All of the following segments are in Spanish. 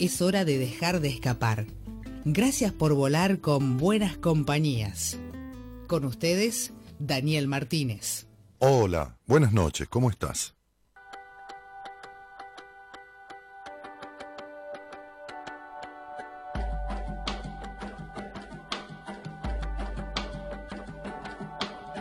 es hora de dejar de escapar. Gracias por volar con buenas compañías. Con ustedes, Daniel Martínez. Hola, buenas noches, ¿cómo estás?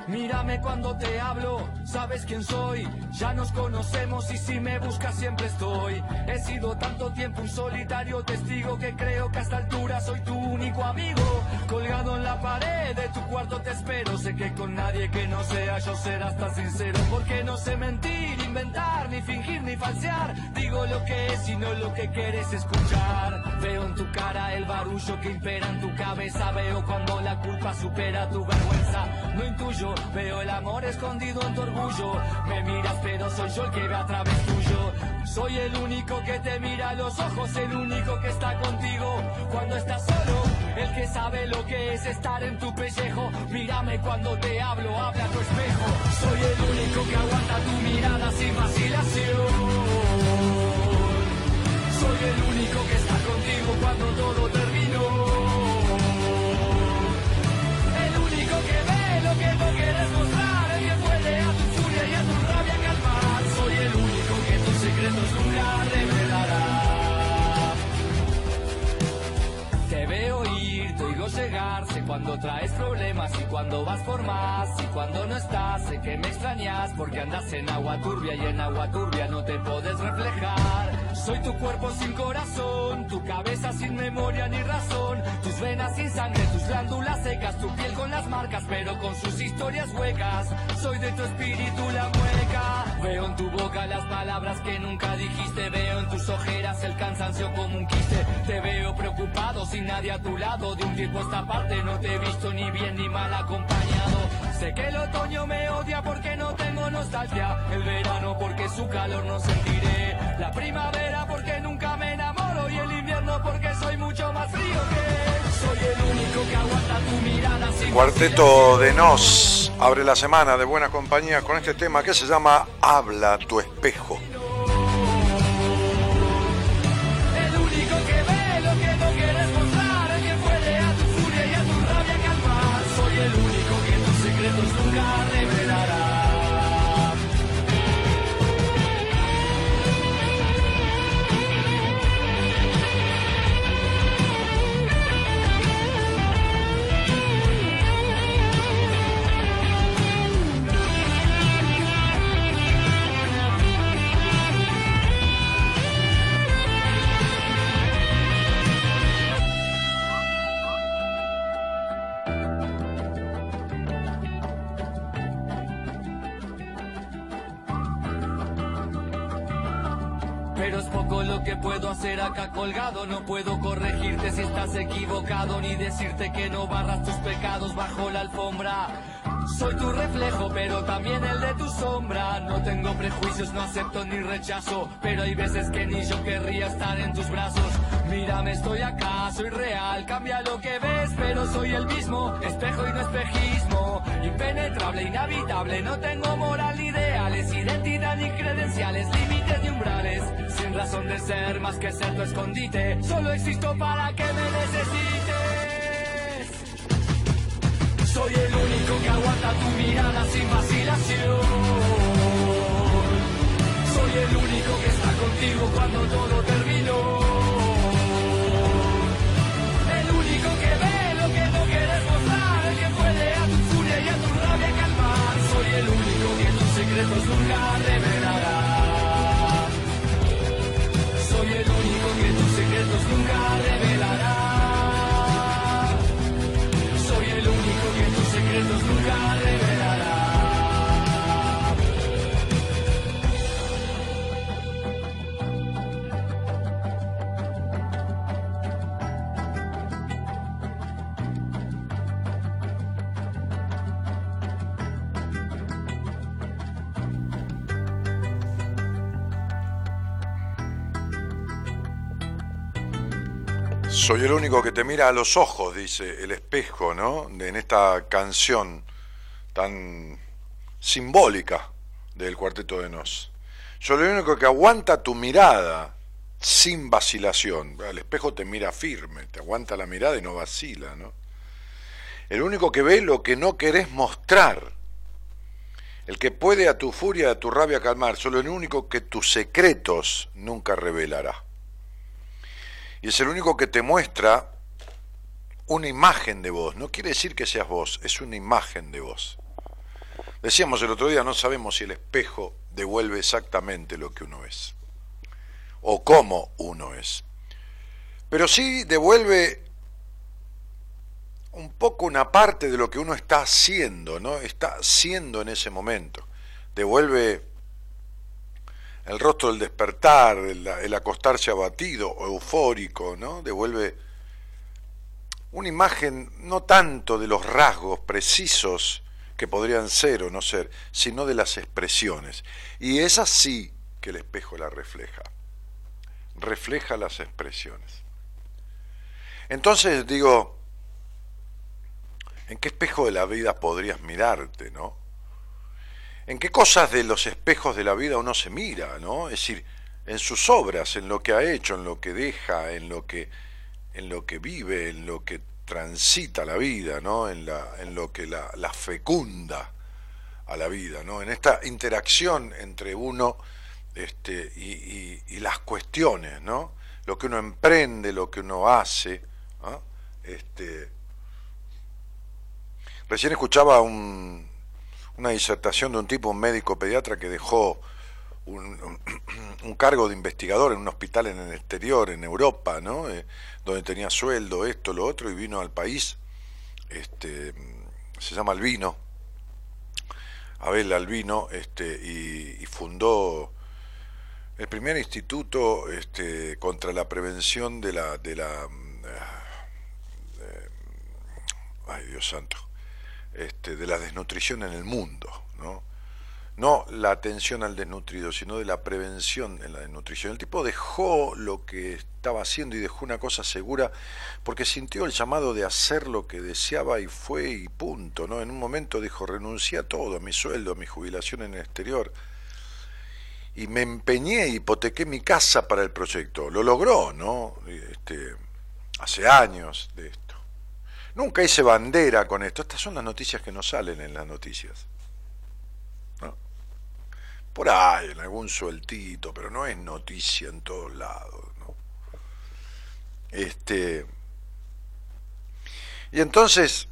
Mírame cuando te hablo, sabes quién soy. Ya nos conocemos y si me buscas siempre estoy. He sido tanto tiempo un solitario testigo que creo que a esta altura soy tu único amigo. Colgado en la pared de tu cuarto te espero. Sé que con nadie que no sea yo serás tan sincero. Porque no sé mentir, inventar, ni fingir, ni falsear. Digo lo que es y no lo que quieres escuchar. Veo en tu cara el barullo que impera en tu cabeza. Veo cuando la culpa supera tu vergüenza. No intuyo Veo el amor escondido en tu orgullo. Me miras, pero soy yo el que ve a través tuyo. Soy el único que te mira a los ojos, el único que está contigo cuando estás solo. El que sabe lo que es estar en tu pellejo. Mírame cuando te hablo, habla tu espejo. Soy el único que aguanta tu mirada sin vacilación. Soy el único que está contigo cuando todo terminó. que no quieres mostrar, el que puede a tu furia y a tu rabia calmar. Soy el único que tus secretos ir, te oigo llegar, sé cuando traes problemas y cuando vas por más. Y cuando no estás, sé que me extrañas porque andas en agua turbia y en agua turbia no te puedes reflejar. Soy tu cuerpo sin corazón, tu cabeza sin memoria ni razón, tus venas sin sangre, tus glándulas secas, tu piel con las marcas, pero con sus historias huecas. Soy de tu espíritu la mueca. Veo en tu boca las palabras que nunca dijiste, veo en tus ojeras el cansancio como un quiste. Te veo preocupado sin nadie a tu lado, de un a esta parte no te he visto ni bien ni mal acompañado. Sé que el otoño me odia porque no tengo nostalgia, el verano porque su calor no sentiré, la primavera porque nunca me enamoro. Y el invierno porque soy mucho más frío que soy el único que aguanta tu mirada sin Cuarteto de Nos abre la semana de buena compañía con este tema que se llama Habla tu espejo. Colgado, no puedo corregirte si estás equivocado, ni decirte que no barras tus pecados bajo la alfombra. Soy tu reflejo, pero también el de tu sombra. No tengo prejuicios, no acepto ni rechazo, pero hay veces que ni yo querría estar en tus brazos. Mírame, estoy acá, soy real, cambia lo que ves, pero soy el mismo, espejo y no espejismo. Impenetrable, inhabitable, no tengo moral ideales, identidad ni credenciales, límites ni umbrales, razón de ser más que ser tu escondite. Solo existo para que me necesites. Soy el único que aguanta tu mirada sin vacilación. Soy el único que está contigo cuando todo terminó. el único que tus secretos nunca revelará. Secretos Soy el único que te mira a los ojos, dice el espejo, ¿no? En esta canción tan simbólica del Cuarteto de Nos. Soy el único que aguanta tu mirada sin vacilación. El espejo te mira firme, te aguanta la mirada y no vacila, ¿no? El único que ve lo que no querés mostrar. El que puede a tu furia, a tu rabia calmar. Solo el único que tus secretos nunca revelará y es el único que te muestra una imagen de vos. No quiere decir que seas vos, es una imagen de vos. Decíamos el otro día, no sabemos si el espejo devuelve exactamente lo que uno es o cómo uno es. Pero sí devuelve un poco una parte de lo que uno está haciendo, ¿no? Está haciendo en ese momento. Devuelve el rostro del despertar, el, acostarse abatido eufórico, ¿no? Devuelve una imagen no tanto de los rasgos precisos que podrían ser o no ser, sino de las expresiones. Y es así que el espejo la refleja. Refleja las expresiones. Entonces digo, ¿en qué espejo de la vida podrías mirarte, no? En qué cosas de los espejos de la vida uno se mira, ¿no? Es decir, en sus obras, en lo que ha hecho, en lo que deja, en lo que, en lo que vive, en lo que transita la vida, ¿no? En, la, en lo que la, fecunda a la vida, ¿no? En esta interacción entre uno este, y, las cuestiones, ¿no? Lo que uno emprende, lo que uno hace, Este, recién escuchaba un, una disertación de un tipo, un médico pediatra que dejó un, cargo de investigador en un hospital en el exterior, en Europa, ¿no? Eh, donde tenía sueldo, esto, lo otro, y vino al país, este, se llama Albino, Abel Albino, este, y, fundó el primer instituto este, contra la prevención de la, de la, eh, ay Dios santo, este, de la desnutrición en el mundo, ¿no? no la atención al desnutrido, sino de la prevención en la desnutrición. El tipo dejó lo que estaba haciendo y dejó una cosa segura porque sintió el llamado de hacer lo que deseaba y fue y punto, ¿no? En un momento dijo, renuncié a todo, a mi sueldo, a mi jubilación en el exterior y me empeñé, hipotequé mi casa para el proyecto. Lo logró, ¿no? Este, hace años de. Nunca hice bandera con esto. Estas son las noticias que no salen en las noticias. Por ahí, en algún sueltito, pero no es noticia en todos lados. ¿no? Este, y entonces,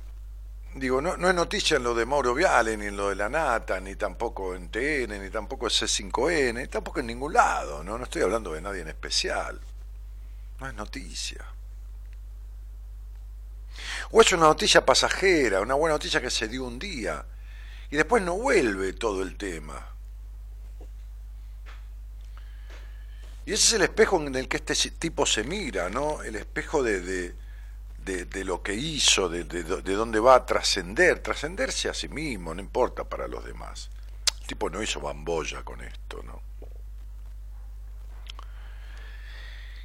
digo, no, no es noticia en lo de Mauro Viale, ni en lo de la Nata, ni tampoco en TN, ni tampoco en C5N, ni tampoco en ningún lado, ¿no? No estoy hablando de nadie en especial. No es noticia. O es una noticia pasajera, una buena noticia que se dio un día y después no vuelve todo el tema. Y ese es el espejo en el que este tipo se mira, ¿no? El espejo de, de, lo que hizo, de, de, dónde va a trascender, trascenderse a sí mismo, no importa para los demás. El tipo no hizo bambolla con esto, ¿no?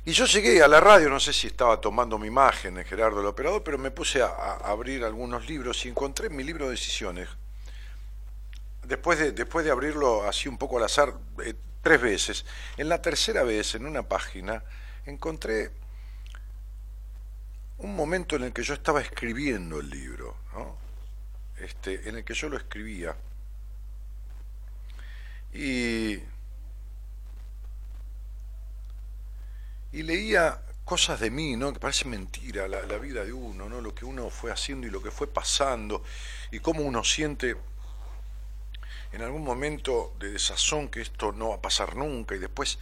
Y yo llegué a la radio, no sé si estaba tomando mi imagen de Gerardo el Operador, pero me puse a, abrir algunos libros y encontré mi libro de decisiones. Después de, después de abrirlo así un poco al azar, eh, tres veces, en la tercera vez, en una página, encontré un momento en el que yo estaba escribiendo el libro, este, en el que yo lo escribía. Y y leía cosas de mí, ¿no? que parece mentira, la, vida de uno, ¿no? lo que uno fue haciendo y lo que fue pasando, y cómo uno siente en algún momento de desazón que esto no va a pasar nunca, y después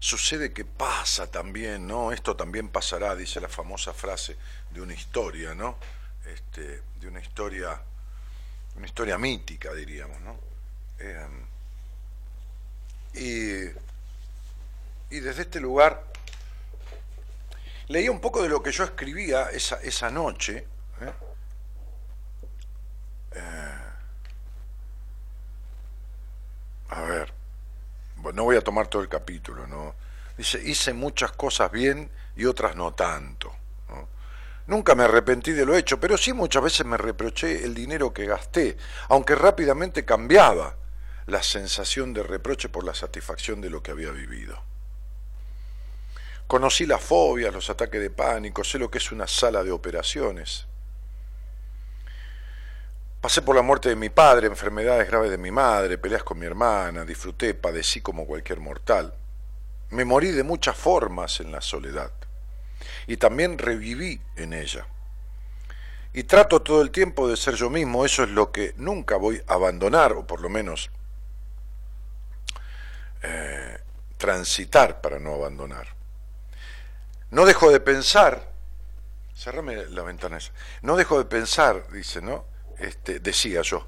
sucede que pasa también, ¿no? Esto también pasará, dice la famosa frase de una historia, ¿no? Este, de una historia, una historia mítica, diríamos, ¿no? Eh, y, y desde este lugar leía un poco de lo que yo escribía esa, esa noche. ¿eh? Eh, a ver, no voy a tomar todo el capítulo, ¿no? Dice, hice muchas cosas bien y otras no tanto. Nunca me arrepentí de lo hecho, pero sí muchas veces me reproché el dinero que gasté, aunque rápidamente cambiaba la sensación de reproche por la satisfacción de lo que había vivido. Conocí las fobias, los ataques de pánico, sé lo que es una sala de operaciones. Pasé por la muerte de mi padre, enfermedades graves de mi madre, peleas con mi hermana, disfruté, padecí como cualquier mortal. Me morí de muchas formas en la soledad y también reviví en ella. Y trato todo el tiempo de ser yo mismo, eso es lo que nunca voy a abandonar, o por lo menos eh, transitar para no abandonar. No dejo de pensar, cerrame la ventana esa, no dejo de pensar, dice, ¿no? Este, decía yo.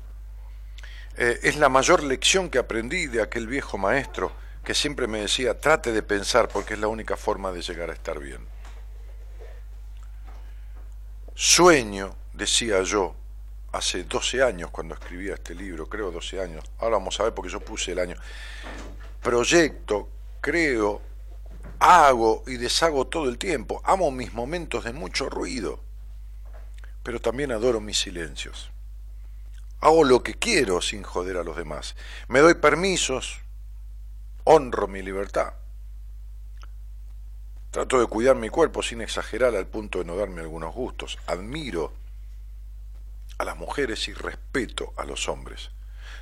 Eh, es la mayor lección que aprendí de aquel viejo maestro que siempre me decía, trate de pensar porque es la única forma de llegar a estar bien. Sueño, decía yo, hace 12 años cuando escribía este libro, creo 12 años, ahora vamos a ver porque yo puse el año, proyecto, creo, hago y deshago todo el tiempo, amo mis momentos de mucho ruido, pero también adoro mis silencios. Hago lo que quiero sin joder a los demás. Me doy permisos, honro mi libertad. Trato de cuidar mi cuerpo sin exagerar al punto de no darme algunos gustos. Admiro a las mujeres y respeto a los hombres.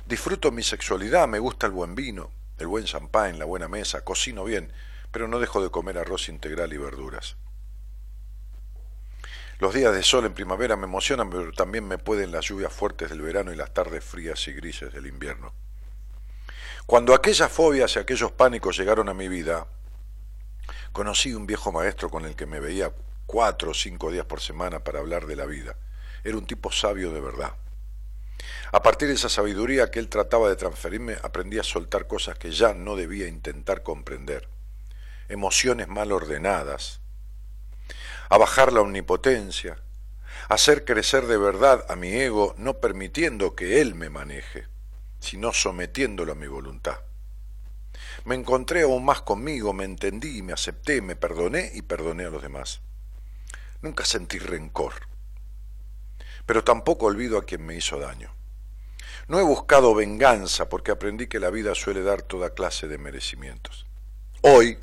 Disfruto mi sexualidad, me gusta el buen vino, el buen champán, la buena mesa, cocino bien, pero no dejo de comer arroz integral y verduras. Los días de sol en primavera me emocionan, pero también me pueden las lluvias fuertes del verano y las tardes frías y grises del invierno. Cuando aquellas fobias y aquellos pánicos llegaron a mi vida, conocí un viejo maestro con el que me veía cuatro o cinco días por semana para hablar de la vida. Era un tipo sabio de verdad. A partir de esa sabiduría que él trataba de transferirme, aprendí a soltar cosas que ya no debía intentar comprender, emociones mal ordenadas, a bajar la omnipotencia, a hacer crecer de verdad a mi ego, no permitiendo que él me maneje, sino sometiéndolo a mi voluntad. Me encontré aún más conmigo, me entendí, me acepté, me perdoné y perdoné a los demás. Nunca sentí rencor, pero tampoco olvido a quien me hizo daño. No he buscado venganza porque aprendí que la vida suele dar toda clase de merecimientos. Hoy,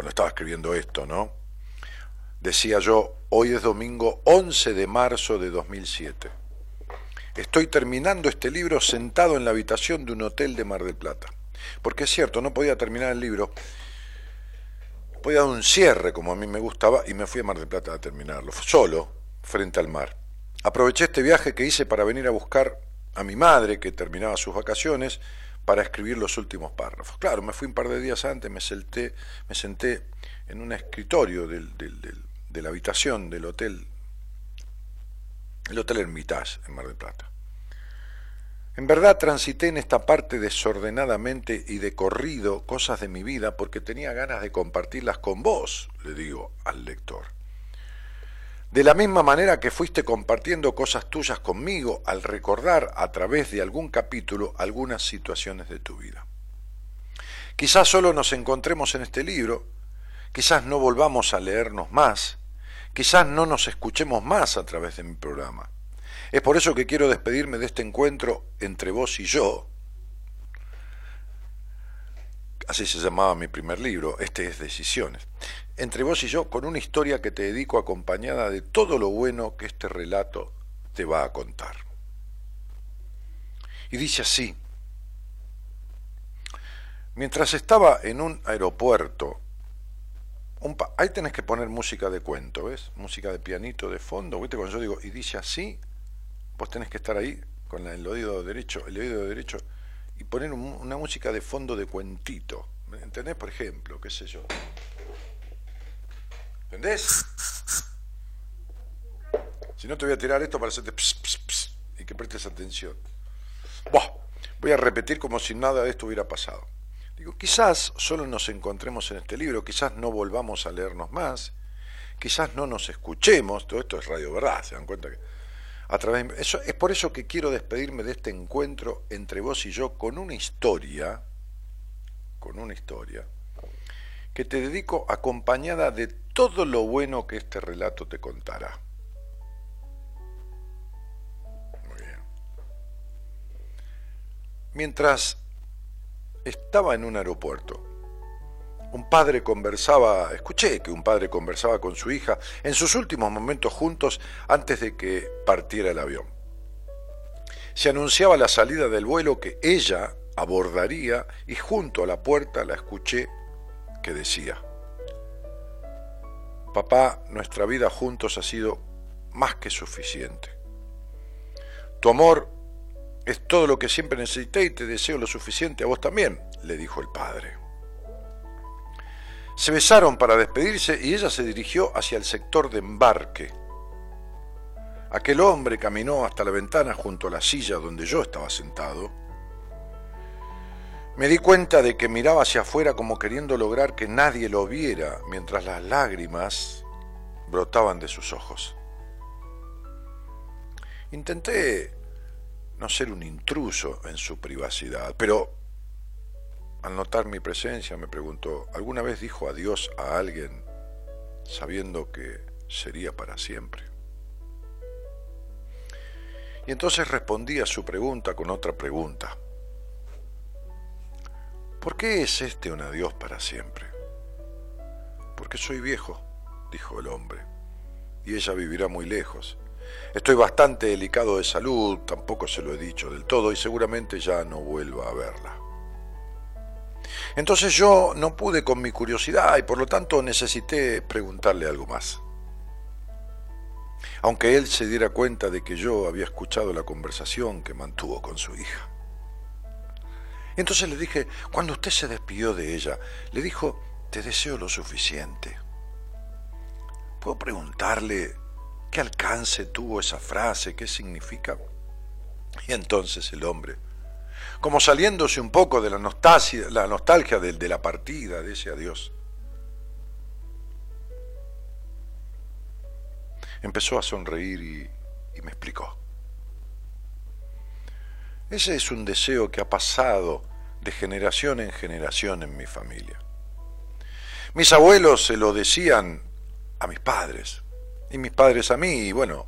cuando estaba escribiendo esto, ¿no? Decía yo, hoy es domingo 11 de marzo de 2007. Estoy terminando este libro sentado en la habitación de un hotel de Mar del Plata. Porque es cierto, no podía terminar el libro. Podía dar un cierre como a mí me gustaba y me fui a Mar del Plata a terminarlo, solo, frente al mar. Aproveché este viaje que hice para venir a buscar a mi madre, que terminaba sus vacaciones, para escribir los últimos párrafos. Claro, me fui un par de días antes, me senté, me senté en un escritorio de la habitación del hotel, el Hotel Hermitage en Mar del Plata. En verdad transité en esta parte desordenadamente y de corrido cosas de mi vida porque tenía ganas de compartirlas con vos, le digo al lector. De la misma manera que fuiste compartiendo cosas tuyas conmigo al recordar a través de algún capítulo algunas situaciones de tu vida. Quizás solo nos encontremos en este libro, quizás no volvamos a leernos más, quizás no nos escuchemos más a través de mi programa. Es por eso que quiero despedirme de este encuentro entre vos y yo. Así se llamaba mi primer libro, este es Decisiones. Entre vos y yo, con una historia que te dedico acompañada de todo lo bueno que este relato te va a contar. Y dice así, mientras estaba en un aeropuerto ahí tenés que poner música de cuento, ¿ves? Música de pianito de fondo, ¿viste? Cuando yo digo, y dice así, vos tenés que estar ahí con el oído derecho, el oído derecho, y poner una música de fondo de cuentito. ¿Me entendés? Por ejemplo, qué sé yo. ¿Entendés? Si no te voy a tirar esto para hacerte y que prestes atención. voy a repetir como si nada de esto hubiera pasado. Digo, quizás solo nos encontremos en este libro, quizás no volvamos a leernos más, quizás no nos escuchemos, todo esto es radio verdad, se dan cuenta que a través eso es por eso que quiero despedirme de este encuentro entre vos y yo con una historia, con una historia que te dedico acompañada de todo lo bueno que este relato te contará. Muy bien. Mientras estaba en un aeropuerto, un padre conversaba, escuché que un padre conversaba con su hija en sus últimos momentos juntos antes de que partiera el avión. Se anunciaba la salida del vuelo que ella abordaría y junto a la puerta la escuché que decía, Papá, nuestra vida juntos ha sido más que suficiente. Tu amor es todo lo que siempre necesité y te deseo lo suficiente a vos también, le dijo el padre. Se besaron para despedirse y ella se dirigió hacia el sector de embarque. Aquel hombre caminó hasta la ventana junto a la silla donde yo estaba sentado. Me di cuenta de que miraba hacia afuera como queriendo lograr que nadie lo viera mientras las lágrimas brotaban de sus ojos. Intenté no ser un intruso en su privacidad, pero al notar mi presencia me preguntó, ¿alguna vez dijo adiós a alguien sabiendo que sería para siempre? Y entonces respondí a su pregunta con otra pregunta. ¿Por qué es este un adiós para siempre? Porque soy viejo, dijo el hombre, y ella vivirá muy lejos Estoy bastante delicado de salud, tampoco se lo he dicho del todo y seguramente ya no vuelva a verla. Entonces yo no pude con mi curiosidad y por lo tanto necesité preguntarle algo más. Aunque él se diera cuenta de que yo había escuchado la conversación que mantuvo con su hija. Entonces le dije, cuando usted se despidió de ella, le dijo, te deseo lo suficiente. ¿Puedo preguntarle ¿Qué alcance tuvo esa frase? ¿Qué significa? Y entonces el hombre, como saliéndose un poco de la nostalgia, la nostalgia de, de la partida de ese adiós, empezó a sonreír y, y me explicó. Ese es un deseo que ha pasado de generación en generación en mi familia. Mis abuelos se lo decían a mis padres, y mis padres a mí, y bueno,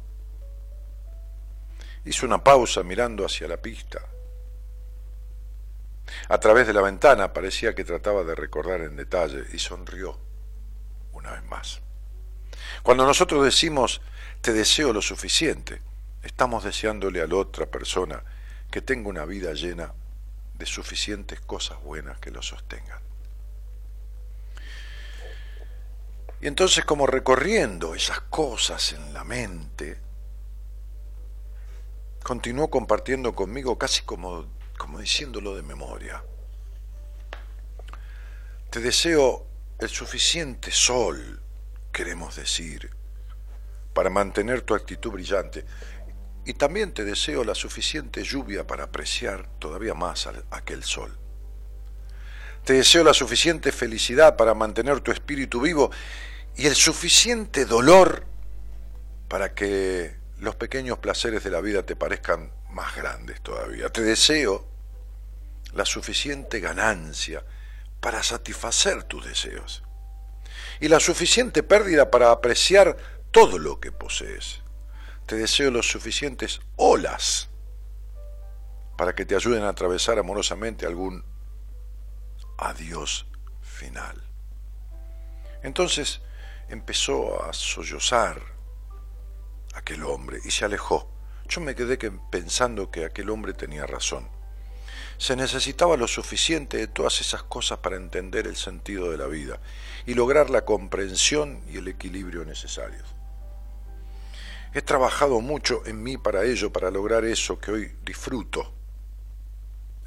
hizo una pausa mirando hacia la pista. A través de la ventana parecía que trataba de recordar en detalle y sonrió una vez más. Cuando nosotros decimos te deseo lo suficiente, estamos deseándole a la otra persona que tenga una vida llena de suficientes cosas buenas que lo sostengan. Y entonces como recorriendo esas cosas en la mente, continuó compartiendo conmigo casi como, como diciéndolo de memoria. Te deseo el suficiente sol, queremos decir, para mantener tu actitud brillante. Y también te deseo la suficiente lluvia para apreciar todavía más aquel sol. Te deseo la suficiente felicidad para mantener tu espíritu vivo y el suficiente dolor para que los pequeños placeres de la vida te parezcan más grandes todavía. Te deseo la suficiente ganancia para satisfacer tus deseos y la suficiente pérdida para apreciar todo lo que posees. Te deseo los suficientes olas para que te ayuden a atravesar amorosamente algún adiós final. Entonces, empezó a sollozar aquel hombre y se alejó. Yo me quedé pensando que aquel hombre tenía razón. Se necesitaba lo suficiente de todas esas cosas para entender el sentido de la vida y lograr la comprensión y el equilibrio necesarios. He trabajado mucho en mí para ello, para lograr eso que hoy disfruto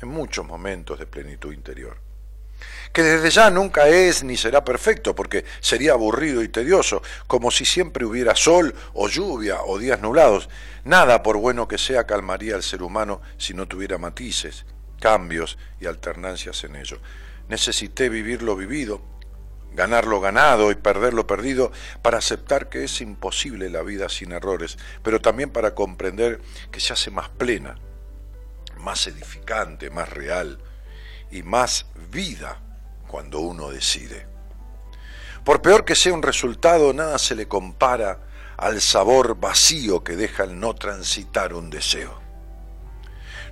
en muchos momentos de plenitud interior que desde ya nunca es ni será perfecto, porque sería aburrido y tedioso, como si siempre hubiera sol o lluvia o días nublados. Nada, por bueno que sea, calmaría al ser humano si no tuviera matices, cambios y alternancias en ello. Necesité vivir lo vivido, ganar lo ganado y perder lo perdido para aceptar que es imposible la vida sin errores, pero también para comprender que se hace más plena, más edificante, más real y más vida cuando uno decide. Por peor que sea un resultado, nada se le compara al sabor vacío que deja el no transitar un deseo.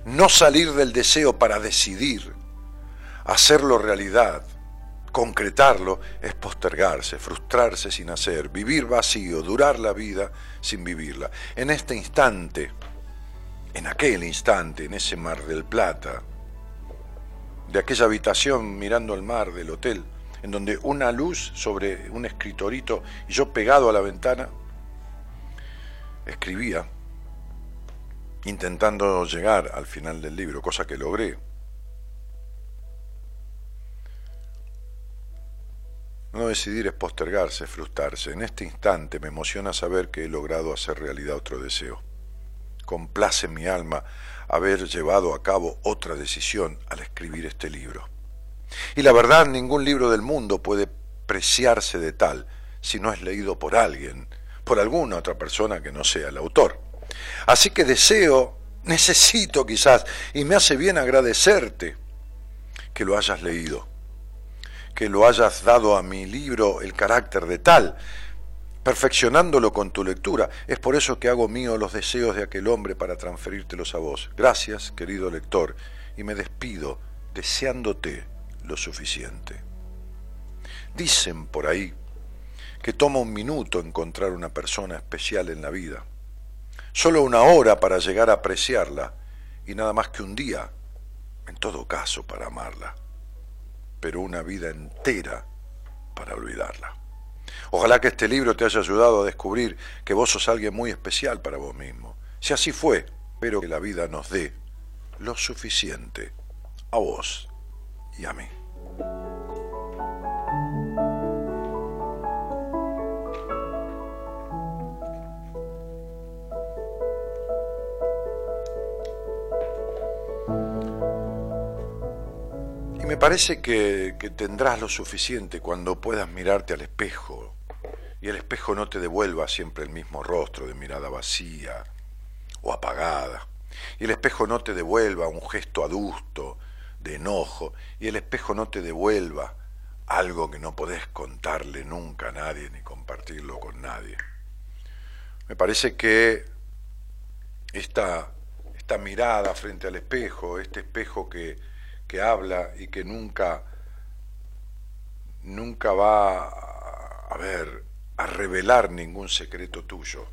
No salir del deseo para decidir, hacerlo realidad, concretarlo, es postergarse, frustrarse sin hacer, vivir vacío, durar la vida sin vivirla. En este instante, en aquel instante, en ese mar del Plata, de aquella habitación mirando el mar del hotel, en donde una luz sobre un escritorito y yo pegado a la ventana, escribía, intentando llegar al final del libro, cosa que logré. No decidir es postergarse, frustrarse. En este instante me emociona saber que he logrado hacer realidad otro deseo. Complace mi alma haber llevado a cabo otra decisión al escribir este libro. Y la verdad, ningún libro del mundo puede preciarse de tal si no es leído por alguien, por alguna otra persona que no sea el autor. Así que deseo, necesito quizás, y me hace bien agradecerte que lo hayas leído, que lo hayas dado a mi libro el carácter de tal, perfeccionándolo con tu lectura. Es por eso que hago mío los deseos de aquel hombre para transferírtelos a vos. Gracias, querido lector, y me despido deseándote lo suficiente. Dicen por ahí que toma un minuto encontrar una persona especial en la vida, solo una hora para llegar a apreciarla y nada más que un día, en todo caso, para amarla, pero una vida entera para olvidarla. Ojalá que este libro te haya ayudado a descubrir que vos sos alguien muy especial para vos mismo. Si así fue, espero que la vida nos dé lo suficiente a vos y a mí. Y me parece que, tendrás lo suficiente cuando puedas mirarte al espejo. Y el espejo no te devuelva siempre el mismo rostro de mirada vacía o apagada, y el espejo no te devuelva un gesto adusto de enojo, y el espejo no te devuelva algo que no podés contarle nunca a nadie ni compartirlo con nadie. Me parece que esta, esta mirada frente al espejo, este espejo que, que habla y que nunca, nunca va a ver a revelar ningún secreto tuyo.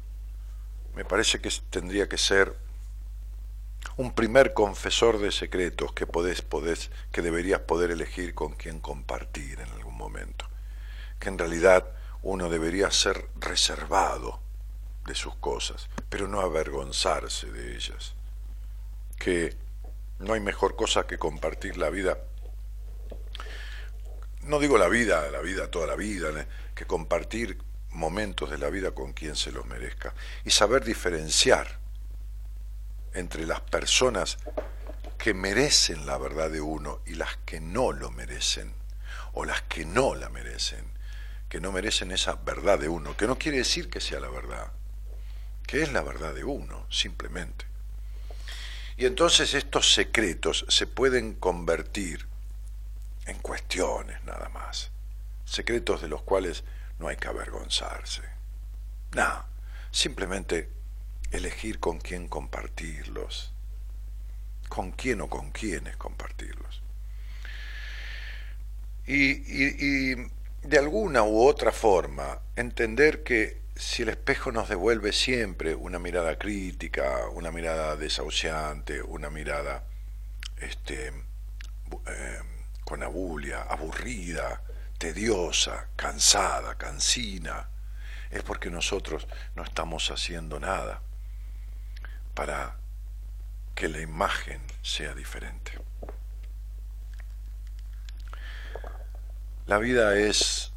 Me parece que tendría que ser un primer confesor de secretos que podés, podés, que deberías poder elegir con quién compartir en algún momento. Que en realidad uno debería ser reservado de sus cosas, pero no avergonzarse de ellas. Que no hay mejor cosa que compartir la vida. No digo la vida, la vida toda la vida, que compartir momentos de la vida con quien se los merezca y saber diferenciar entre las personas que merecen la verdad de uno y las que no lo merecen o las que no la merecen, que no merecen esa verdad de uno, que no quiere decir que sea la verdad, que es la verdad de uno, simplemente. Y entonces estos secretos se pueden convertir en cuestiones nada más, secretos de los cuales no hay que avergonzarse. No, simplemente elegir con quién compartirlos. Con quién o con quiénes compartirlos. Y, y de alguna u otra forma entender que si el espejo nos devuelve siempre una mirada crítica, una mirada desahuciante, una mirada este, eh, con abulia, aburrida, tediosa, cansada, cansina, es porque nosotros no estamos haciendo nada para que la imagen sea diferente. La vida es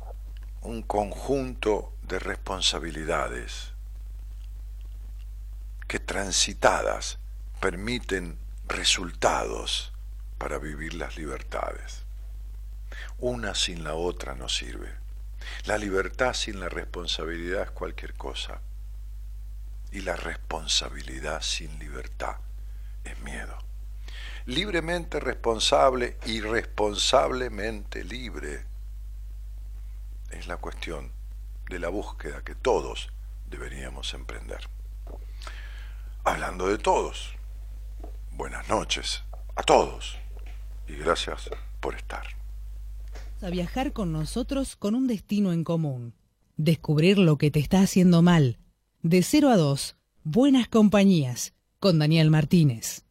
un conjunto de responsabilidades que transitadas permiten resultados para vivir las libertades. Una sin la otra no sirve. La libertad sin la responsabilidad es cualquier cosa. Y la responsabilidad sin libertad es miedo. Libremente responsable, irresponsablemente libre. Es la cuestión de la búsqueda que todos deberíamos emprender. Hablando de todos, buenas noches a todos y gracias por estar. A viajar con nosotros con un destino en común. Descubrir lo que te está haciendo mal. De 0 a 2, Buenas Compañías, con Daniel Martínez.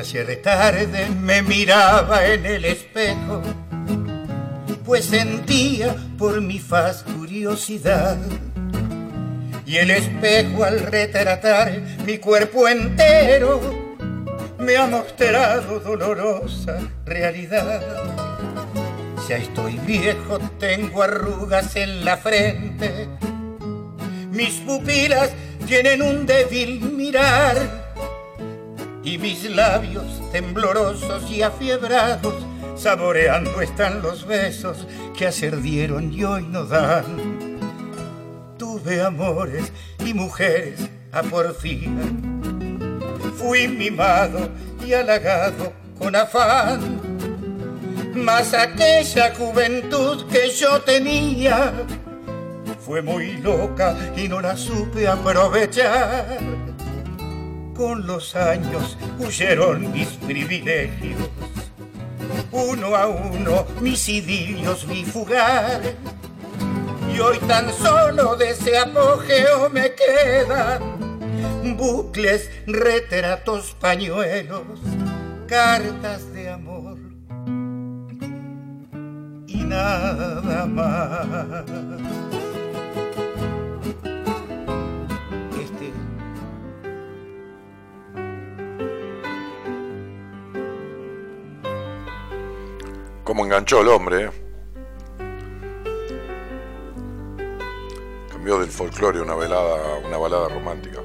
Ayer tarde me miraba en el espejo, pues sentía por mi faz curiosidad. Y el espejo al retratar mi cuerpo entero me ha mostrado dolorosa realidad. Ya estoy viejo, tengo arrugas en la frente, mis pupilas tienen un débil mirar y mis labios temblorosos y afiebrados saboreando están los besos que ayer dieron y hoy no dan. Tuve amores y mujeres a porfía, fui mimado y halagado con afán, mas aquella juventud que yo tenía fue muy loca y no la supe aprovechar con los años huyeron mis privilegios. Uno a uno mis idilios vi fugar. Y hoy tan solo de ese apogeo me quedan bucles, retratos, pañuelos, cartas de amor y nada más. Cómo enganchó el hombre. ¿eh? Cambió del folclore una velada, una balada romántica.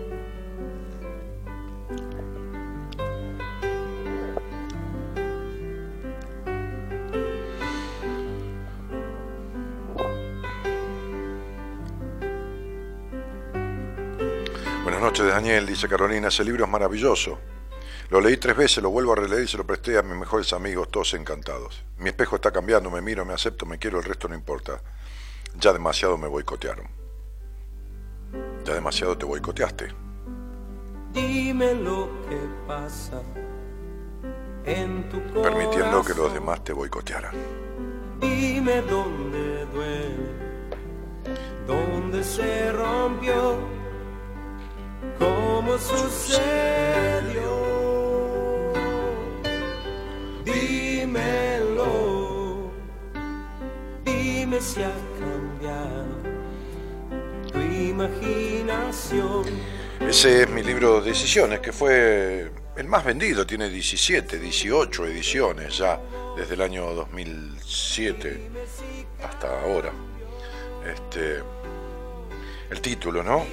Buenas noches, Daniel, dice Carolina. Ese libro es maravilloso. Lo leí tres veces, lo vuelvo a releer y se lo presté a mis mejores amigos, todos encantados. Mi espejo está cambiando, me miro, me acepto, me quiero, el resto no importa. Ya demasiado me boicotearon. Ya demasiado te boicoteaste. Dime lo que pasa en tu Permitiendo que los demás te boicotearan. Dime dónde duele, dónde se rompió, cómo sucedió. Dime si ha cambiado tu imaginación. Ese es mi libro Decisiones, que fue el más vendido, tiene 17, 18 ediciones ya desde el año 2007 hasta ahora. Este, el título, ¿no?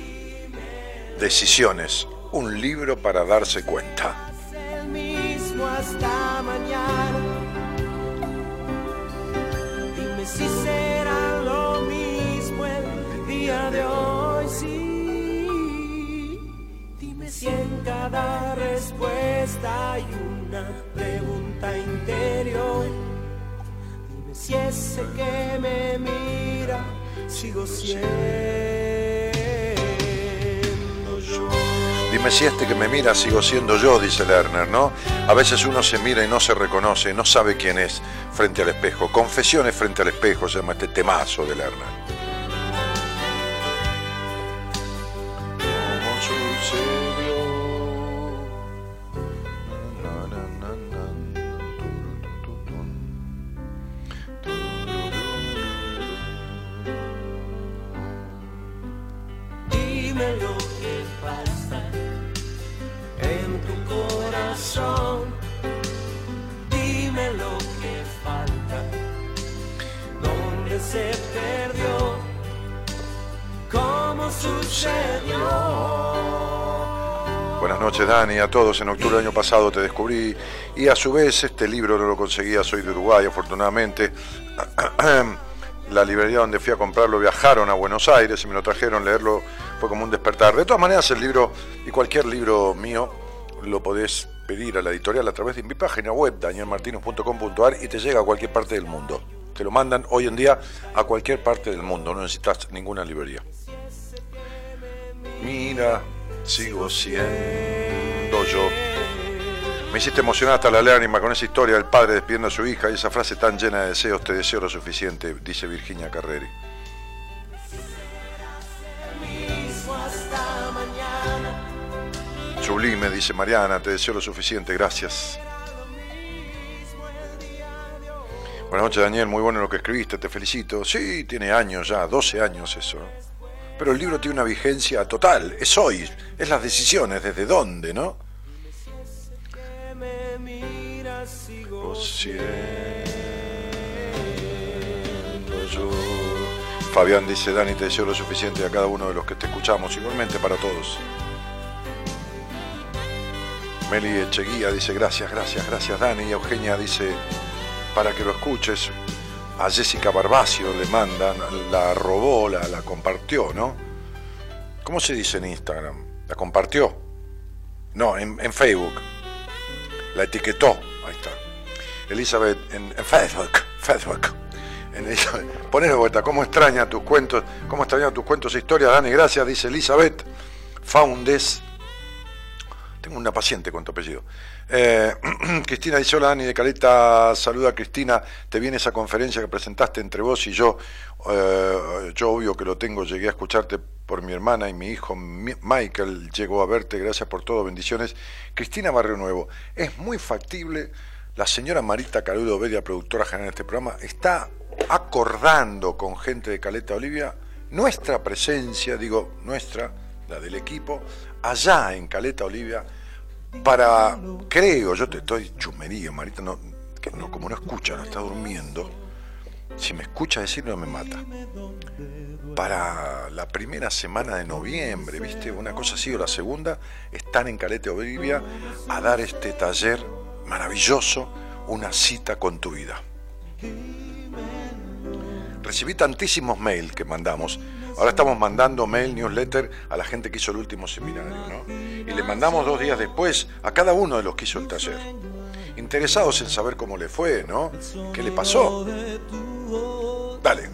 Decisiones, un libro para darse cuenta hasta mañana. Dime si será respuesta hay una pregunta interior. Dime si ese que me mira sigo siendo. Dime si este que me mira sigo siendo yo, dice Lerner, ¿no? A veces uno se mira y no se reconoce, no sabe quién es frente al espejo. Confesiones frente al espejo se llama este temazo de Lerner. Dani, a todos. En octubre del año pasado te descubrí y a su vez este libro no lo conseguía, soy de Uruguay, afortunadamente. La librería donde fui a comprarlo viajaron a Buenos Aires y me lo trajeron, leerlo fue como un despertar. De todas maneras, el libro y cualquier libro mío lo podés pedir a la editorial a través de mi página web, danielmartino.com.ar y te llega a cualquier parte del mundo. Te lo mandan hoy en día a cualquier parte del mundo, no necesitas ninguna librería. Mira, sigo siendo yo. Me hiciste emocionar hasta la lágrima con esa historia del padre despidiendo a su hija y esa frase tan llena de deseos, te deseo lo suficiente, dice Virginia Carreri. Sublime, dice Mariana, te deseo lo suficiente, gracias. Buenas noches Daniel, muy bueno lo que escribiste, te felicito. Sí, tiene años ya, 12 años eso. Pero el libro tiene una vigencia total, es hoy, es las decisiones, desde dónde, ¿no? Fabián dice, Dani, te deseo lo suficiente a cada uno de los que te escuchamos, igualmente para todos. Meli Echeguía dice, gracias, gracias, gracias Dani. Y Eugenia dice, para que lo escuches, a Jessica Barbacio le mandan, la robó, la, la compartió, ¿no? ¿Cómo se dice en Instagram? ¿La compartió? No, en, Facebook. La etiquetó. Ahí está. Elizabeth, en, Facebook. Facebook. En Ponelo vuelta. ¿Cómo extraña tus cuentos? ¿Cómo extraña tus cuentos e historias, Dani? Gracias, dice Elizabeth. Foundes. Tengo una paciente con tu apellido. Eh, Cristina dice, hola Dani de Caleta, saluda a Cristina, te viene esa conferencia que presentaste entre vos y yo, eh, yo obvio que lo tengo, llegué a escucharte por mi hermana y mi hijo Michael llegó a verte, gracias por todo, bendiciones. Cristina Barrio Nuevo, es muy factible, la señora Marita Carudo Bedia, productora general de este programa, está acordando con gente de Caleta Olivia nuestra presencia, digo nuestra, la del equipo, allá en Caleta Olivia, para, creo, yo te estoy chumería, Marita, no, no, como no escucha, no está durmiendo, si me escucha decirlo me mata. Para la primera semana de noviembre, ¿viste? Una cosa así, o la segunda, están en Calete Olivia a dar este taller maravilloso, una cita con tu vida. Recibí tantísimos mails que mandamos Ahora estamos mandando mail, newsletter a la gente que hizo el último seminario, ¿no? Y le mandamos dos días después a cada uno de los que hizo el taller. Interesados en saber cómo le fue, ¿no? ¿Qué le pasó? Dale.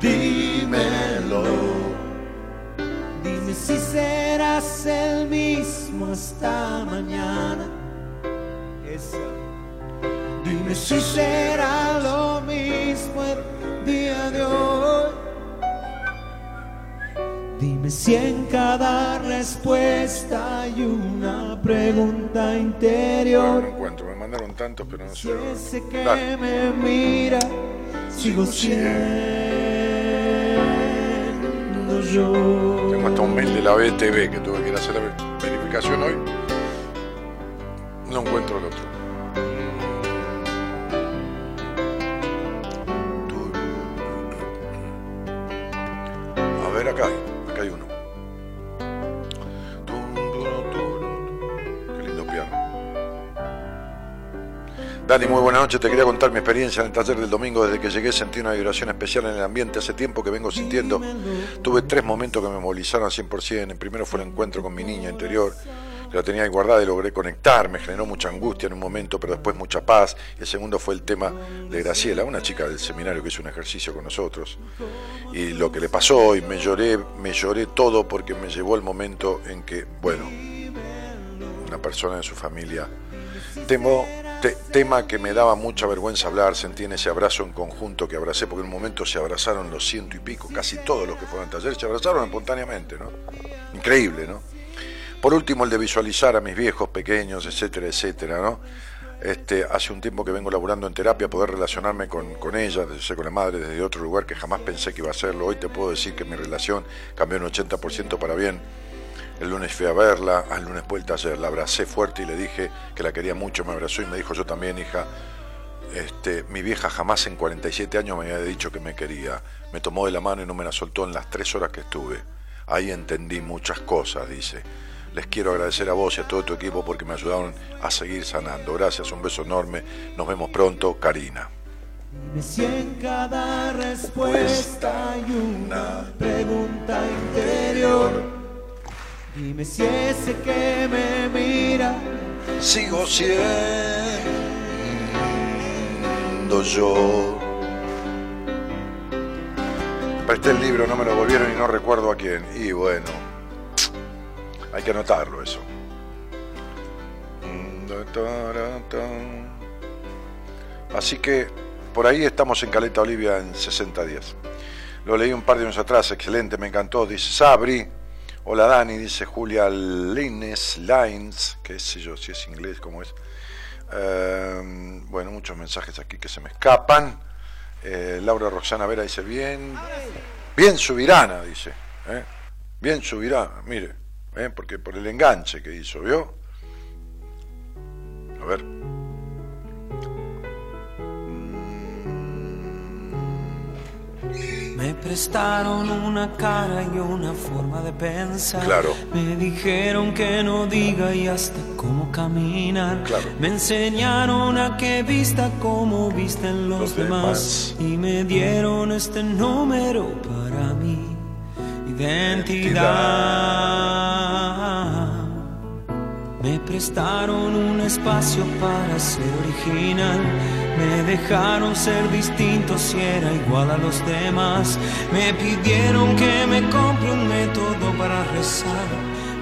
Dímelo. Dime si serás el mismo esta mañana. Dime si será lo mismo el día de hoy. Dime si en cada respuesta hay una pregunta interior. No encuentro, me mandaron tantos, pero no sé. Si ese que me mira, sigo siendo yo. Tengo hasta un mail de la BTV que tuve que ir a hacer la verificación hoy. No encuentro el otro. acá Dani, muy buena noche. Te quería contar mi experiencia en el taller del domingo. Desde que llegué sentí una vibración especial en el ambiente. Hace tiempo que vengo sintiendo. Tuve tres momentos que me movilizaron al 100%. El primero fue el encuentro con mi niña interior la tenía guardada y logré conectar, me generó mucha angustia en un momento, pero después mucha paz. El segundo fue el tema de Graciela, una chica del seminario que hizo un ejercicio con nosotros. Y lo que le pasó, y me lloré, me lloré todo porque me llevó el momento en que, bueno, una persona de su familia, temo, tema que me daba mucha vergüenza hablar, sentí en ese abrazo en conjunto que abracé, porque en un momento se abrazaron los ciento y pico, casi todos los que fueron al taller, se abrazaron espontáneamente, ¿no? Increíble, ¿no? Por último, el de visualizar a mis viejos, pequeños, etcétera, etcétera, ¿no? Este, hace un tiempo que vengo laburando en terapia, poder relacionarme con, con ella, con la madre, desde otro lugar que jamás pensé que iba a hacerlo. Hoy te puedo decir que mi relación cambió un 80% para bien. El lunes fui a verla, al lunes vuelta ayer, la abracé fuerte y le dije que la quería mucho, me abrazó y me dijo yo también, hija, este, mi vieja jamás en 47 años me había dicho que me quería. Me tomó de la mano y no me la soltó en las tres horas que estuve. Ahí entendí muchas cosas, dice. Les quiero agradecer a vos y a todo tu equipo porque me ayudaron a seguir sanando. Gracias, un beso enorme. Nos vemos pronto, Karina. Cada respuesta una pregunta interior. Dime si ese que me mira sigo siendo yo. Presté el libro, no me lo volvieron y no recuerdo a quién. Y bueno, hay que anotarlo eso. Así que por ahí estamos en Caleta Olivia en 60 días. Lo leí un par de años atrás, excelente, me encantó. Dice Sabri. Hola Dani, dice Julia Lines, Lines, qué sé yo, si es inglés, cómo es. Em, bueno, muchos mensajes aquí que se me escapan. Eh, Laura Roxana Vera dice, bien, bien subirana, dice. ¿eh? Bien subirana, mire, ¿eh? porque por el enganche que hizo, ¿vio? A ver. Prestaron una cara y una forma de pensar. Claro. Me dijeron que no diga y hasta cómo caminar. Claro. Me enseñaron a que vista como visten los, Los demás. demás. Y me dieron este número para mi identidad. Me prestaron un espacio para ser original. Me dejaron ser distinto si era igual a los demás. Me pidieron que me compre un método para rezar.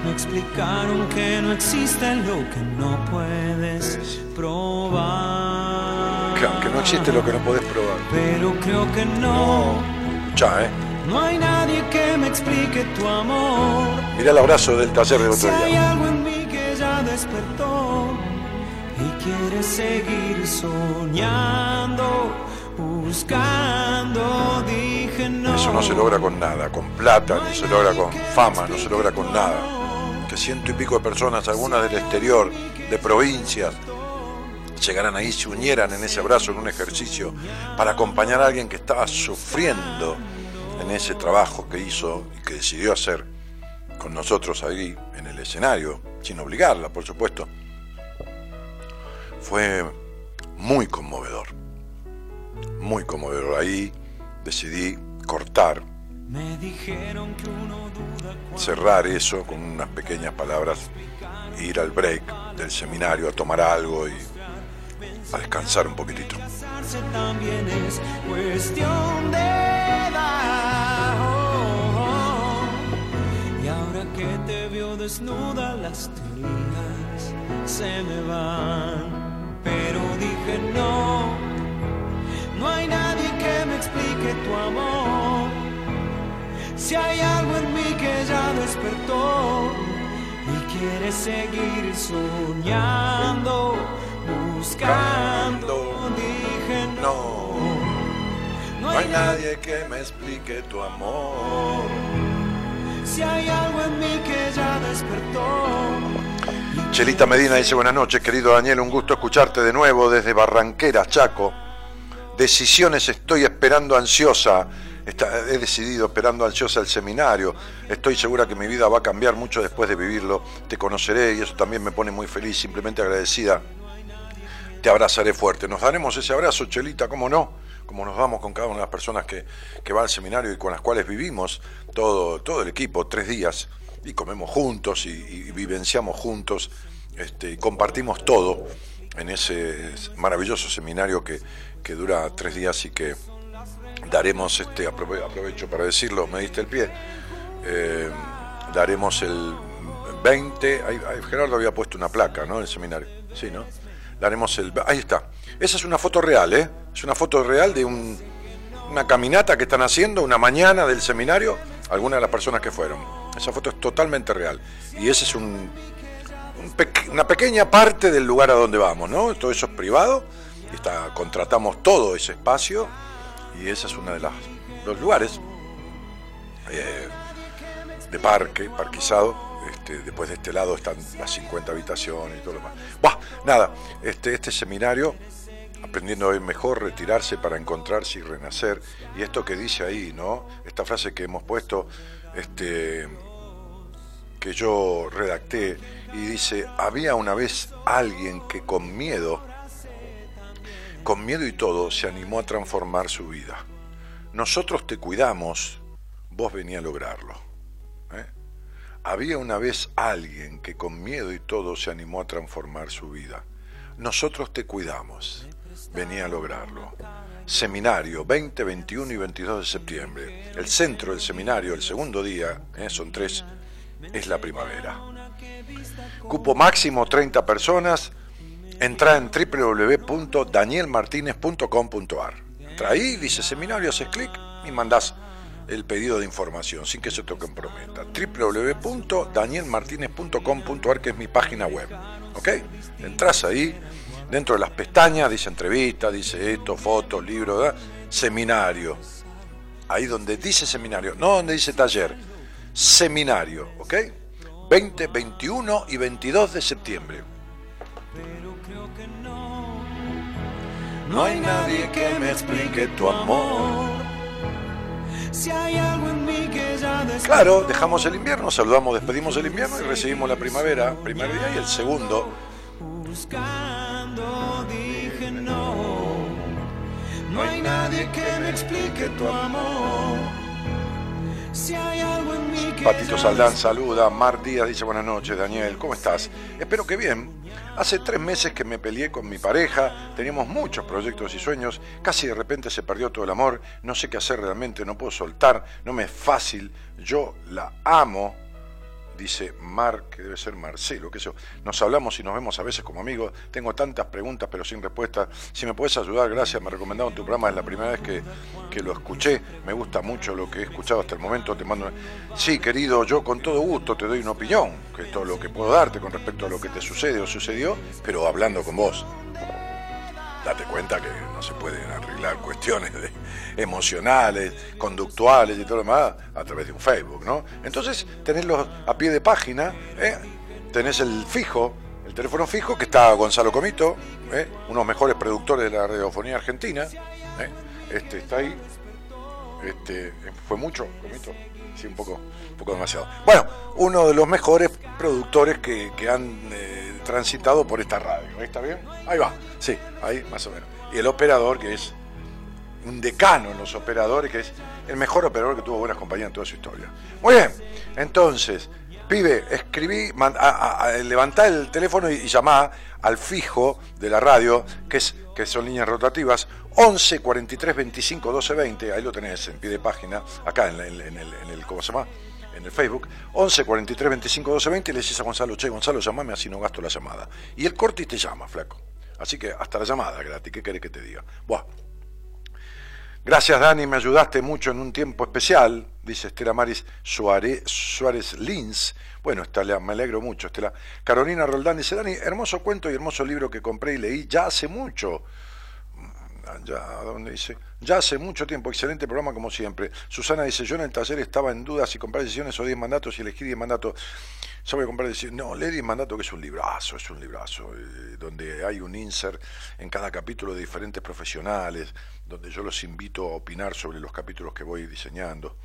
Me explicaron que no existe lo que no puedes probar. Que, que no existe lo que no podés probar. Pero creo que no. Ya, ¿eh? No hay nadie que me explique tu amor. Mirá el abrazo del taller Si otro hay día. algo en mí que ya despertó y quiere seguir soñando, buscando, dije no. Eso no se logra con nada, con plata, no se logra con fama, no se logra con nada. Que ciento y pico de personas, algunas del exterior, de provincias, llegaran ahí, se unieran en ese abrazo, en un ejercicio, para acompañar a alguien que estaba sufriendo en ese trabajo que hizo y que decidió hacer con nosotros ahí en el escenario, sin obligarla, por supuesto. Fue muy conmovedor, muy conmovedor. Ahí decidí cortar cerrar eso con unas pequeñas palabras, ir al break del seminario a tomar algo y a descansar un poquitito. Y ahora que te veo desnuda, las teorías se me van. Pero dije no, no hay nadie que me explique tu amor. Si hay algo en mí que ya despertó y quiere seguir soñando, buscando, dije no. No, hay nadie que me explique tu amor. Si hay algo en mí que ya despertó. Chelita Medina dice buenas noches, querido Daniel, un gusto escucharte de nuevo desde Barranquera, Chaco. Decisiones estoy esperando ansiosa. He decidido esperando ansiosa el seminario. Estoy segura que mi vida va a cambiar mucho después de vivirlo. Te conoceré y eso también me pone muy feliz, simplemente agradecida. Te abrazaré fuerte. Nos daremos ese abrazo, Chelita, ¿cómo no? Como nos damos con cada una de las personas que, que va al seminario y con las cuales vivimos todo, todo el equipo, tres días, y comemos juntos y, vivenciamos juntos este, y compartimos todo en ese maravilloso seminario que, que dura tres días y que daremos, este, aprove- aprovecho para decirlo, me diste el pie, eh, daremos el 20, ahí- ahí Gerardo había puesto una placa, ¿no? El seminario, sí, ¿no? Daremos el, ahí está, esa es una foto real, ¿eh? Es una foto real de un, una caminata que están haciendo, una mañana del seminario, algunas de las personas que fueron. Esa foto es totalmente real. Y ese es un, un una pequeña parte del lugar a donde vamos, ¿no? Todo eso es privado, está, contratamos todo ese espacio, y ese es uno de las, los lugares eh, de parque, parquizado. Este, después de este lado están las 50 habitaciones y todo lo demás. Bah, nada, este, este seminario, aprendiendo ver mejor, retirarse para encontrarse y renacer. Y esto que dice ahí, ¿no? Esta frase que hemos puesto, este, que yo redacté, y dice, había una vez alguien que con miedo, con miedo y todo, se animó a transformar su vida. Nosotros te cuidamos, vos venía a lograrlo. ¿eh? Había una vez alguien que con miedo y todo se animó a transformar su vida. Nosotros te cuidamos. Venía a lograrlo. Seminario 20, 21 y 22 de septiembre. El centro del seminario, el segundo día, eh, son tres, es la primavera. Cupo máximo 30 personas. Entra en www.danielmartinez.com.ar. Entra ahí, dice seminario, haces clic y mandás el pedido de información sin que se te comprometa. www.danielmartinez.com.ar que es mi página web. ¿Ok? Entras ahí, dentro de las pestañas dice entrevista, dice esto, fotos, libros, seminario. Ahí donde dice seminario, no donde dice taller, seminario, ¿ok? 20, 21 y 22 de septiembre. No hay nadie que me explique tu amor. Si hay algo en mí que ya Claro, dejamos el invierno, saludamos, despedimos el invierno y recibimos la primavera, primer día y el segundo. Buscando dije no. No hay nadie que me explique tu amor. Si hay algo en mí que Patito Saldán saluda, Mar Díaz dice buenas noches, Daniel, ¿cómo estás? Espero que bien. Hace tres meses que me peleé con mi pareja, teníamos muchos proyectos y sueños, casi de repente se perdió todo el amor, no sé qué hacer realmente, no puedo soltar, no me es fácil, yo la amo, dice Mar, que debe ser Marcelo, que eso. Nos hablamos y nos vemos a veces como amigos. Tengo tantas preguntas pero sin respuesta. Si me puedes ayudar, gracias. Me recomendaron tu programa, es la primera vez que, que lo escuché. Me gusta mucho lo que he escuchado hasta el momento. Te mando. Sí, querido, yo con todo gusto te doy una opinión, que es todo lo que puedo darte con respecto a lo que te sucede o sucedió, pero hablando con vos. Date cuenta que no se pueden arreglar cuestiones emocionales, conductuales y todo lo demás a través de un Facebook, ¿no? Entonces, tenéslo a pie de página, ¿eh? tenés el fijo, el teléfono fijo, que está Gonzalo Comito, ¿eh? uno de los mejores productores de la radiofonía argentina, ¿eh? este está ahí, este, fue mucho, Comito, sí, un poco, un poco demasiado. Bueno, uno de los mejores productores que, que han eh, transitado por esta radio. ¿Ahí está bien? Ahí va, sí, ahí más o menos. Y el operador, que es un decano en los operadores, que es el mejor operador que tuvo buenas compañías en toda su historia. Muy bien, entonces, pibe, escribí, levantá el teléfono y, y llamá al fijo de la radio, que, es, que son líneas rotativas, 11 43 25 12 20, ahí lo tenés en pie de página, acá en el, ¿cómo se llama? En el Facebook, 11 43 25 12 20, y le decís a Gonzalo, che, Gonzalo, llamame así no gasto la llamada. Y el corte te llama, flaco. Así que hasta la llamada gratis, ¿qué querés que te diga? Buah. Gracias, Dani, me ayudaste mucho en un tiempo especial, dice Estela Maris Suárez, Suárez Lins. Bueno, Estela, me alegro mucho, Estela. Carolina Roldán dice, Dani, hermoso cuento y hermoso libro que compré y leí ya hace mucho. Ya, ¿a ¿dónde dice? Ya hace mucho tiempo, excelente programa como siempre. Susana dice, yo en el taller estaba en duda si comprar decisiones o 10 mandatos y elegí 10 mandatos. A comprar decisiones. No, lee 10 mandatos que es un librazo, es un librazo, eh, donde hay un insert en cada capítulo de diferentes profesionales, donde yo los invito a opinar sobre los capítulos que voy diseñando.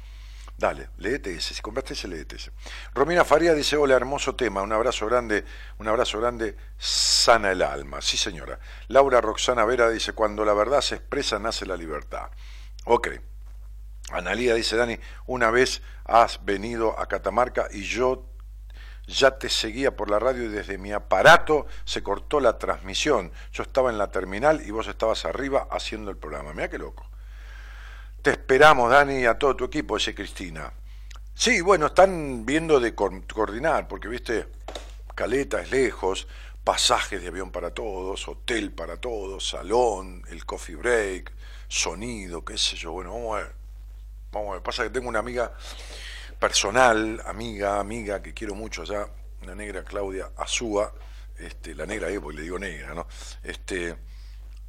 Dale, léete ese, si compraste ese, léete ese. Romina Faría dice, hola, hermoso tema, un abrazo grande, un abrazo grande, sana el alma. Sí, señora. Laura Roxana Vera dice, cuando la verdad se expresa, nace la libertad. Ok. Analía dice, Dani, una vez has venido a Catamarca y yo ya te seguía por la radio y desde mi aparato se cortó la transmisión. Yo estaba en la terminal y vos estabas arriba haciendo el programa. Mira qué loco. Te esperamos, Dani, a todo tu equipo, dice Cristina. Sí, bueno, están viendo de co- coordinar, porque, viste, Caleta es lejos, pasajes de avión para todos, hotel para todos, salón, el coffee break, sonido, qué sé yo. Bueno, vamos a ver. Vamos a ver. Pasa que tengo una amiga personal, amiga, amiga, que quiero mucho allá, una negra Claudia Azúa, este, la negra ahí, porque le digo negra, ¿no? Este,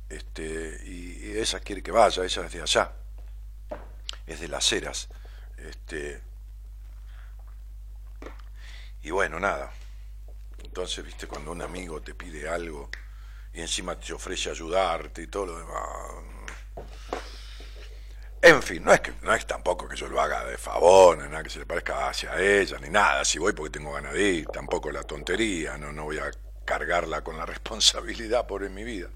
este, y, y ella quiere que vaya, ella es de allá, es de las Heras, este, y bueno, nada. Entonces, viste, cuando un amigo te pide algo y encima te ofrece ayudarte y todo lo demás. En fin, no es que no es tampoco que yo lo haga de favor, ni nada que se le parezca hacia ella, ni nada. Si voy porque tengo ganas de ir, tampoco la tontería, no, no voy a cargarla con la responsabilidad por en mi vida.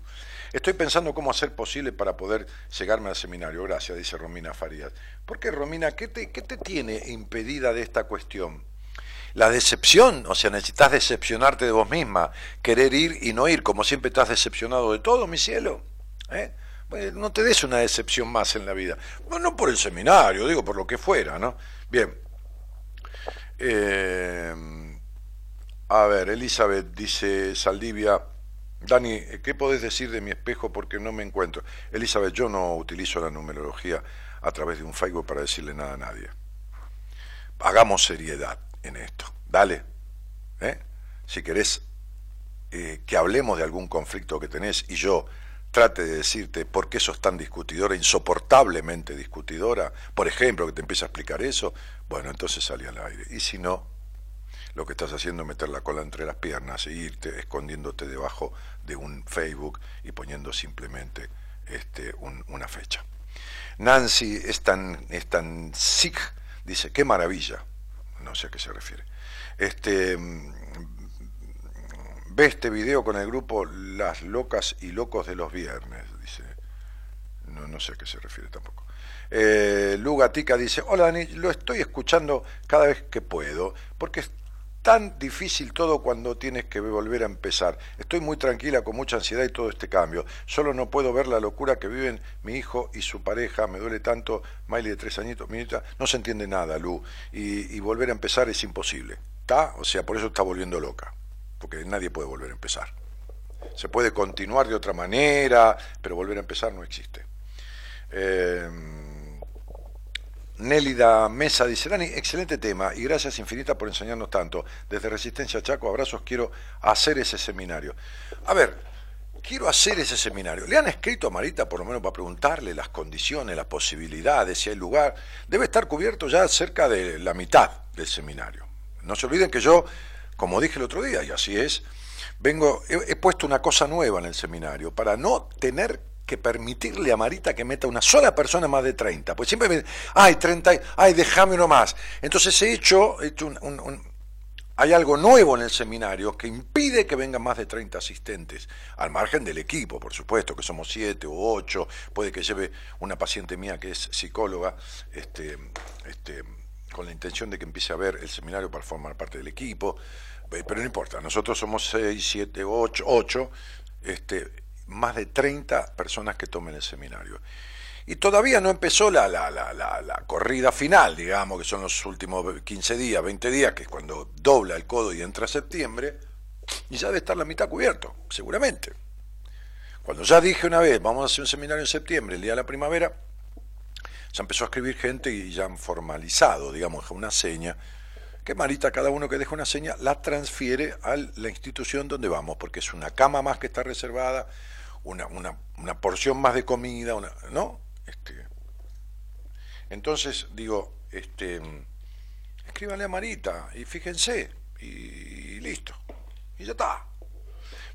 Estoy pensando cómo hacer posible para poder llegarme al seminario. Gracias, dice Romina Farías. ¿Por qué, Romina? ¿Qué te, qué te tiene impedida de esta cuestión? La decepción, o sea, necesitas decepcionarte de vos misma, querer ir y no ir, como siempre estás decepcionado de todo, mi cielo. ¿eh? Bueno, no te des una decepción más en la vida. Bueno, no por el seminario, digo por lo que fuera, ¿no? Bien. Eh, a ver, Elizabeth dice Saldivia, Dani, ¿qué podés decir de mi espejo porque no me encuentro? Elizabeth, yo no utilizo la numerología a través de un Facebook para decirle nada a nadie. Hagamos seriedad en esto. Dale. ¿eh? Si querés eh, que hablemos de algún conflicto que tenés y yo trate de decirte por qué sos tan discutidora, insoportablemente discutidora, por ejemplo, que te empiece a explicar eso, bueno, entonces salí al aire. Y si no, lo que estás haciendo es meter la cola entre las piernas e irte escondiéndote debajo de un Facebook y poniendo simplemente este, una fecha. Nancy es tan, es sick, dice, qué maravilla, no sé a qué se refiere. Este, mm, ve este video con el grupo Las Locas y Locos de los Viernes, dice. No, no sé a qué se refiere tampoco. Eh, Lugatica dice, hola Dani, lo estoy escuchando cada vez que puedo, porque tan difícil todo cuando tienes que volver a empezar. Estoy muy tranquila con mucha ansiedad y todo este cambio. Solo no puedo ver la locura que viven mi hijo y su pareja. Me duele tanto. Miley de tres añitos, minita, no se entiende nada, Lu. Y, volver a empezar es imposible. ¿Está? O sea, por eso está volviendo loca. Porque nadie puede volver a empezar. Se puede continuar de otra manera, pero volver a empezar no existe. Eh, Nélida Mesa dice, Dani, excelente tema y gracias infinita por enseñarnos tanto. Desde Resistencia Chaco, abrazos, quiero hacer ese seminario. A ver, quiero hacer ese seminario. ¿Le han escrito a Marita por lo menos para preguntarle las condiciones, las posibilidades, si hay lugar? Debe estar cubierto ya cerca de la mitad del seminario. No se olviden que yo, como dije el otro día, y así es, vengo, he, he puesto una cosa nueva en el seminario para no tener que permitirle a Marita que meta una sola persona más de 30. Pues siempre me ay, 30, ay, déjame uno más. Entonces he hecho, hecho un, hay algo nuevo en el seminario que impide que vengan más de 30 asistentes, al margen del equipo, por supuesto, que somos 7 o 8, puede que lleve una paciente mía que es psicóloga, este, este, con la intención de que empiece a ver el seminario para formar parte del equipo, pero no importa, nosotros somos 6, 7, 8, 8, este, más de 30 personas que tomen el seminario. Y todavía no empezó la, la, la, la, corrida final, digamos, que son los últimos 15 días, 20 días, que es cuando dobla el codo y entra septiembre, y ya debe estar la mitad cubierto, seguramente. Cuando ya dije una vez, vamos a hacer un seminario en septiembre, el día de la primavera, ya empezó a escribir gente y ya han formalizado, digamos, una seña que Marita, cada uno que deja una seña, la transfiere a la institución donde vamos, porque es una cama más que está reservada, una, una, una porción más de comida, una, ¿no? Este, entonces digo, este, escríbanle a Marita y fíjense, y, listo, y ya está.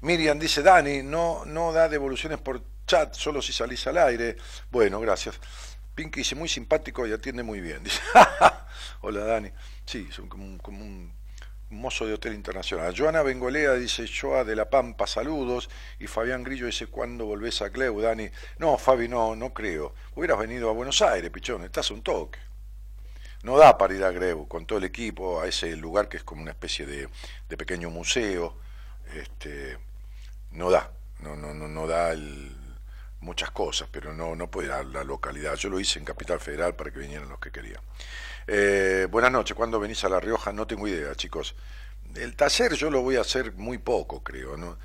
Miriam dice, Dani, no, no da devoluciones por chat, solo si salís al aire. Bueno, gracias. Pinky dice, muy simpático y atiende muy bien. Dice, hola Dani. Sí, son como como un mozo de hotel internacional. Joana Bengolea dice, Joa de la Pampa, saludos. Y Fabián Grillo dice, ¿cuándo volvés a Cleu, Dani? No, Fabi, no, no creo. Hubieras venido a Buenos Aires, pichón, estás un toque. No da para ir a Greu con todo el equipo a ese lugar que es como una especie de, de pequeño museo. Este, no da, no, no, no, no da el, muchas cosas, pero no, no puede dar la localidad. Yo lo hice en Capital Federal para que vinieran los que querían. Eh, buenas noches, ¿cuándo venís a La Rioja? No tengo idea, chicos. El taller yo lo voy a hacer muy poco, creo. ¿no?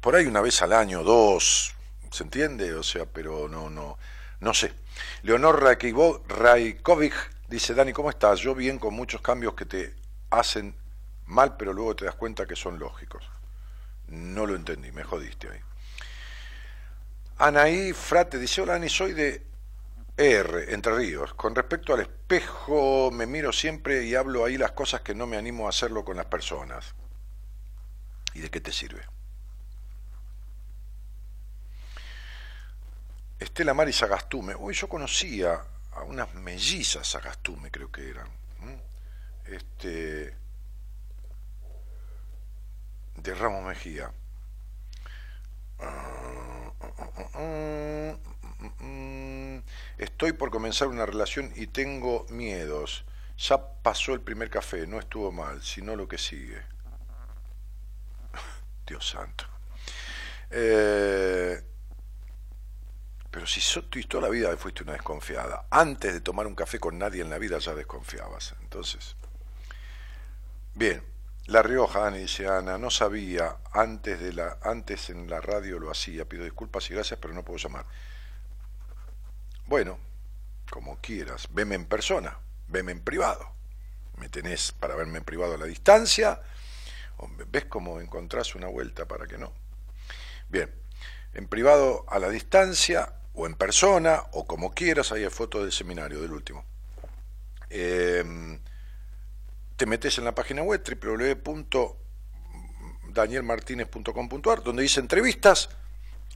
Por ahí una vez al año, dos, ¿se entiende? O sea, pero no, no, no sé. Leonor Raikovic dice, Dani, ¿cómo estás? Yo bien con muchos cambios que te hacen mal, pero luego te das cuenta que son lógicos. No lo entendí, me jodiste ahí. Anaí Frate dice, hola Ani, soy de R, Entre Ríos. Con respecto al espejo, me miro siempre y hablo ahí las cosas que no me animo a hacerlo con las personas. ¿Y de qué te sirve? Estela Mari Sagastume. Uy, yo conocía a unas mellizas Sagastume, creo que eran. Este. De Ramos Mejía. Ah, Estoy por comenzar una relación y tengo miedos. Ya pasó el primer café, no estuvo mal, sino lo que sigue. Dios santo. Eh, pero si toda la vida fuiste una desconfiada, antes de tomar un café con nadie en la vida ya desconfiabas. Entonces, bien, La Rioja, Ana dice Ana, no sabía, antes, de la, antes en la radio lo hacía, pido disculpas y gracias, pero no puedo llamar. Bueno, como quieras, veme en persona, veme en privado. Me tenés para verme en privado a la distancia, ¿ves cómo encontrás una vuelta para que no? Bien, en privado a la distancia o en persona o como quieras, hay fotos del seminario, del último. Em, te metes en la página web www.danielmartinez.com.ar donde dice entrevistas,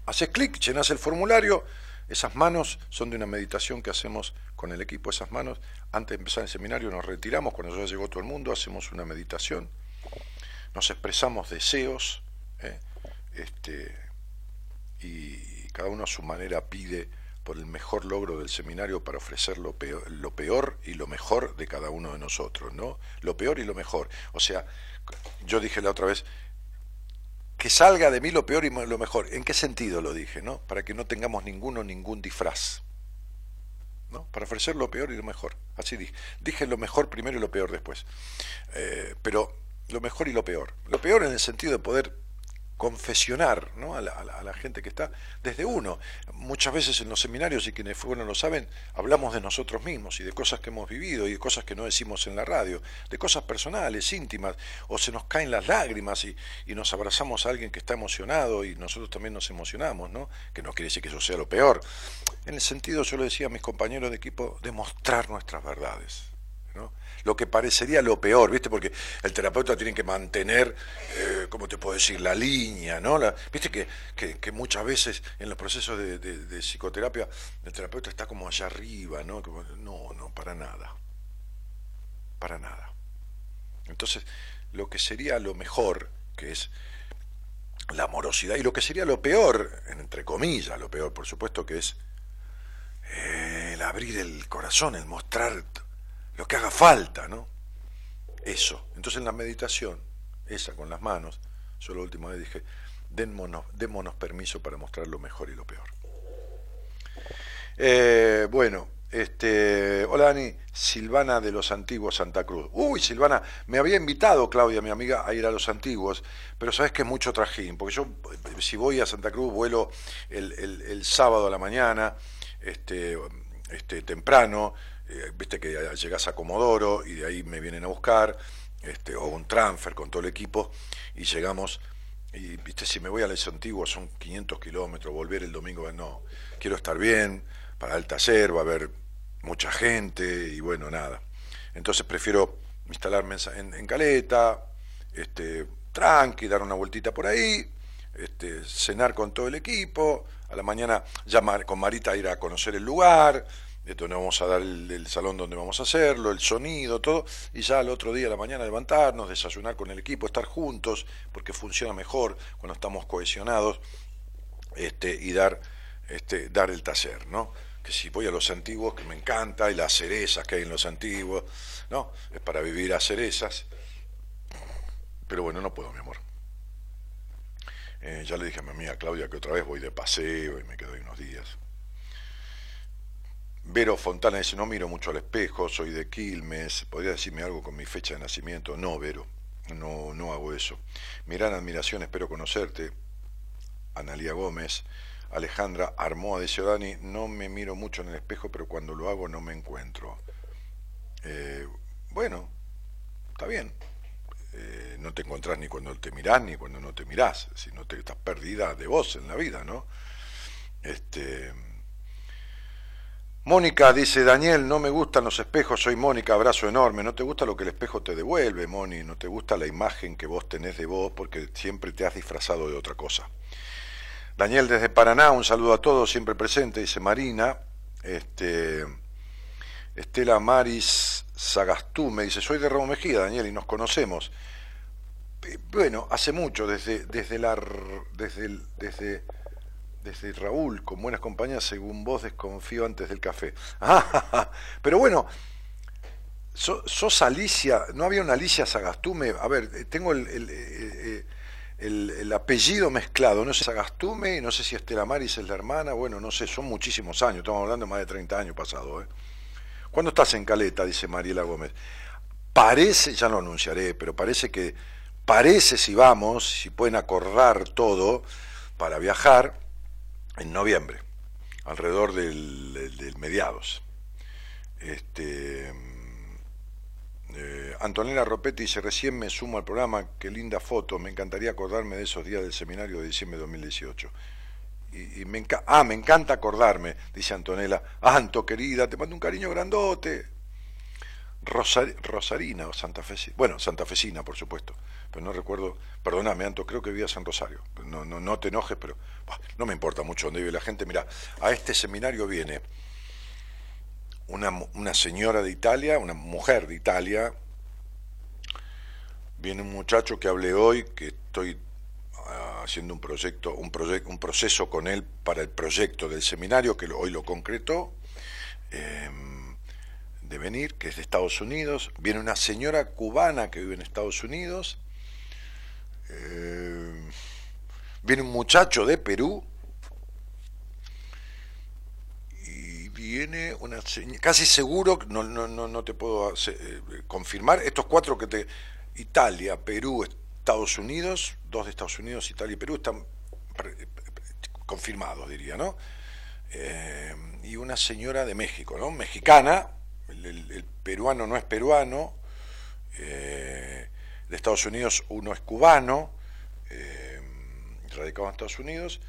haces clic, llenas el formulario, esas manos son de una meditación que hacemos con el equipo, esas manos, antes de empezar el seminario nos retiramos, cuando ya llegó todo el mundo, hacemos una meditación, nos expresamos deseos, ¿eh? este, y cada uno a su manera pide por el mejor logro del seminario para ofrecer lo peor, lo peor y lo mejor de cada uno de nosotros, ¿no? Lo peor y lo mejor. O sea, yo dije la otra vez, que salga de mí lo peor y lo mejor. ¿En qué sentido lo dije, no? Para que no tengamos ninguno ningún disfraz. ¿no? Para ofrecer lo peor y lo mejor. Así dije. Dije lo mejor primero y lo peor después. Eh, pero lo mejor y lo peor. Lo peor en el sentido de poder confesionar ¿no? a, la, gente que está desde uno. Muchas veces en los seminarios, y quienes fueron lo saben, hablamos de nosotros mismos y de cosas que hemos vivido y de cosas que no decimos en la radio, de cosas personales, íntimas, o se nos caen las lágrimas y, y nos abrazamos a alguien que está emocionado y nosotros también nos emocionamos, ¿no? que no quiere decir que eso sea lo peor. En el sentido, yo lo decía a mis compañeros de equipo, de mostrar nuestras verdades lo que parecería lo peor, ¿viste? Porque el terapeuta tiene que mantener, eh, ¿cómo te puedo decir?, la línea, ¿no? ¿Viste que, muchas veces en los procesos de, psicoterapia el terapeuta está como allá arriba, ¿no? no, no, para nada. Para nada. Entonces, lo que sería lo mejor, que es la amorosidad, y lo que sería lo peor, entre comillas, lo peor, por supuesto, que es eh, el abrir el corazón, el mostrar lo que haga falta, ¿no? Eso. Entonces en la meditación, esa con las manos, yo la última vez dije, démonos, démonos permiso para mostrar lo mejor y lo peor. Eh, bueno, este, hola Dani, Silvana de los Antiguos Santa Cruz. Uy, Silvana, me había invitado Claudia, mi amiga, a ir a los Antiguos, pero sabes que es mucho trajín, porque yo si voy a Santa Cruz vuelo el, el sábado a la mañana, este, este, temprano, eh, viste que llegas a Comodoro y de ahí me vienen a buscar, este, o un transfer con todo el equipo, y llegamos, y viste, si me voy a Les Antiguos son 500 kilómetros, volver el domingo, no, quiero estar bien, para el taller va a haber mucha gente, y bueno, nada. Entonces prefiero instalarme en, Caleta, este, tranqui, dar una vueltita por ahí, este, cenar con todo el equipo, a la mañana llamar con Marita ir a conocer el lugar, donde vamos a dar el, salón donde vamos a hacerlo, el sonido, todo, y ya al otro día a la mañana levantarnos, desayunar con el equipo, estar juntos, porque funciona mejor cuando estamos cohesionados, este, y dar, este, dar el taller, ¿no? Que si voy a los antiguos, que me encanta, y las cerezas que hay en los antiguos, ¿no? Es para vivir a cerezas, pero bueno, no puedo, mi amor. Eh, ya le dije a mi amiga Claudia que otra vez voy de paseo y me quedo ahí unos días. Vero Fontana dice, no miro mucho al espejo, soy de Quilmes, ¿podría decirme algo con mi fecha de nacimiento? No, Vero, no, no hago eso. Mi gran admiración, espero conocerte. Analía Gómez, Alejandra Armoa dice, Dani, no me miro mucho en el espejo, pero cuando lo hago no me encuentro. Eh, bueno, está bien. Eh, no te encontrás ni cuando te mirás ni cuando no te mirás, si no te estás perdida de vos en la vida, ¿no? Este, Mónica dice, Daniel, no me gustan los espejos, soy Mónica, abrazo enorme. No te gusta lo que el espejo te devuelve, Moni, no te gusta la imagen que vos tenés de vos porque siempre te has disfrazado de otra cosa. Daniel desde Paraná, un saludo a todos, siempre presente, dice Marina. Este, Estela Maris Sagastú me dice, soy de Ramo Mejía, Daniel, y nos conocemos. Bueno, hace mucho, desde, desde la desde, desde desde Raúl, con buenas compañías, según vos desconfío antes del café. pero bueno, So- sos Alicia, ¿no había una Alicia Sagastume? A ver, eh, tengo eh, eh, el- el apellido mezclado, no sé, Sagastume, no sé si Estela Maris es la hermana, bueno, no sé, son muchísimos años, estamos hablando de más de 30 años pasados. ¿Cuándo estás en Caleta? Dice Mariela Gómez. Parece, ya lo anunciaré, pero parece que, parece si vamos, si pueden acordar todo para viajar en noviembre, alrededor del, mediados. Este, eh, Antonella Ropetti dice, recién me sumo al programa, qué linda foto, me encantaría acordarme de esos días del seminario de diciembre de 2018. Y, y me ah, me encanta acordarme, dice Antonella. Anto, querida, te mando un cariño grandote. Rosar- Rosarina o Santa Fe, bueno, Santa Fecina, por supuesto, pero no recuerdo, perdóname, Anto, creo que vivías en Rosario, no, no, no te enojes, pero no me importa mucho dónde vive la gente. Mira, a este seminario viene una, una señora de Italia, una mujer de Italia, viene un muchacho que hablé hoy, que estoy ah, haciendo un proyecto, un proyecto, un proceso con él para el proyecto del seminario, que hoy lo concretó, em, de venir, que es de Estados Unidos, viene una señora cubana que vive en Estados Unidos, eh, viene un muchacho de Perú, y viene una señora, casi seguro, no, no, no, no te puedo eh, confirmar, estos cuatro que te, Italia, Perú, Estados Unidos, dos de Estados Unidos, Italia y Perú están pre- confirmados, diría, ¿no? Eh, y una señora de México, ¿no? Mexicana, el, peruano no es peruano, eh, de Estados Unidos uno es cubano, eh, radicado en Estados Unidos,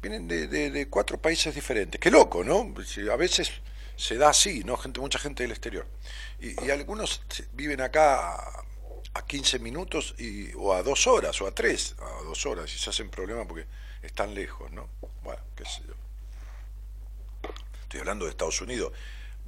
vienen, de, de- cuatro países diferentes. Qué loco, ¿no? A veces se da así, ¿no? Gente, mucha gente del exterior. Y, algunos viven acá a, a 15 minutos y, o a dos horas, o a tres, a dos horas, y se hacen problemas porque están lejos, ¿no? Bueno, qué sé yo. Estoy hablando de Estados Unidos.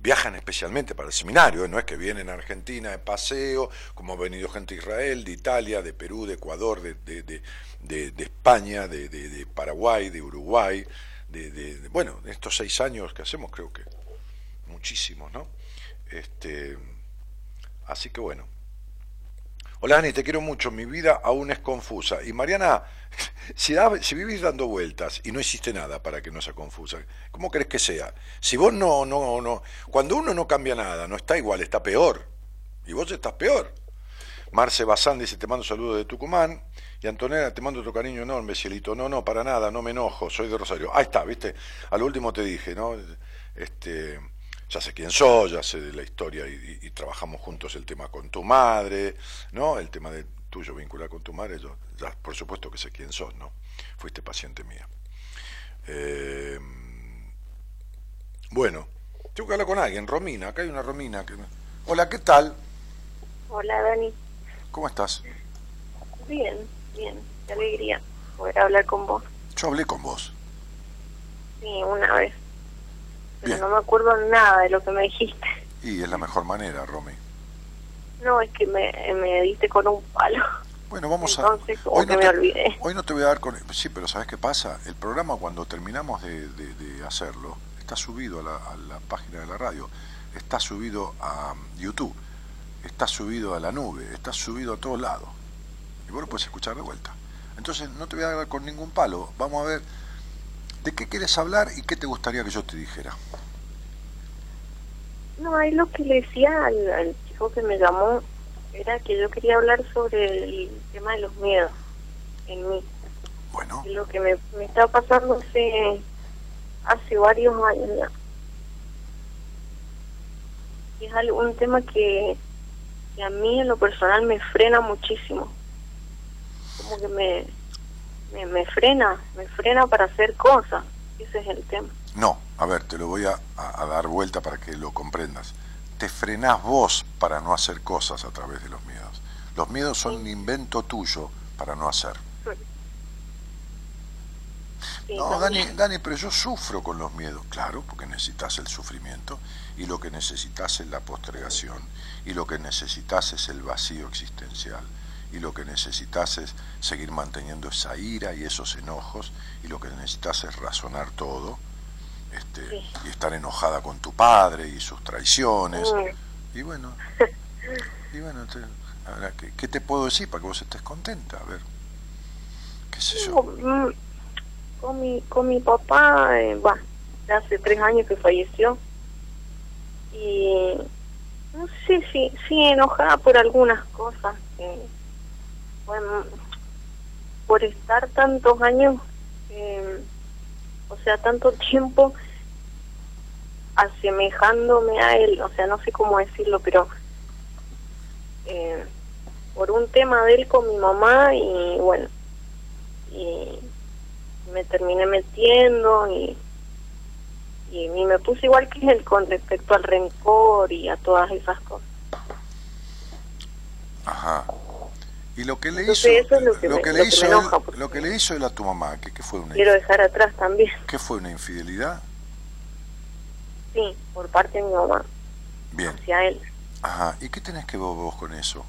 Viajan especialmente para el seminario, ¿eh? no es que vienen a Argentina de paseo, como ha venido gente de Israel, de Italia, de Perú, de Ecuador, de, de- de- de- España, de, Paraguay, de Uruguay, de, bueno, estos seis años que hacemos, creo que muchísimos, ¿no? Este, así que bueno. Hola Dani, te quiero mucho, mi vida aún es confusa. Y Mariana, si, da- vivís dando vueltas y no hiciste nada para que no sea confusa, ¿cómo crees que sea? Si vos no, no, no, cuando uno no cambia nada, no está igual, está peor. Y vos estás peor. Marce Bazán dice, te mando saludos de Tucumán. Y Antonella, te mando tu cariño enorme, cielito. No, no, para nada, no me enojo, soy de Rosario. Ahí está, viste. Al último te dije, ¿no? Este, ya sé quién soy, ya sé de la historia y, y- y trabajamos juntos el tema con tu madre, ¿no? El tema de tuyo vincular con tu madre, yo ya por supuesto que sé quién sos, ¿no? Fuiste paciente mía. Eh, bueno, tengo que hablar con alguien, Romina, acá hay una Romina. Que... Hola, ¿qué tal? Hola Dani, ¿Cómo estás? bien, bien, qué alegría poder hablar con vos. Yo hablé con vos. Sí, una vez, pero no me acuerdo nada de lo que me dijiste. Y es la mejor manera, Romy. No, es que me, me diste con un palo. Bueno, vamos a... Entonces, como Hoy no, me te, hoy no te voy a dar con... Sí, pero ¿sabes qué pasa? El programa cuando terminamos de, de- de hacerlo está subido a la, a la página de la radio, está subido a YouTube, está subido a la nube, está subido a todos lados. Y vos lo puedes escuchar de vuelta. Entonces no te voy a dar con ningún palo. Vamos a ver de qué quieres hablar y qué te gustaría que yo te dijera. No, ahí lo que le decía al, al chico que me llamó era que yo quería hablar sobre el tema de los miedos en mí. Bueno, lo que me, me está pasando hace, hace varios años ya. Y es algo, un tema que, que a mí en lo personal me frena muchísimo. Como que me, me, me frena, me frena para hacer cosas. Ese es el tema. no, a ver, te lo voy a, a- a dar vuelta para que lo comprendas. Te frenás vos para no hacer cosas a través de los miedos. Los miedos son un invento tuyo para no hacer. Sí, No, Dani. Dani, pero yo sufro con los miedos, claro, porque necesitas el sufrimiento y lo que necesitas es la postergación y lo que necesitas es el vacío existencial y lo que necesitas es seguir manteniendo esa ira y esos enojos y lo que necesitas es razonar todo este, Sí. y estar enojada con tu padre y sus traiciones. Mm, Y bueno, y bueno, te- ahora, ¿qué, qué te puedo decir para que vos estés contenta? A ver, qué sé yo. Mm, Con mi, con mi papá, eh, hace tres años que falleció. Y no sé si, sí enojada por algunas cosas. eh, bueno, por estar tantos años, eh, o sea, tanto tiempo asemejándome a él, o sea, no sé cómo decirlo, pero eh, por un tema de él con mi mamá y bueno, y me terminé metiendo y, y, y me puse igual que él con respecto al rencor y a todas esas cosas. Ajá. Y lo que le Entonces, hizo, eso es lo que me- le lo que hizo me él- enoja, lo que le hizo él a tu mamá, que, que fue una Quiero dejar atrás también, ¿qué fue una infidelidad? sí, por parte de mi mamá, Bien. hacia él. Ajá. ¿Y qué tenés que ver vos con eso?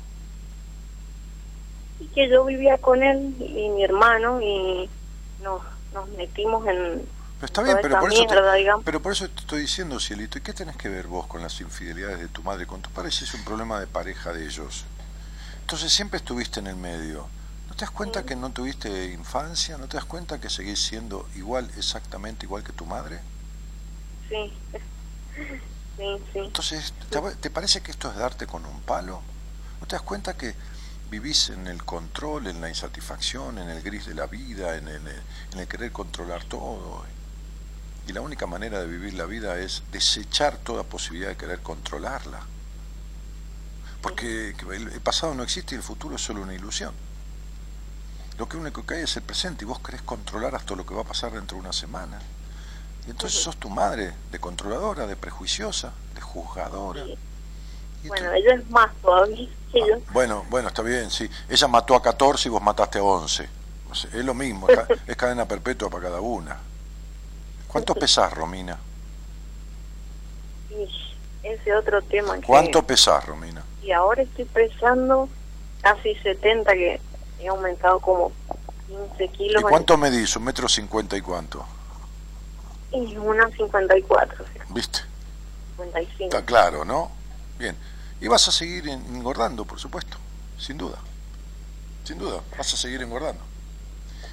Y que yo vivía con él y mi hermano y nos, nos metimos en... Pero está bien, pero por eso te, pero por eso te estoy diciendo, Cielito, ¿y qué tenés que ver vos con las infidelidades de tu madre? Con tu padre si es un problema de pareja de ellos. Entonces siempre estuviste en el medio. ¿No te das cuenta que no tuviste infancia? ¿No te das cuenta que seguís siendo igual, exactamente igual que tu madre? Sí, sí, sí. Entonces, ¿te, te parece que esto es darte con un palo? ¿No te das cuenta que vivís en el control, en la insatisfacción, en el gris de la vida, en el, en el querer controlar todo? Y la única manera de vivir la vida es desechar toda posibilidad de querer controlarla. Porque el pasado no existe y el futuro es solo una ilusión. Lo que único que hay es el presente y vos querés controlar hasta lo que va a pasar dentro de una semana. Y entonces sos tu madre de controladora, de prejuiciosa, de juzgadora. Sí. Bueno, tú- ella es más todavía que yo. bueno, bueno, está bien, sí. Ella mató a 14 y vos mataste a 11. O sea, es lo mismo, es, ca- es cadena perpetua para cada una. ¿Cuánto pesás, Romina? Ese otro tema que... ¿Cuánto pesás, Romina? Y ahora estoy pesando casi 70, que he aumentado como 15 ¿Y kilos. cuánto medís? ¿Un metro cincuenta y cuánto? Y una 54, ¿Viste? 55. Está claro, ¿no? Bien. Y vas a seguir en- engordando, por supuesto, sin duda. Sin duda, vas a seguir engordando.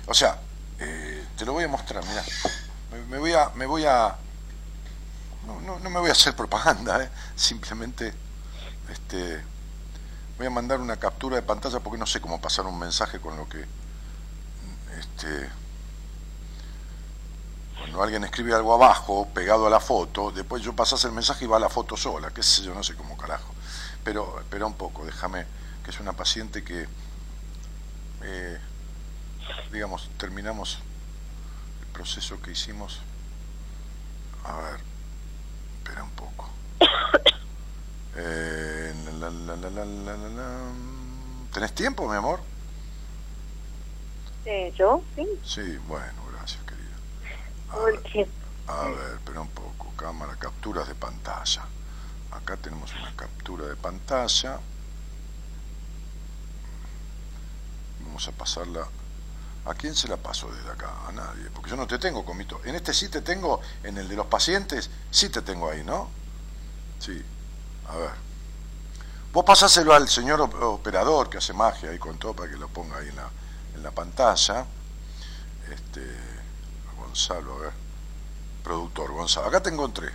O sea, eh, te lo voy a mostrar, mira. Me, me voy a, me voy a, no, no, no me voy a hacer propaganda, ¿eh? simplemente, este, voy a mandar una captura de pantalla porque no sé cómo pasar un mensaje con lo que, este, cuando alguien escribe algo abajo, pegado a la foto, después yo pasas el mensaje y va la foto sola, qué sé yo, no sé cómo carajo. Pero espera un poco, déjame, que es una paciente que, eh, digamos, terminamos el proceso que hicimos. A ver, espera un poco. Eh, la, la, la, la, la, la, la. ¿Tenés tiempo, mi amor? Eh, ¿Yo? Sí, Sí, bueno, gracias, querida. A. A ver, espera un poco. Cámara, capturas de pantalla. Acá tenemos una captura de pantalla. Vamos a pasarla. ¿A quién se la paso desde acá? A nadie. Porque yo no te tengo, comito. En este sí te tengo, en el de los pacientes, sí te tengo ahí, ¿no? Sí. A ver. Vos pasáselo al señor op- operador que hace magia ahí con todo para que lo ponga ahí en la, en la pantalla. Este. Gonzalo, a ver productor Gonzalo. Acá te encontré.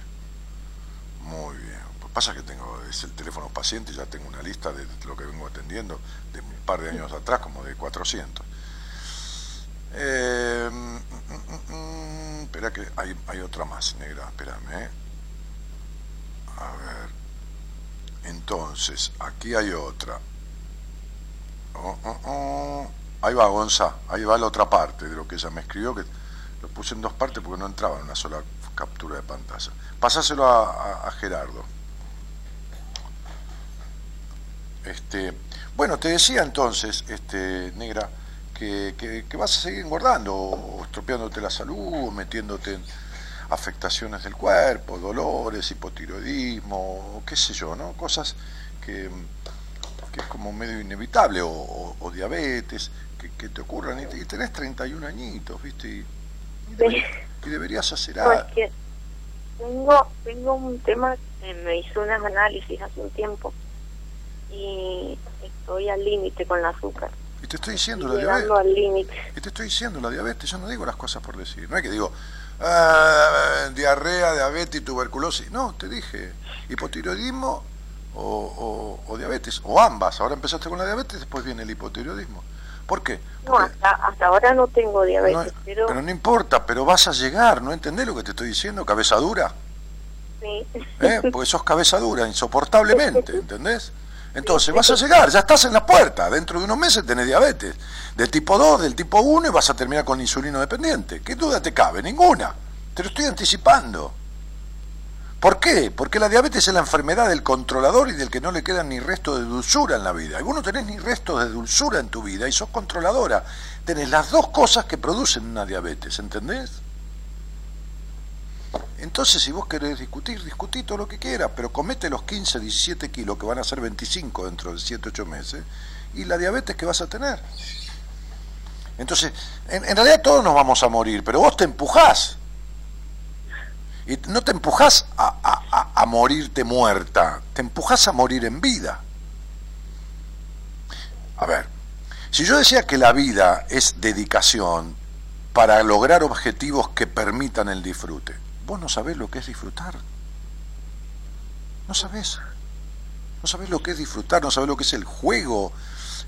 Muy bien. Pues pasa que tengo, es el teléfono paciente, ya tengo una lista de lo que vengo atendiendo de un par de años atrás, como de 400. Eh, mm, mm, mm, espera que hay, hay otra más, negra, espérame. ¿eh? A ver. Entonces, aquí hay otra. Oh, oh, oh. Ahí va Gonza, ahí va la otra parte de lo que ella me escribió, que lo puse en dos partes porque no entraba en una sola captura de pantalla. Pasáselo a, Gerardo. Este, bueno, te decía entonces, este, negra, que, que- que vas a seguir engordando, o estropeándote la salud, o metiéndote en afectaciones del cuerpo, dolores, hipotiroidismo, qué sé yo, ¿no? Cosas que, que es como medio inevitable, o, o- o diabetes, que, que te ocurran, y, y tenés 31 añitos, ¿viste? Y, deberías, y deberías hacer No, algo. es que tengo, tengo un tema eh, me hice unos análisis hace un tiempo y estoy al límite con el azúcar. Y te estoy diciendo la diabetes. al límite. Y te estoy diciendo la diabetes, yo no digo las cosas por decir. No es que digo ah, diarrea, diabetes, tuberculosis. No, te dije hipotiroidismo o, o- o diabetes, o ambas. Ahora empezaste con la diabetes, después viene el hipotiroidismo. ¿Por qué? No, Porque- hasta, hasta ahora no tengo no, diabetes, pero, pero no importa, pero vas a llegar, ¿no entendés lo que te estoy diciendo? Cabeza dura. sí. ¿eh? porque sos cabeza dura, insoportablemente, ¿entendés? Entonces vas a llegar, ya estás en la puerta, dentro de unos meses tenés diabetes, del tipo 2, del tipo 1 y vas a terminar con insulino dependiente. ¿Qué duda te cabe? Ninguna. Te lo estoy anticipando. ¿Por qué? Porque la diabetes es la enfermedad del controlador y del que no le quedan ni restos de dulzura en la vida. Algunos tenés ni restos de dulzura en tu vida y sos controladora. Tenés las dos cosas que producen una diabetes, ¿entendés? Entonces, si vos querés discutir, discutí todo lo que quieras, pero comete los 15, 17 kilos, que van a ser 25 dentro de 7, 8 meses, y la diabetes que vas a tener. Entonces, en, realidad todos nos vamos a morir, pero vos te empujás. Y no te empujás a- a morirte muerta, te empujás a morir en vida. A ver, si yo decía que la vida es dedicación para lograr objetivos que permitan el disfrute, vos no sabés lo que es disfrutar. No sabés. No sabés lo que es disfrutar, no sabés lo que es el juego,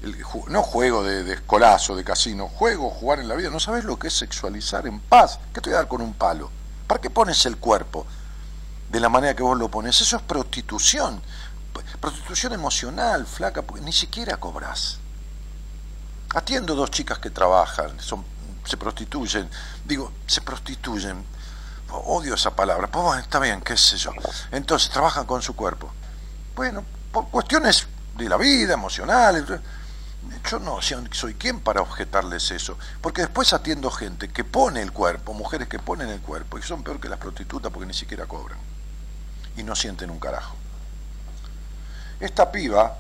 el no juego de, de escolazo, de casino, juego, jugar en la vida, no sabés lo que es sexualizar en paz. ¿Qué te voy a dar con un palo? ¿Para qué pones el cuerpo? De la manera que vos lo pones. Eso es prostitución. Prostitución emocional, flaca, porque ni siquiera cobras. Atiendo dos chicas que trabajan, son, se prostituyen. Digo, se prostituyen. Odio esa palabra. Pues bueno, está bien, qué sé yo. Entonces, trabajan con su cuerpo. Bueno, por cuestiones de la vida, emocionales. Yo no soy soy quien para objetarles eso. Porque después atiendo gente que pone el cuerpo, mujeres que ponen el cuerpo, y son peor que las prostitutas porque ni siquiera cobran. Y no sienten un carajo. Esta piba,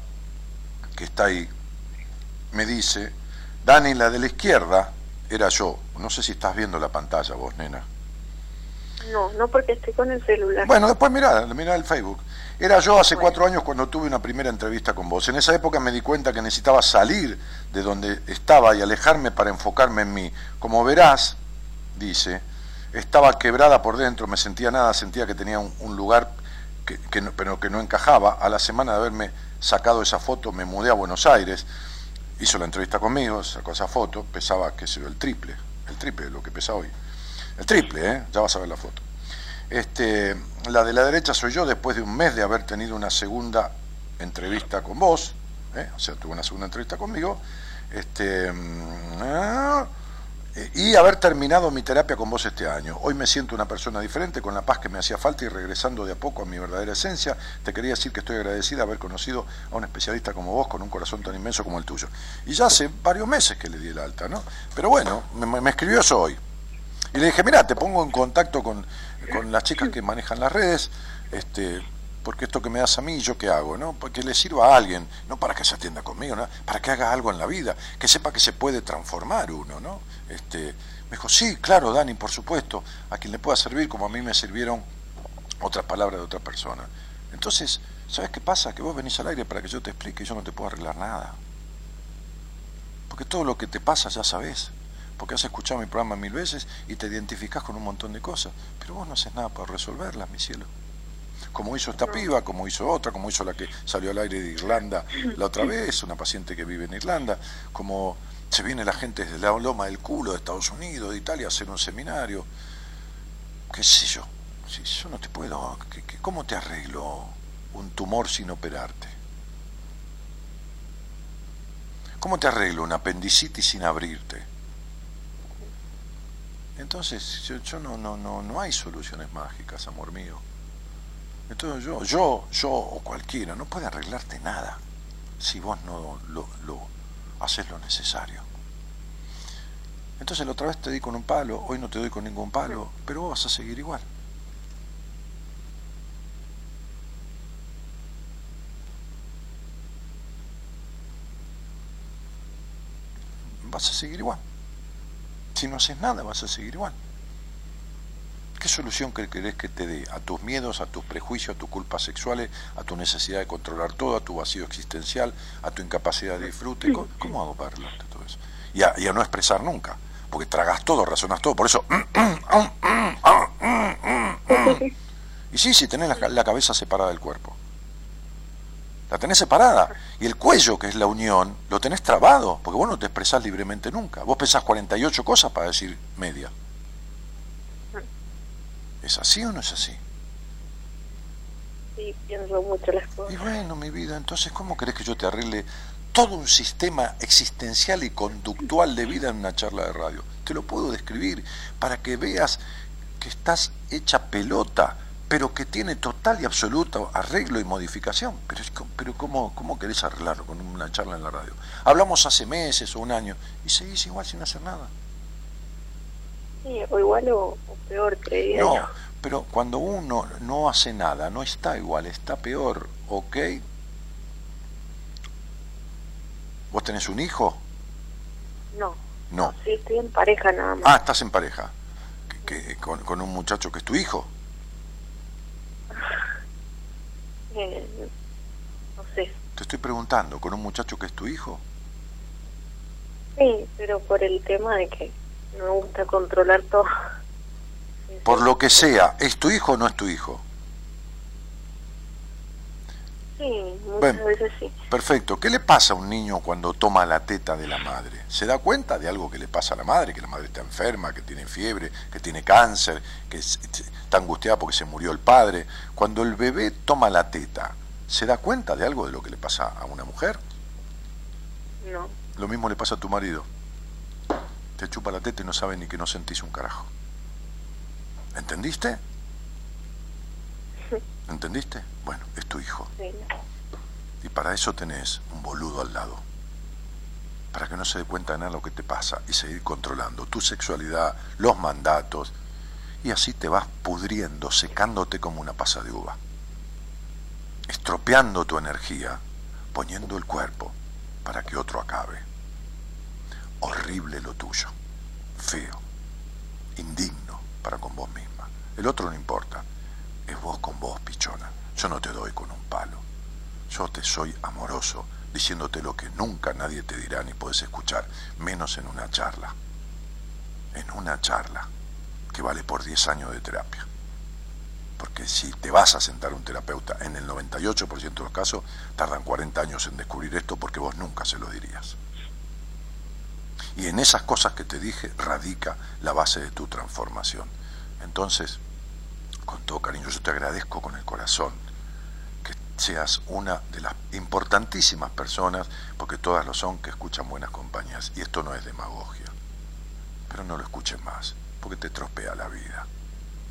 que está ahí, me dice, Dani, la de la izquierda, era yo. No sé si estás viendo la pantalla vos, nena. No, no porque estoy con el celular. Bueno, después mirá, mirá el Facebook. Era yo hace cuatro años cuando tuve una primera entrevista con vos. En esa época me di cuenta que necesitaba salir de donde estaba y alejarme para enfocarme en mí. Como verás, dice, estaba quebrada por dentro, me sentía nada, sentía que tenía un, un lugar que, que no- pero que no encajaba. A la semana de haberme sacado esa foto me mudé a Buenos Aires, hizo la entrevista conmigo, sacó esa foto, pesaba, qué sé yo, el triple, el triple de lo que pesa hoy. El triple, ¿eh? Ya vas a ver la foto. Este, la de la derecha soy yo después de un mes de haber tenido una segunda entrevista con vos, ¿eh? o sea, tuve una segunda entrevista conmigo, este, mm, ah, y haber terminado mi terapia con vos este año. Hoy me siento una persona diferente, con la paz que me hacía falta y regresando de a poco a mi verdadera esencia. Te quería decir que estoy agradecida de haber conocido a un especialista como vos con un corazón tan inmenso como el tuyo. Y ya hace varios meses que le di el alta, ¿no? Pero bueno, me, me escribió eso hoy. Y le dije, mira, te pongo en contacto con, con las chicas que manejan las redes, este, porque esto que me das a mí, ¿yo qué hago? ¿no? Para que le sirva a alguien, no para que se atienda conmigo, ¿no? para que haga algo en la vida, que sepa que se puede transformar uno, ¿no? Este, me dijo, sí, claro, Dani, por supuesto, a quien le pueda servir como a mí me sirvieron otras palabras de otra persona. Entonces, ¿sabes qué pasa? Que vos venís al aire para que yo te explique y yo no te puedo arreglar nada. Porque todo lo que te pasa ya sabes. Porque has escuchado mi programa mil veces y te identificás con un montón de cosas. Pero vos no haces nada para resolverlas, mi cielo. Como hizo esta piba, como hizo otra, como hizo la que salió al aire de Irlanda la otra vez, una paciente que vive en Irlanda, como se viene la gente desde la loma del culo de Estados Unidos, de Italia, a hacer un seminario. ¿Qué sé yo? Si yo no te puedo. ¿qué- qué- ¿Cómo te arreglo un tumor sin operarte? ¿Cómo te arreglo una apendicitis sin abrirte? Entonces, yo, yo no, no, no, no hay soluciones mágicas, amor mío. Entonces yo, yo, yo o cualquiera, no puede arreglarte nada si vos no lo, lo haces lo necesario. Entonces la otra vez te di con un palo, hoy no te doy con ningún palo, pero vos vas a seguir igual. Vas a seguir igual. Si no haces nada, vas a seguir igual. ¿Qué solución que querés que te dé a tus miedos, a tus prejuicios, a tus culpas sexuales, a tu necesidad de controlar todo, a tu vacío existencial, a tu incapacidad de disfrute? ¿Cómo, cómo hago para arreglarte todo eso? Y a, y a no expresar nunca, porque tragas todo, razonas todo, por eso... Y sí, si tenés la, la cabeza separada del cuerpo. La tenés separada. Y el cuello, que es la unión, lo tenés trabado, porque vos no te expresás libremente nunca. Vos pensás 48 cosas para decir media. ¿Es así o no es así? Sí, pienso mucho las cosas. Y bueno, mi vida, entonces, ¿cómo querés que yo te arregle todo un sistema existencial y conductual de vida en una charla de radio? Te lo puedo describir para que veas que estás hecha pelota, pero que tiene total y absoluto arreglo y modificación. Pero, pero ¿cómo, ¿cómo querés arreglarlo con una charla en la radio? Hablamos hace meses o un año y seguís igual sin hacer nada. Sí, o igual o, o peor, creería No, pero cuando uno no hace nada, no está igual, está peor, ¿ok? ¿Vos tenés un hijo? No. No. Sí, estoy en pareja nada más. Ah, estás en pareja. Que- que- con, con un muchacho que es tu hijo. No sé. Te estoy preguntando, ¿con un muchacho que es tu hijo? Sí, pero por el tema de que no me gusta controlar todo. Por lo que sea, ¿es tu hijo o no es tu hijo? Sí, muchas Bueno. veces sí. Perfecto. ¿Qué le pasa a un niño cuando toma la teta de la madre? ¿Se da cuenta de algo que le pasa a la madre? Que la madre está enferma, que tiene fiebre, que tiene cáncer, que es- está angustiada porque se murió el padre. Cuando el bebé toma la teta, ¿se da cuenta de algo de lo que le pasa a una mujer? No. Lo mismo le pasa a tu marido. Te chupa la teta y no sabe ni que no sentís un carajo. ¿Entendiste? ¿Entendiste? Bueno, es tu hijo. Y para eso tenés un boludo al lado. Para que no se dé cuenta de nada lo que te pasa y seguir controlando tu sexualidad, los mandatos. Y así te vas pudriendo, secándote como una pasa de uva. Estropeando tu energía, poniendo el cuerpo para que otro acabe. Horrible lo tuyo. Feo. Indigno para con vos misma. El otro no importa. Es vos con vos, pichona. Yo no te doy con un palo. Yo te soy amoroso, diciéndote lo que nunca nadie te dirá ni puedes escuchar, menos en una charla. En una charla que vale por 10 años de terapia. Porque si te vas a sentar un terapeuta, en el 98% de los casos tardan 40 años en descubrir esto porque vos nunca se lo dirías. Y en esas cosas que te dije radica la base de tu transformación. Entonces, con todo cariño, yo te agradezco con el corazón que seas una de las importantísimas personas, porque todas lo son, que escuchan buenas compañías. Y esto no es demagogia. Pero no lo escuches más, porque te trospea la vida.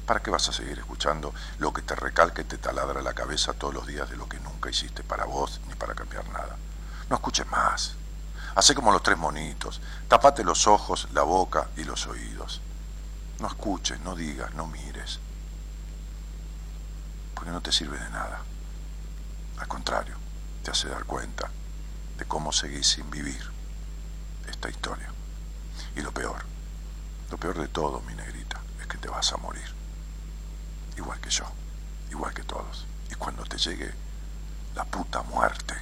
¿Para qué vas a seguir escuchando lo que te recalca y te taladra la cabeza todos los días de lo que nunca hiciste para vos ni para cambiar nada? No escuches más. Hacé como los tres monitos. Tapate los ojos, la boca y los oídos. No escuches, no digas, no mires. Porque no te sirve de nada. Al contrario, te hace dar cuenta de cómo seguís sin vivir esta historia. Y lo peor, lo peor de todo, mi negrita, es que te vas a morir. Igual que yo, igual que todos. Y cuando te llegue la puta muerte,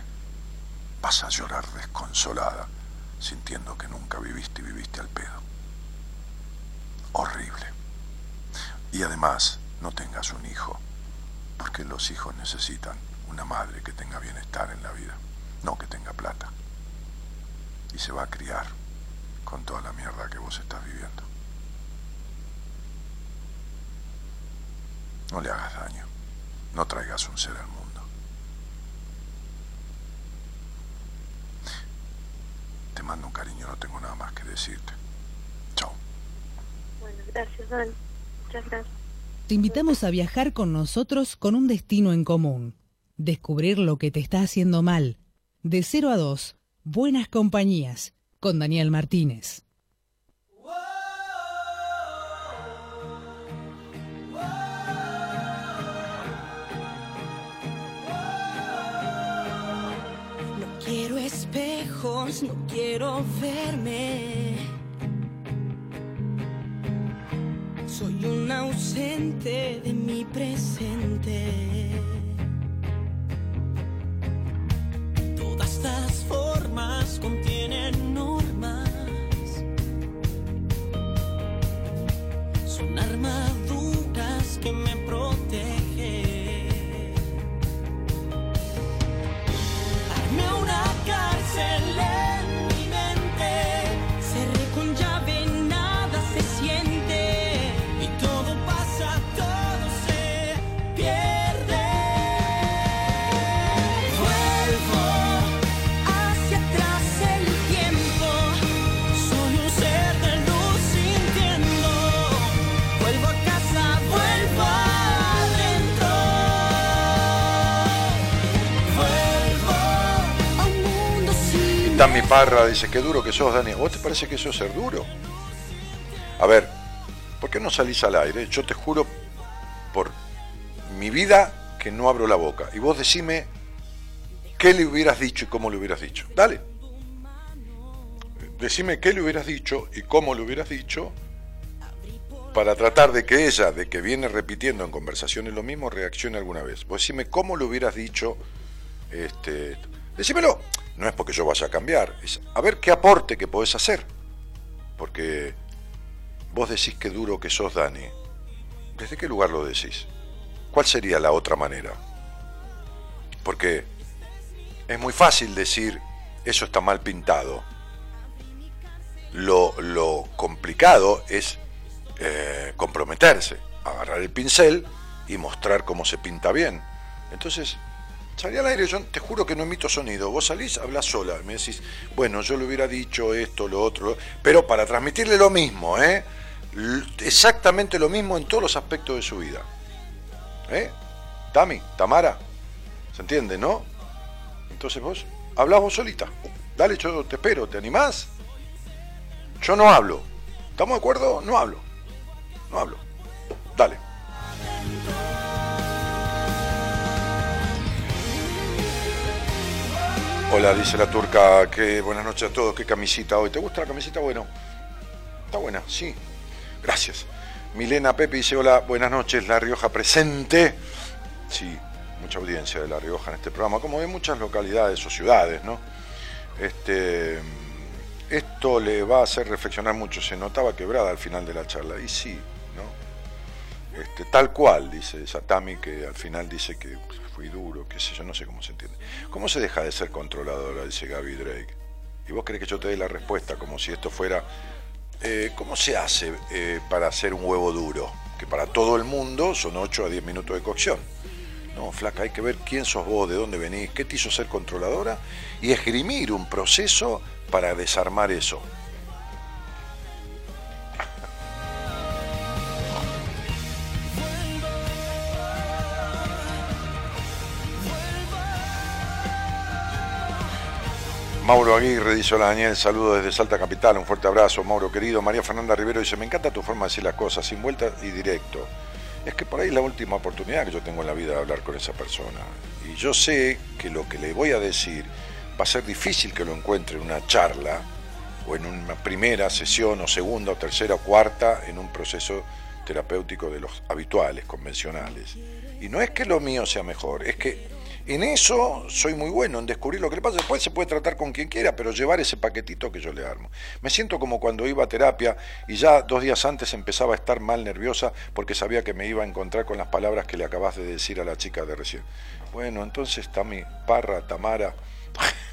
vas a llorar desconsolada, sintiendo que nunca viviste y viviste al pedo. Horrible. Y además, no tengas un hijo, porque los hijos necesitan una madre que tenga bienestar en la vida, no que tenga plata. Y se va a criar con toda la mierda que vos estás viviendo. No le hagas daño, no traigas un ser al mundo. Te mando un cariño, no tengo nada más que decirte. Chao. Bueno, gracias, Dan. Muchas gracias. Te invitamos a viajar con nosotros con un destino en común. Descubrir lo que te está haciendo mal. De 0 a 2, Buenas Compañías, con Daniel Martínez. No quiero espejos, no quiero verme. Soy una ausente de mi presente. Todas estas formas contienen normas. Son armaduras que me protegen. Armé una cárcel Tami Parra dice, qué duro que sos, Dani. ¿Vos te parece que eso es ser duro? A ver, ¿por qué no salís al aire? Yo te juro por mi vida que no abro la boca. Y vos decime qué le hubieras dicho y cómo le hubieras dicho. Dale. Decime qué le hubieras dicho y cómo le hubieras dicho para tratar de que ella, de que viene repitiendo en conversaciones lo mismo, reaccione alguna vez. Vos decime cómo le hubieras dicho, este, decímelo. No es porque yo vaya a cambiar, es a ver qué aporte que podés hacer. Porque vos decís que duro que sos, Dani. ¿Desde qué lugar lo decís? ¿Cuál sería la otra manera? Porque es muy fácil decir, eso está mal pintado. Lo, lo complicado es eh, comprometerse, agarrar el pincel y mostrar cómo se pinta bien. Entonces, salí al aire, yo te juro que no emito sonido. Vos salís, hablas sola, me decís, bueno, yo le hubiera dicho esto, lo otro, pero para transmitirle lo mismo, ¿eh? Exactamente lo mismo en todos los aspectos de su vida. ¿Eh? Tami, Tamara, ¿se entiende, no? Entonces vos, hablás vos solita. Dale, yo te espero, ¿te animás? Yo no hablo. ¿Estamos de acuerdo? No hablo. No hablo. Dale. Hola, dice la turca, que buenas noches a todos, qué camisita hoy. ¿Te gusta la camisita? Bueno, está buena, sí. Gracias. Milena Pepe dice, hola, buenas noches, La Rioja presente. Sí, mucha audiencia de La Rioja en este programa, como de muchas localidades o ciudades, ¿no? Este, esto le va a hacer reflexionar mucho. Se notaba quebrada al final de la charla. Y sí, ¿no? Este, tal cual, dice Satami, que al final dice que fui duro, qué sé yo, no sé cómo se entiende. ¿Cómo se deja de ser controladora? Dice Gaby Drake. Y vos crees que yo te dé la respuesta como si esto fuera... eh, ¿Cómo se hace eh, para hacer un huevo duro? Que para todo el mundo son 8 a 10 minutos de cocción. No, flaca, hay que ver quién sos vos, de dónde venís, qué te hizo ser controladora y esgrimir un proceso para desarmar eso. Mauro Aguirre dice, hola Daniel, saludo desde Salta Capital, un fuerte abrazo, Mauro querido. María Fernanda Rivero dice, me encanta tu forma de decir las cosas, sin vuelta y directo. Es que por ahí es la última oportunidad que yo tengo en la vida de hablar con esa persona. Y yo sé que lo que le voy a decir va a ser difícil que lo encuentre en una charla o en una primera sesión o segunda o tercera o cuarta en un proceso terapéutico de los habituales, convencionales. Y no es que lo mío sea mejor, es que en eso soy muy bueno, en descubrir lo que le pasa. Después se puede tratar con quien quiera, pero llevar ese paquetito que yo le armo. Me siento como cuando iba a terapia y ya dos días antes empezaba a estar mal nerviosa porque sabía que me iba a encontrar con las palabras que le acabas de decir a la chica de recién. Bueno, entonces está mi parra, Tamara.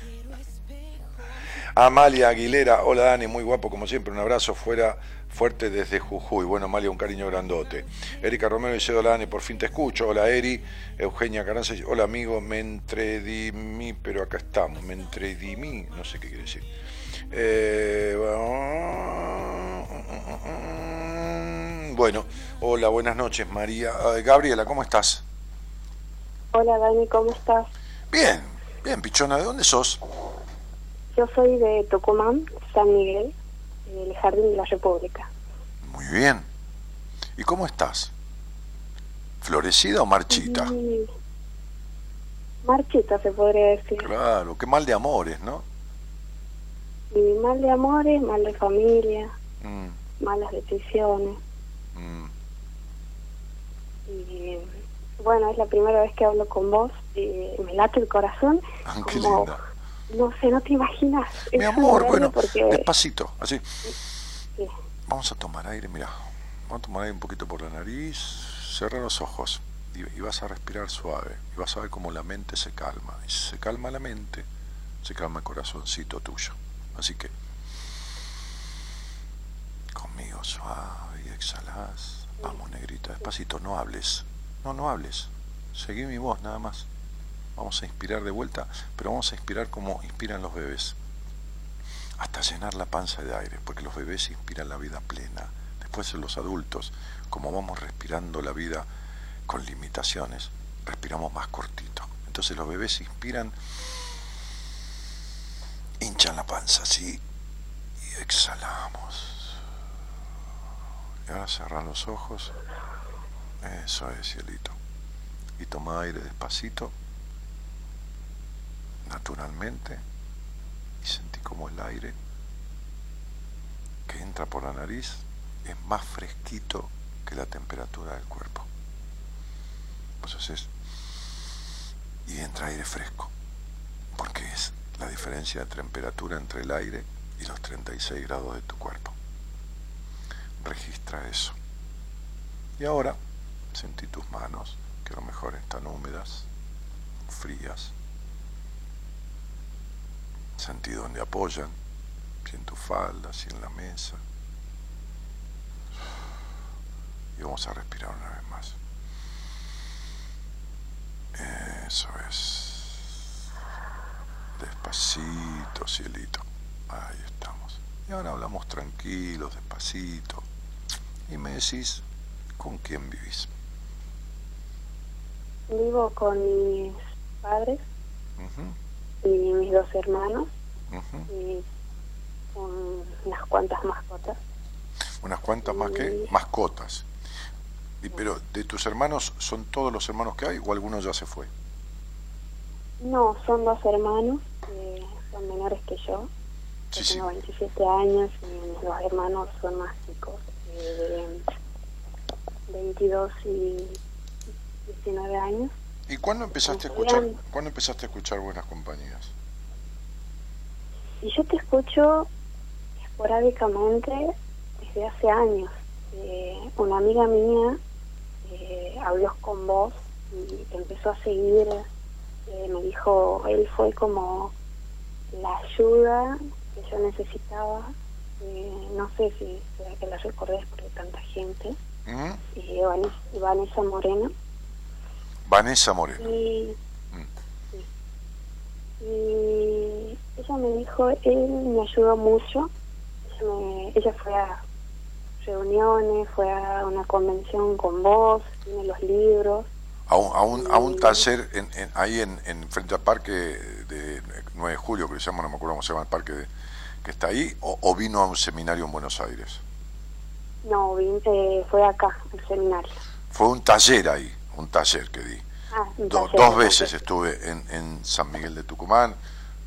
Amalia Aguilera, hola Dani, muy guapo como siempre, un abrazo fuera fuerte desde Jujuy. Bueno, Amalia, un cariño grandote. Erika Romero dice, hola Dani, por fin te escucho. Hola Eri. Eugenia Carranza dice, hola amigo, me entredimí, pero acá estamos. Me entredimí, no sé qué quiere decir. Eh, bueno, hola, buenas noches María. Eh, Gabriela, ¿cómo estás? Hola Dani, ¿cómo estás? Bien, bien, Pichona, ¿de dónde sos? Yo soy de Tucumán, San Miguel, el Jardín de la República. Muy bien. ¿Y cómo estás? ¿Florecida o marchita? Marchita se podría decir. Claro, qué mal de amores, ¿no? Y mal de amores, mal de familia, Mm, malas decisiones. mm. Y bueno, es la primera vez que hablo con vos. y me late el corazón. Ah, qué como- linda. No sé, no te imaginas. Mi amor, bueno, porque despacito, así. sí. Vamos a tomar aire, mira. Vamos a tomar aire un poquito por la nariz. Cierra los ojos y, y vas a respirar suave. Y vas a ver cómo la mente se calma. Y si se calma la mente, se calma el corazoncito tuyo. Así que, conmigo suave y exhalás. Vamos, negrita, despacito, no hables. No, no hables. Seguí mi voz nada más. Vamos a inspirar de vuelta, pero vamos a inspirar como inspiran los bebés hasta llenar la panza de aire, porque los bebés inspiran la vida plena. Después en los adultos, como vamos respirando la vida con limitaciones, respiramos más cortito. Entonces los bebés inspiran, hinchan la panza así y exhalamos. Y ahora cerrar los ojos. Eso es, cielito. Y toma aire despacito, naturalmente y sentí como el aire que entra por la nariz es más fresquito que la temperatura del cuerpo. Vos haces y entra aire fresco, porque es la diferencia de temperatura entre el aire y los 36 grados de tu cuerpo. Registra eso. Y ahora sentí tus manos, que a lo mejor están húmedas, frías, Sentí donde apoyan, si en tu falda, si en la mesa. Y vamos a respirar una vez más. Eso es. Despacito, cielito. Ahí estamos. Y ahora hablamos tranquilos, despacito. Y me decís con quién vivís. Vivo con mis padres Ujú, y mis dos hermanos y unas cuantas mascotas. Unas cuantas más que mascotas. Y, pero de tus hermanos, ¿son todos los hermanos que hay o alguno ya se fue? No, son dos hermanos, que son menores que yo. Yo Sí, sí. tengo 27 años y mis dos hermanos son más chicos, eh, de 22 y 19 años. ¿Y cuándo empezaste a escuchar, cuándo empezaste a escuchar buenas compañías? Y yo te escucho esporádicamente desde hace años. Eh, una amiga mía eh, habló con vos y te empezó a seguir. eh, me dijo, él fue como la ayuda que yo necesitaba. Eh, no sé si será que la recordés porque tanta gente. ¿Mm? Vanessa, Vanessa Moreno. Vanessa Moreno. Y, Mm. y ella me dijo, él me ayudó mucho. Ella, me- ella fue a reuniones, fue a una convención con vos, tiene los libros. A un, a un, a un taller en, en- ahí en, en frente al parque de 9 de julio, que se llama, no me acuerdo cómo se llama el parque de- que está ahí, o, o vino a un seminario en Buenos Aires. No, vin- eh, fue acá, el seminario. Fue un taller ahí, un taller que di. Ah, un Do- taller, dos veces taller. estuve en, en San Miguel de Tucumán,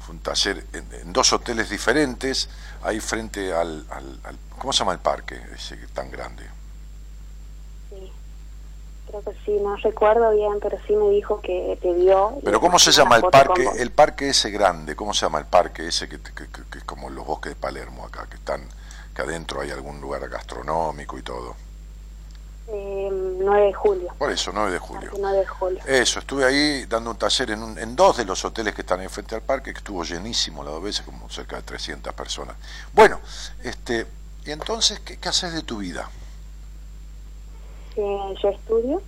fue un taller en, en dos hoteles diferentes, ahí frente al, al, al- ¿cómo se llama el parque ese tan grande? Sí. Creo que sí, no recuerdo bien, pero sí me dijo que te vio. Pero ¿cómo se llama el parque? El parque ese grande, ¿cómo se llama el parque ese que, que- que- que es como los bosques de Palermo acá, que están, que adentro hay algún lugar gastronómico y todo? Eh, 9 de julio. Por eso, 9 de julio. Parque 9 de julio. Eso, estuve ahí dando un taller en, un- en dos de los hoteles que están enfrente al parque, que estuvo llenísimo las dos veces, como cerca de 300 personas. Bueno, este, y entonces, ¿qué, qué haces de tu vida? Eh, yo estudio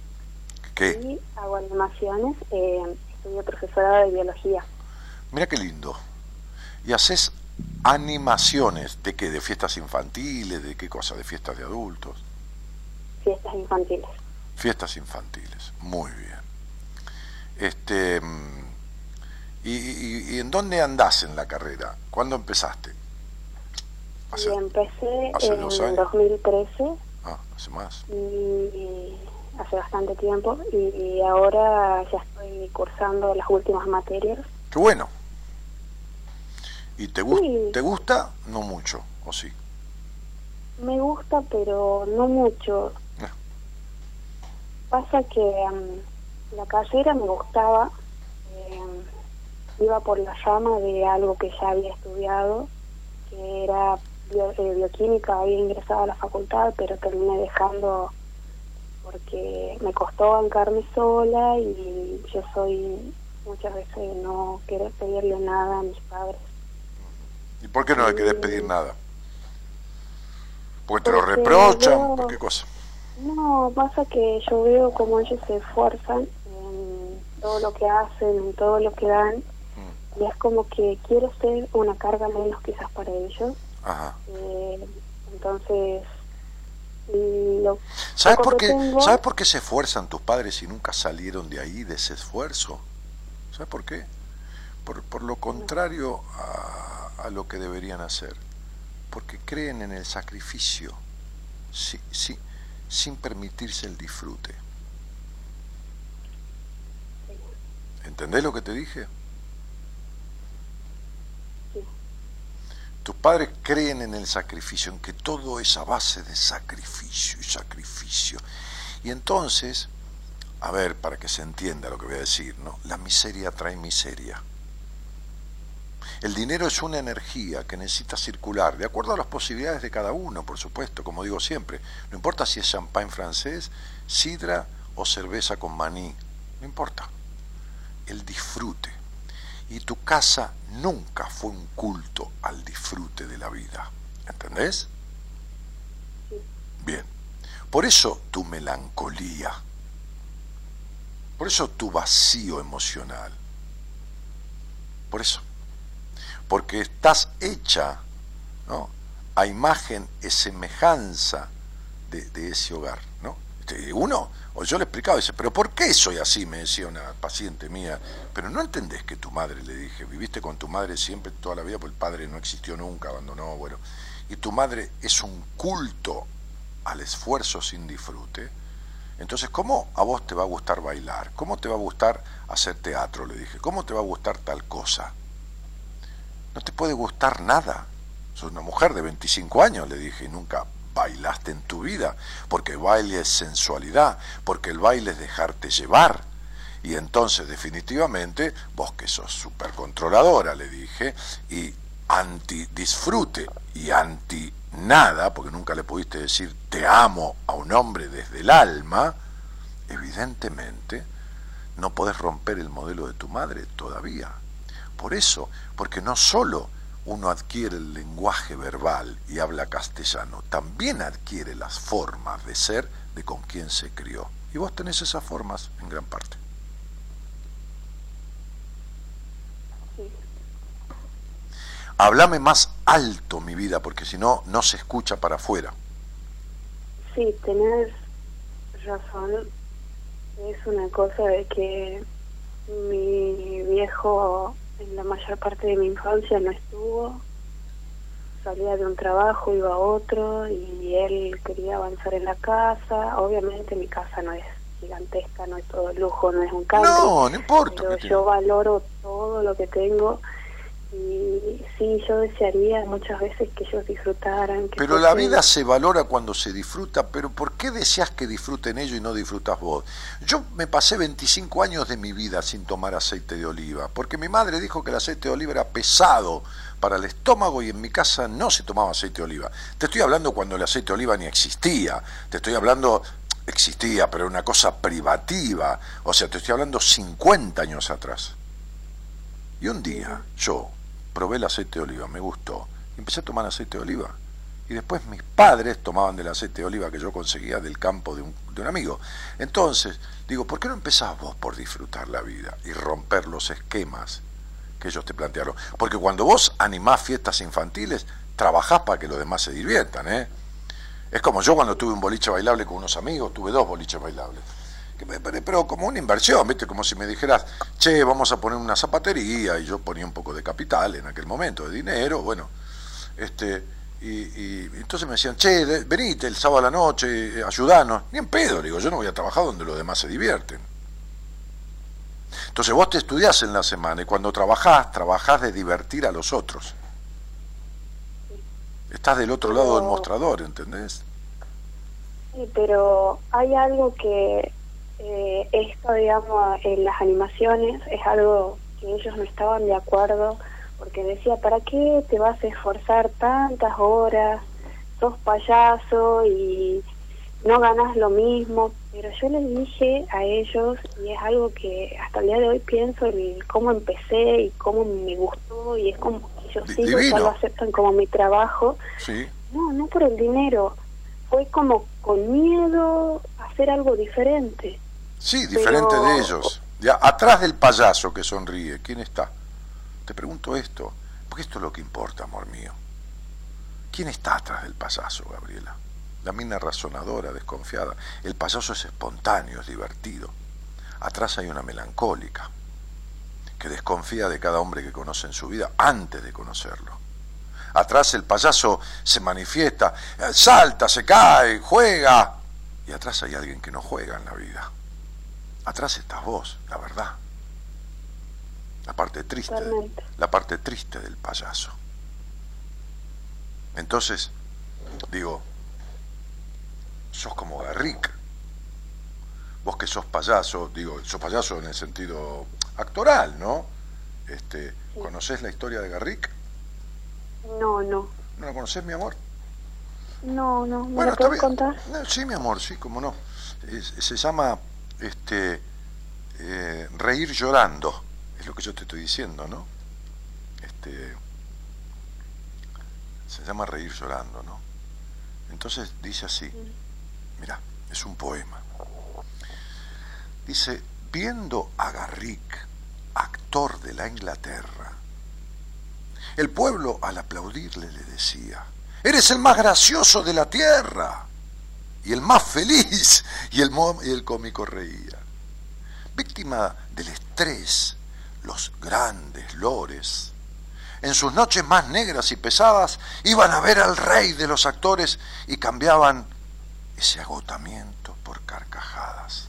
¿Qué? y hago animaciones. Eh, estudio profesorado de biología. Mira qué lindo. Y haces animaciones, ¿de qué? ¿De fiestas infantiles? ¿De qué cosa? ¿De fiestas de adultos? Fiestas infantiles. Fiestas infantiles, muy bien. Este, mm, y, y- y en dónde andás en la carrera? ¿Cuándo empezaste? Hace, y empecé hace en dos años. 2013 ah, hace más. y hace bastante tiempo y ahora ya estoy cursando las últimas materias. Qué bueno. ¿Y te, Sí. te gusta? No mucho, ¿o sí? Me gusta, pero no mucho. Pasa que mm, la carrera me gustaba, eh, iba por la llama de algo que ya había estudiado, que era bio- eh, bioquímica, había ingresado a la facultad, pero terminé dejando porque me costó bancarme sola y yo soy muchas veces no querer pedirle nada a mis padres. ¿Y por qué no le querés pedir nada? ¿Porque te lo reprochan? veo- ¿Por qué cosa? No, pasa que yo veo como ellos se esfuerzan en todo lo que hacen, en todo lo que dan, y es como que quiero ser una carga menos quizás para ellos. Ajá. Eh, entonces, lo ¿Sabes por, qué, tengo- ¿Sabes por qué se esfuerzan tus padres y nunca salieron de ahí, de ese esfuerzo? ¿Sabes por qué? Por, por lo contrario a, a lo que deberían hacer. Porque creen en el sacrificio, sí, sí, sin permitirse el disfrute. ¿Entendés lo que te dije? Tus padres creen en el sacrificio, en que todo es a base de sacrificio y sacrificio. Y entonces, a ver, para que se entienda lo que voy a decir, ¿no? La miseria trae miseria. El dinero es una energía que necesita circular, de acuerdo a las posibilidades de cada uno, por supuesto, como digo siempre. No importa si es champán francés, sidra o cerveza con maní, no importa. El disfrute. Y tu casa nunca fue un culto al disfrute de la vida. ¿Entendés? Bien. Por eso tu melancolía. Por eso tu vacío emocional. Por eso. Porque estás hecha a imagen y semejanza de, de ese hogar. ¿no? Este, Uno, o yo le explicaba, dice, pero ¿por qué soy así? Me decía una paciente mía. Pero no entendés que tu madre, le dije, viviste con tu madre siempre, toda la vida, porque el padre no existió nunca, abandonó, bueno. Y tu madre es un culto al esfuerzo sin disfrute. Entonces, ¿cómo a vos te va a gustar bailar? ¿Cómo te va a gustar hacer teatro? Le dije. ¿Cómo te va a gustar tal cosa? No te puede gustar nada. Sos una mujer de 25 años, le dije, y nunca bailaste en tu vida, porque el baile es sensualidad, porque el baile es dejarte llevar. Y entonces, definitivamente, vos que sos súper controladora, le dije, y anti disfrute y anti nada, porque nunca le pudiste decir te amo a un hombre desde el alma, evidentemente no podés romper el modelo de tu madre todavía. Por eso, porque no solo uno adquiere el lenguaje verbal y habla castellano, también adquiere las formas de ser de con quien se crió. Y vos tenés esas formas en gran parte. Háblame más alto, mi vida, porque si no, no se escucha para afuera. Sí, tenés razón. Es una cosa de que mi viejo en la mayor parte de mi infancia no estuvo. Salía de un trabajo, iba a otro y él quería avanzar en la casa. Obviamente mi casa no es gigantesca, no es todo lujo, no es un country. No, no importa. Pero yo valoro todo lo que tengo y sí, yo desearía muchas veces que ellos disfrutaran. Que Pero la vida se valora cuando se disfruta, pero ¿por qué deseas que disfruten ellos y no disfrutas vos? Yo me pasé 25 años de mi vida sin tomar aceite de oliva, porque mi madre dijo que el aceite de oliva era pesado para el estómago y en mi casa no se tomaba aceite de oliva. Te estoy hablando cuando el aceite de oliva ni existía, te estoy hablando, existía, pero era una cosa privativa, o sea, te estoy hablando 50 años atrás. Y un día yo probé el aceite de oliva, me gustó, empecé a tomar aceite de oliva. Y después mis padres tomaban del aceite de oliva que yo conseguía del campo de un, de un amigo. Entonces, digo, ¿por qué no empezás vos por disfrutar la vida y romper los esquemas que ellos te plantearon? Porque cuando vos animás fiestas infantiles, trabajás para que los demás se diviertan, ¿eh? Es como yo cuando tuve un boliche bailable con unos amigos, tuve dos boliches bailables. Pero como una inversión, ¿viste? Como si me dijeras, che, vamos a poner una zapatería, y yo ponía un poco de capital en aquel momento, de dinero, bueno. este Y, y entonces me decían, che, de- venite el sábado a la noche, eh, ayudanos. Ni en pedo, digo, yo no voy a trabajar donde los demás se divierten. Entonces vos te estudiás en la semana y cuando trabajás, trabajás de divertir a los otros. Estás del otro lado del mostrador, ¿entendés? Sí, pero hay algo que eh, esto, digamos, en las animaciones es algo que ellos no estaban de acuerdo porque decía, ¿para qué te vas a esforzar tantas horas? Sos payaso y no ganas lo mismo. Pero yo les dije a ellos, y es algo que hasta el día de hoy pienso en cómo empecé y cómo me gustó, y es como que yo sigo, ya lo aceptan como mi trabajo. Sí. No, no por el dinero. Fue como con miedo a hacer algo diferente. Sí, diferente Pero- de ellos. Ya, atrás del payaso que sonríe, ¿quién está? Te pregunto esto, porque esto es lo que importa, amor mío. ¿Quién está atrás del payaso, Gabriela? La mina razonadora, desconfiada. El payaso es espontáneo, es divertido. Atrás hay una melancólica, que desconfía de cada hombre que conoce en su vida antes de conocerlo. Atrás el payaso se manifiesta, eh, salta, se cae, juega. Y atrás hay alguien que no juega en la vida. Atrás estás vos, la verdad. La parte triste, de- la parte triste del payaso. Entonces, digo, sos como Garrick. Vos que sos payaso, digo, sos payaso en el sentido actoral, ¿no? Este, ¿Conocés la historia de Garrick? No, no. ¿No la conocés, mi amor? No, no. ¿Me Bueno, está puedes contar? No, sí, mi amor, sí, cómo no. Se llama este eh, reír llorando, es lo que yo te estoy diciendo, ¿no? Este se llama reír llorando, ¿no? Entonces dice así, mira, es un poema. Dice, viendo a Garrick, actor de la Inglaterra, el pueblo al aplaudirle le decía, eres el más gracioso de la tierra y el más feliz. Y el, y el cómico reía. Víctima del estrés, los grandes lores, en sus noches más negras y pesadas, iban a ver al rey de los actores y cambiaban ese agotamiento por carcajadas.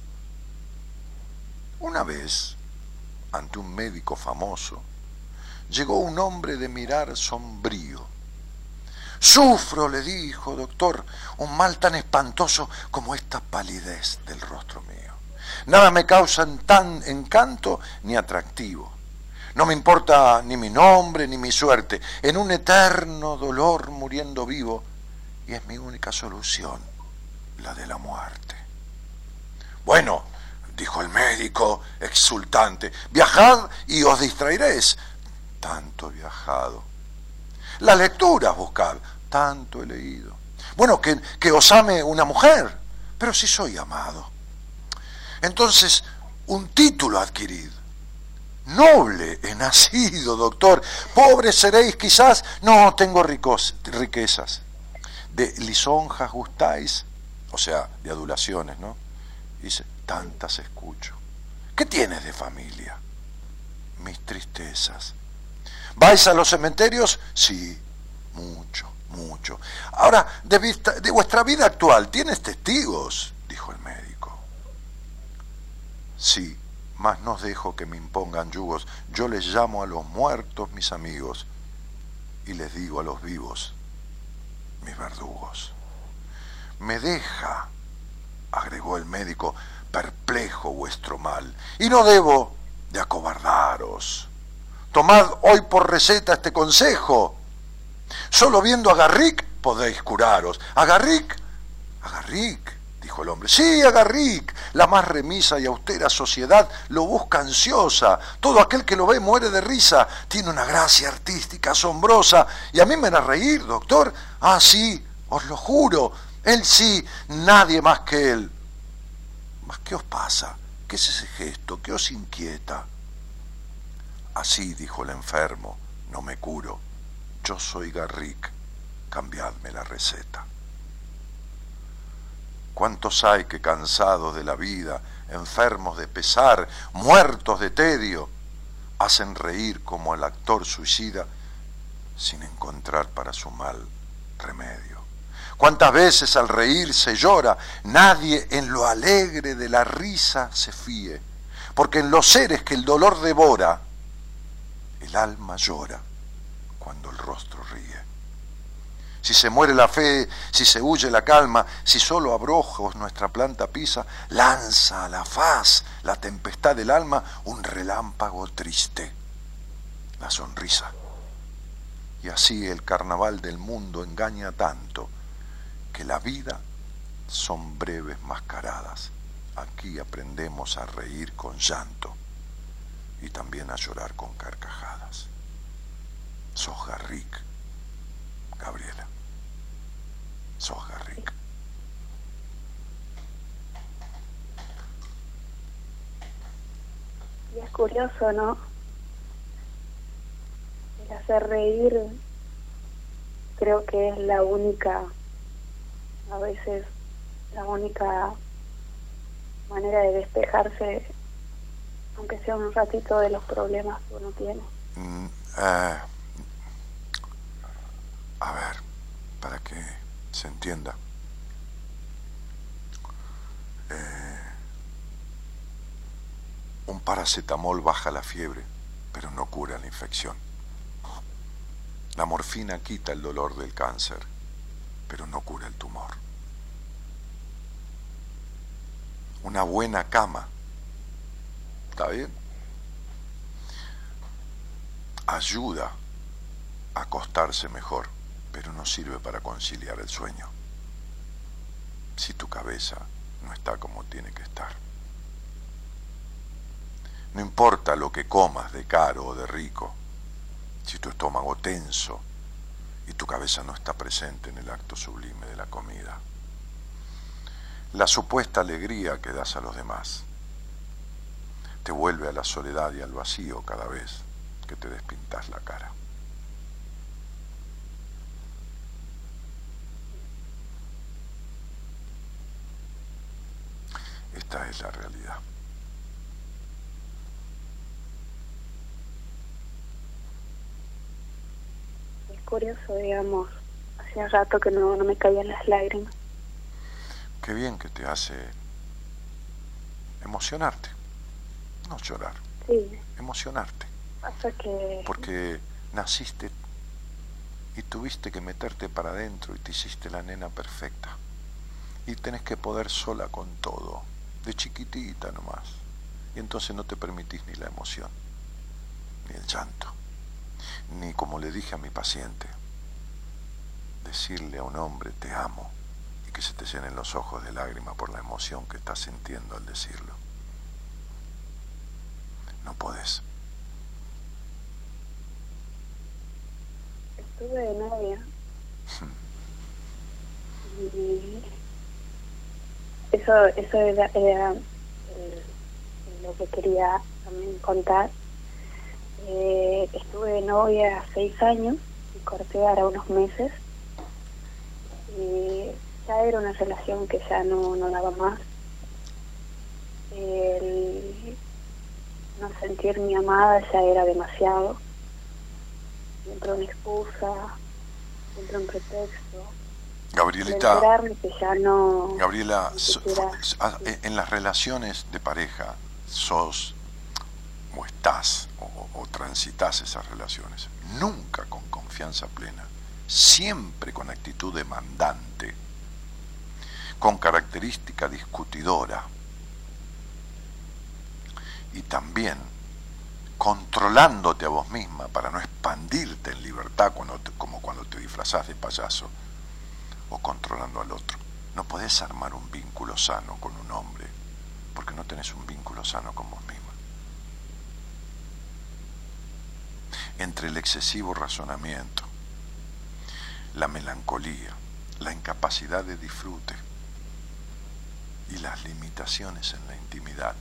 Una vez, ante un médico famoso, llegó un hombre de mirar sombrío. Sufro, le dijo, doctor, un mal tan espantoso como esta palidez del rostro mío. Nada me causa tan encanto ni atractivo. No me importa ni mi nombre ni mi suerte. En un eterno dolor muriendo vivo, y es mi única solución, la de la muerte. Bueno, dijo el médico, exultante, viajad y os distraeréis. Tanto viajado. Las lecturas buscad, tanto he leído. Bueno, que, os ame una mujer, pero si soy amado. Entonces, un título adquirid. Noble he nacido, doctor. Pobre seréis quizás. No tengo ricos, riquezas. De lisonjas gustáis, o sea, de adulaciones, ¿no? Dice, tantas escucho. ¿Qué tienes de familia? Mis tristezas. ¿Vais a los cementerios? Sí, mucho, mucho. Ahora, de, vista, de vuestra vida actual, ¿tienes testigos? Dijo el médico. Sí, mas no dejo que me impongan yugos. Yo les llamo a los muertos mis amigos y les digo a los vivos mis verdugos. Me deja, agregó el médico, perplejo vuestro mal, y no debo de acobardaros. Tomad hoy por receta este consejo. Solo viendo a Garrick podéis curaros. ¿A Garrick? A Garrick, dijo el hombre. Sí, a Garrick. La más remisa y austera sociedad lo busca ansiosa. Todo aquel que lo ve muere de risa. Tiene una gracia artística asombrosa. Y a mí me hará reír, doctor. Ah, sí, os lo juro. Él sí, nadie más que él. ¿Mas qué os pasa? ¿Qué es ese gesto? ¿Qué os inquieta? Así, dijo el enfermo, no me curo. Yo soy Garrick, cambiadme la receta. ¿Cuántos hay que cansados de la vida, enfermos de pesar, muertos de tedio, hacen reír como el actor suicida sin encontrar para su mal remedio? ¿Cuántas veces al reír se llora? Nadie en lo alegre de la risa se fíe, porque en los seres que el dolor devora, el alma llora cuando el rostro ríe. Si se muere la fe, si se huye la calma, si solo abrojos nuestra planta pisa, lanza a la faz la tempestad del alma un relámpago triste, la sonrisa. Y así el carnaval del mundo engaña tanto que la vida son breves mascaradas. Aquí aprendemos a reír con llanto y también a llorar con carcajadas. Sos Garrick, Gabriela. Sos Garrick. Y es curioso, ¿no? El hacer reír creo que es la única, a veces la única manera de despejarse, aunque sea un ratito de los problemas que uno tiene. Mm, eh, a ver, para que se entienda. Eh, un paracetamol baja la fiebre, pero no cura la infección. La morfina quita el dolor del cáncer, pero no cura el tumor. Una buena cama, ¿está bien? Ayuda a acostarse mejor, pero no sirve para conciliar el sueño. Si tu cabeza no está como tiene que estar. No importa lo que comas de caro o de rico, si tu estómago tenso y tu cabeza no está presente en el acto sublime de la comida. La supuesta alegría que das a los demás te vuelve a la soledad y al vacío cada vez que te despintas la cara. Esta es la realidad. Es curioso, digamos, hacía rato que no, no me caían las lágrimas. Qué bien que te hace emocionarte, no llorar, Sí, emocionarte, que porque naciste y tuviste que meterte para adentro y te hiciste la nena perfecta. Y tenés que poder sola con todo, de chiquitita nomás. Y entonces no te permitís ni la emoción, ni el llanto, ni como le dije a mi paciente, decirle a un hombre te amo y que se te llenen los ojos de lágrima por la emoción que estás sintiendo al decirlo. No podés. estuve de novia. Y eso eso era, era, eh, lo que quería también contar. Eh, estuve de novia seis años y corté ahora unos meses. Y ya era una relación que ya no, no daba más. El no sentirme amada ya era demasiado. Siempre una excusa siempre un pretexto. Gabrielita, que ya no Gabriela, so- ah, en en las relaciones de pareja sos o estás o, o transitas esas relaciones, nunca con confianza plena, siempre con actitud demandante, con característica discutidora y también controlándote a vos misma para no expandirte en libertad como cuando te disfrazás de payaso o controlando al otro. No podés armar un vínculo sano con un hombre porque no tenés un vínculo sano con vos misma. Entre el excesivo razonamiento, la melancolía, la incapacidad de disfrute y las limitaciones en la intimidad,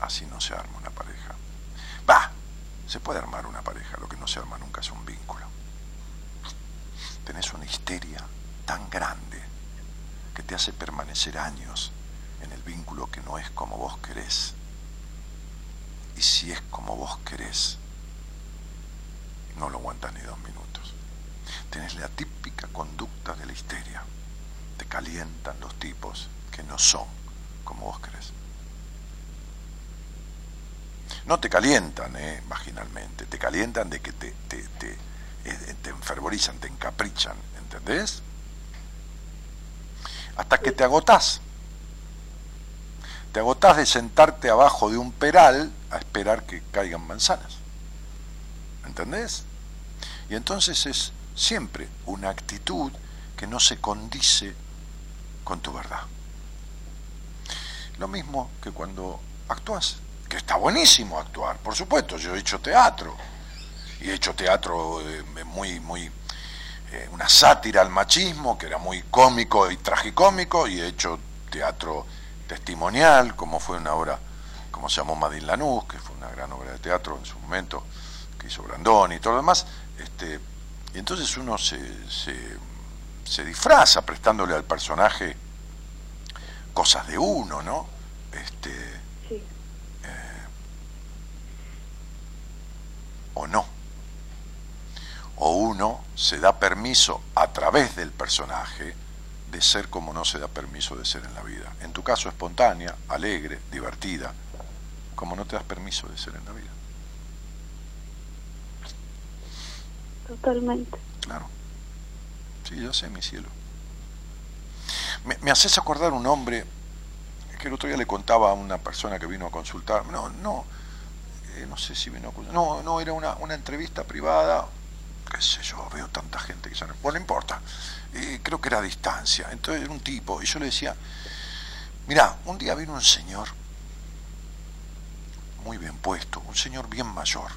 así no se arma una pareja. Va, se puede armar una pareja, lo que no se arma nunca es un vínculo. Tenés una histeria tan grande que te hace permanecer años en el vínculo que no es como vos querés. Y si es como vos querés, no lo aguantas ni dos minutos. Tenés la típica conducta de la histeria. Te calientan los tipos que no son como vos querés. No te calientan, eh, te calientan de que te, te, te, eh, te enfervorizan, te encaprichan, ¿entendés? Hasta que te agotás. Te agotás de sentarte abajo de un peral a esperar que caigan manzanas. ¿Entendés? Y entonces es siempre una actitud que no se condice con tu verdad. Lo mismo que cuando actúas, que está buenísimo actuar, por supuesto, yo he hecho teatro, y he hecho teatro eh, muy, muy, eh, una sátira al machismo, que era muy cómico y tragicómico, y he hecho teatro testimonial, como fue una obra, como se llamó Madin Lanús, que fue una gran obra de teatro en su momento, que hizo Brandoni y todo lo demás, este, y entonces uno se, se, disfraza prestándole al personaje cosas de uno, ¿no? Este, sí. Eh, o no. O uno se da permiso a través del personaje de ser como no se da permiso de ser en la vida. En tu caso, espontánea, alegre, divertida, como no te das permiso de ser en la vida. Totalmente. Claro. Sí, yo sé, mi cielo. Me, haces acordar un hombre que el otro día le contaba a una persona que vino a consultar. No, no, eh, no sé si vino. No, no, era una, una entrevista privada. Qué sé yo, veo tanta gente que no. Bueno, no importa. creo que era a distancia. Entonces era un tipo. Y yo le decía: Mira, un día vino un señor muy bien puesto, un señor bien mayor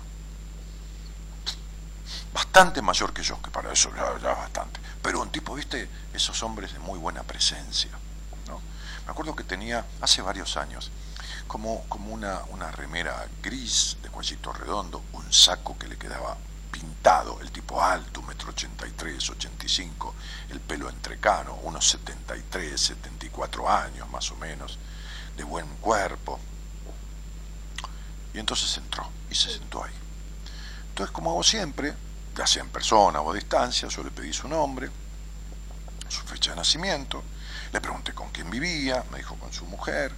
bastante mayor que yo, que para eso ya, ya bastante, pero un tipo, viste, esos hombres de muy buena presencia. ¿no? Me acuerdo que tenía, hace varios años, como, como una, una remera gris de cuellito redondo, un saco que le quedaba pintado, el tipo alto, metro ochenta y tres, ochenta y cinco, el pelo entrecano, unos setenta y tres, setenta y cuatro años más o menos, de buen cuerpo. Y entonces entró y se sentó ahí. Entonces, como hago siempre, ya sea en persona o a distancia, yo le pedí su nombre, su fecha de nacimiento, le pregunté con quién vivía, me dijo con su mujer,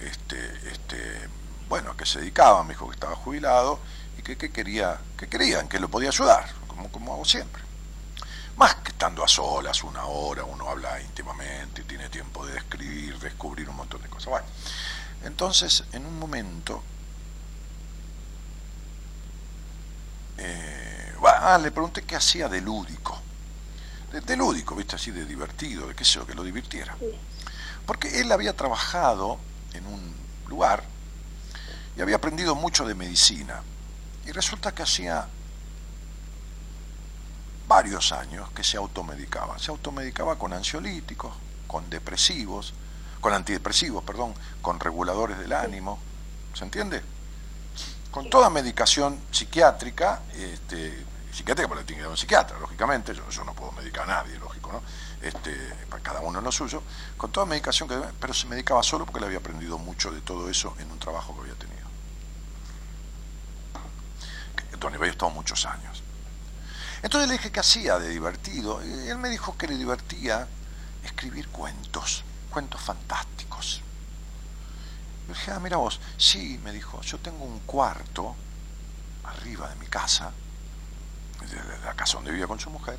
este, este, bueno, a qué se dedicaba, me dijo que estaba jubilado y que, quería, que querían, que lo podía ayudar, como, como hago siempre. Más que estando a solas una hora, uno habla íntimamente, tiene tiempo de describir, descubrir un montón de cosas. Bueno, entonces, en un momento, eh, ah, le pregunté qué hacía de lúdico. De, lúdico, ¿viste? Así de divertido, de qué sé yo, que lo divirtiera. Porque él había trabajado en un lugar y había aprendido mucho de medicina. Y resulta que hacía varios años que se automedicaba. Se automedicaba con ansiolíticos, con depresivos, con antidepresivos, perdón, con reguladores del ánimo. ¿Se entiende? Con toda medicación psiquiátrica, este, psiquiátrica porque tiene que dar un psiquiatra, lógicamente, yo, no puedo medicar a nadie, lógico, ¿no? Este, para cada uno en lo suyo, con toda medicación que pero se medicaba solo porque le había aprendido mucho de todo eso en un trabajo que había tenido. Donde había estado muchos años. Entonces le dije que hacía de divertido, y él me dijo que le divertía escribir cuentos, cuentos fantásticos. Le dije, ah, mira vos, sí, me dijo, yo tengo un cuarto arriba de mi casa, de la casa donde vivía con su mujer,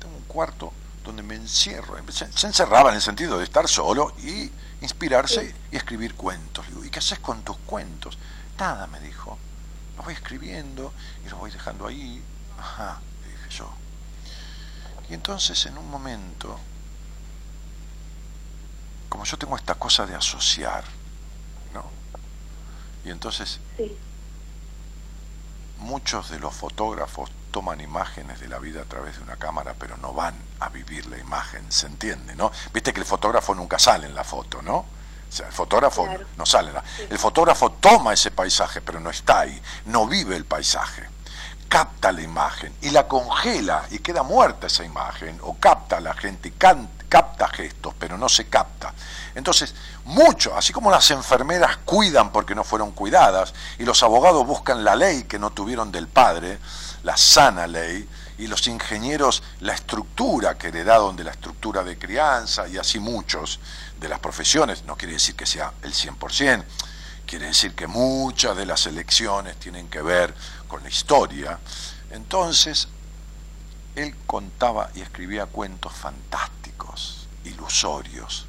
tengo un cuarto donde me encierro. Se, encerraba en el sentido de estar solo y inspirarse y escribir cuentos. Digo, ¿y qué haces con tus cuentos? Nada, me dijo. Los voy escribiendo y los voy dejando ahí. Ajá, dije yo. Y entonces en un momento, como yo tengo esta cosa de asociar, ¿no? Y entonces muchos de los fotógrafos toman imágenes de la vida a través de una cámara, pero no van a vivir la imagen, ¿se entiende? ¿no? Viste que el fotógrafo nunca sale en la foto, ¿no? O sea, el fotógrafo no sale. El fotógrafo toma ese paisaje, pero no está ahí, no vive el paisaje. Capta la imagen y la congela y queda muerta esa imagen, o capta a la gente y capta gestos, pero no se capta. Entonces, mucho, así como las enfermeras cuidan porque no fueron cuidadas, y los abogados buscan la ley que no tuvieron del padre, la sana ley, y los ingenieros la estructura que heredaron de la estructura de crianza, y así muchos de las profesiones, no quiere decir que sea el 100%, quiere decir que muchas de las elecciones tienen que ver con la historia. Entonces, Él contaba y escribía cuentos fantásticos, ilusorios,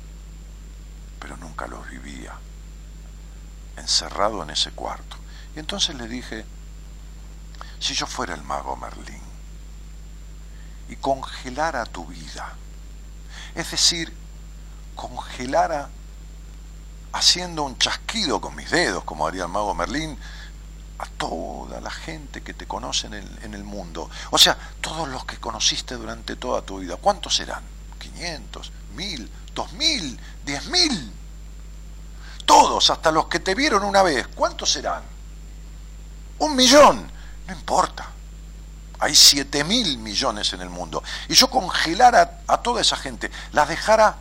pero nunca los vivía, encerrado en ese cuarto. Y entonces le dije, si yo fuera el mago Merlín y congelara tu vida, es decir, congelara haciendo un chasquido con mis dedos, como haría el mago Merlín, a toda la gente que te conoce en el, en el mundo. O sea, todos los que conociste durante toda tu vida. ¿Cuántos serán? ¿500? ¿1000? ¿2000? ¿10.000? Todos, hasta los que te vieron una vez. ¿Cuántos serán? Un millón. No importa. Hay 7 mil millones en el mundo. Y yo congelara a toda esa gente, las dejara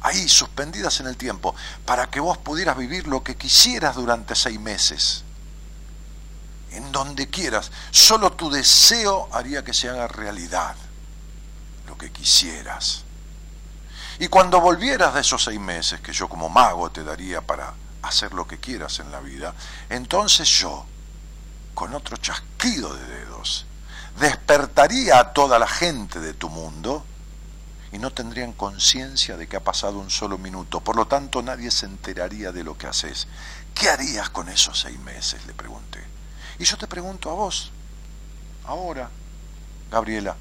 ahí suspendidas en el tiempo, para que vos pudieras vivir lo que quisieras durante seis meses en donde quieras. Solo tu deseo haría que se haga realidad lo que quisieras. Y cuando volvieras de esos seis meses que yo como mago te daría para hacer lo que quieras en la vida, entonces yo, con otro chasquido de dedos, despertaría a toda la gente de tu mundo y no tendrían conciencia de que ha pasado un solo minuto. Por lo tanto, nadie se enteraría de lo que haces. ¿Qué harías con esos seis meses? Le pregunté. Y yo te pregunto a vos, ahora, Gabriela,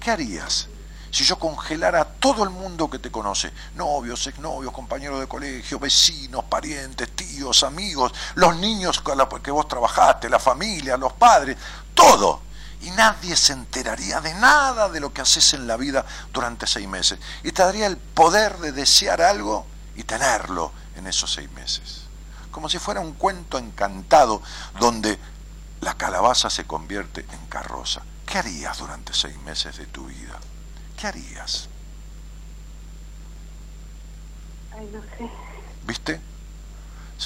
¿qué harías si yo congelara a todo el mundo que te conoce? Novios, exnovios, compañeros de colegio, vecinos, parientes, tíos, amigos, los niños con los que vos trabajaste, la familia, los padres, todo. Y nadie se enteraría de nada de lo que haces en la vida durante seis meses. Y te daría el poder de desear algo y tenerlo en esos seis meses. Como si fuera un cuento encantado donde la calabaza se convierte en carroza. ¿Qué harías durante seis meses de tu vida? ¿Qué harías? Ay, no sé. ¿Viste?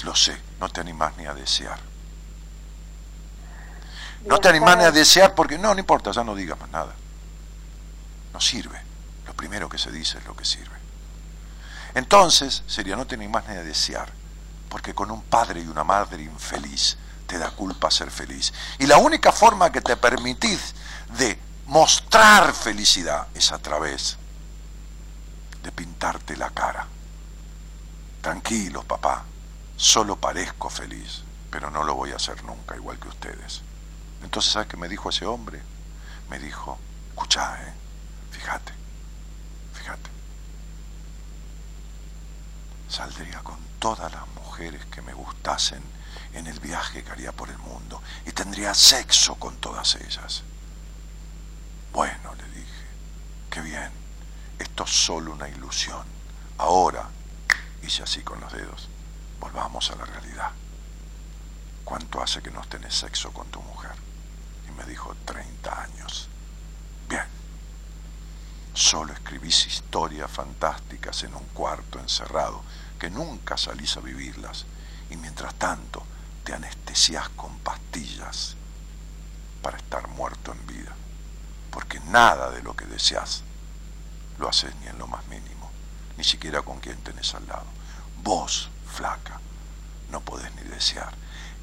Lo sé, no te animás ni a desear. No te animás ni a desear porque no, no importa, ya no digas más nada. No sirve. Lo primero que se dice es lo que sirve. Entonces sería no te animás ni a desear, porque con un padre y una madre infeliz te da culpa ser feliz. Y la única forma que te permitís de mostrar felicidad es a través de pintarte la cara. Tranquilo, papá, solo parezco feliz, pero no lo voy a hacer nunca igual que ustedes. Entonces, ¿sabes qué me dijo ese hombre? Me dijo, escuchá, eh, fíjate, fíjate. Saldría con todas las mujeres que me gustasen en el viaje que haría por el mundo y tendría sexo con todas ellas. Bueno, le dije, qué bien, esto es solo una ilusión. Ahora, hice así con los dedos, volvamos a la realidad. ¿Cuánto hace que no tenés sexo con tu mujer? Y me dijo, 30 años. Bien, solo escribís historias fantásticas en un cuarto encerrado, que nunca salís a vivirlas, y mientras tanto te anestesias con pastillas para estar muerto en vida, porque nada de lo que deseas lo haces ni en lo más mínimo, ni siquiera con quien tenés al lado. Vos, flaca, no podés ni desear.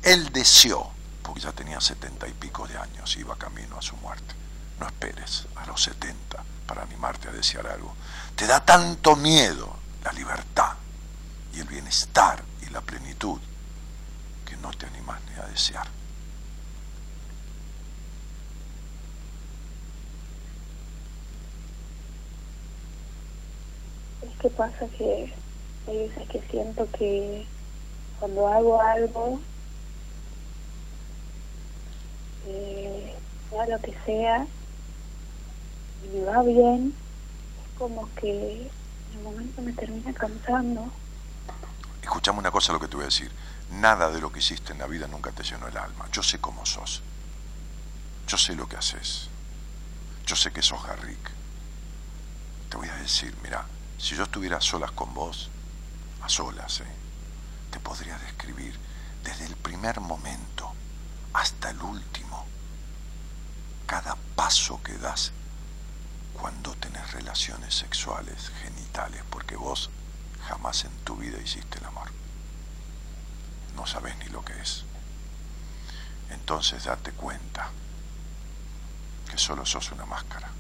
Él deseó, porque ya tenía setenta y pico de años, iba camino a su muerte. No esperes a los setenta para animarte a desear algo. Te da tanto miedo la libertad y el bienestar y la plenitud no te animas ni a desear. Es que pasa que hay veces que siento que cuando hago algo, eh, sea lo que sea, y me va bien, es como que en el momento me termina cansando. Escuchame una cosa lo que te voy a decir. Nada de lo que hiciste en la vida nunca te llenó el alma. Yo sé cómo sos. Yo sé lo que haces. Yo sé que sos Garrick. Te voy a decir, mira, si yo estuviera a solas con vos, a solas, ¿eh? te podría describir desde el primer momento hasta el último, cada paso que das cuando tenés relaciones sexuales, genitales, porque vos jamás en tu vida hiciste el amor no sabes ni lo que es. Entonces date cuenta que solo sos una máscara.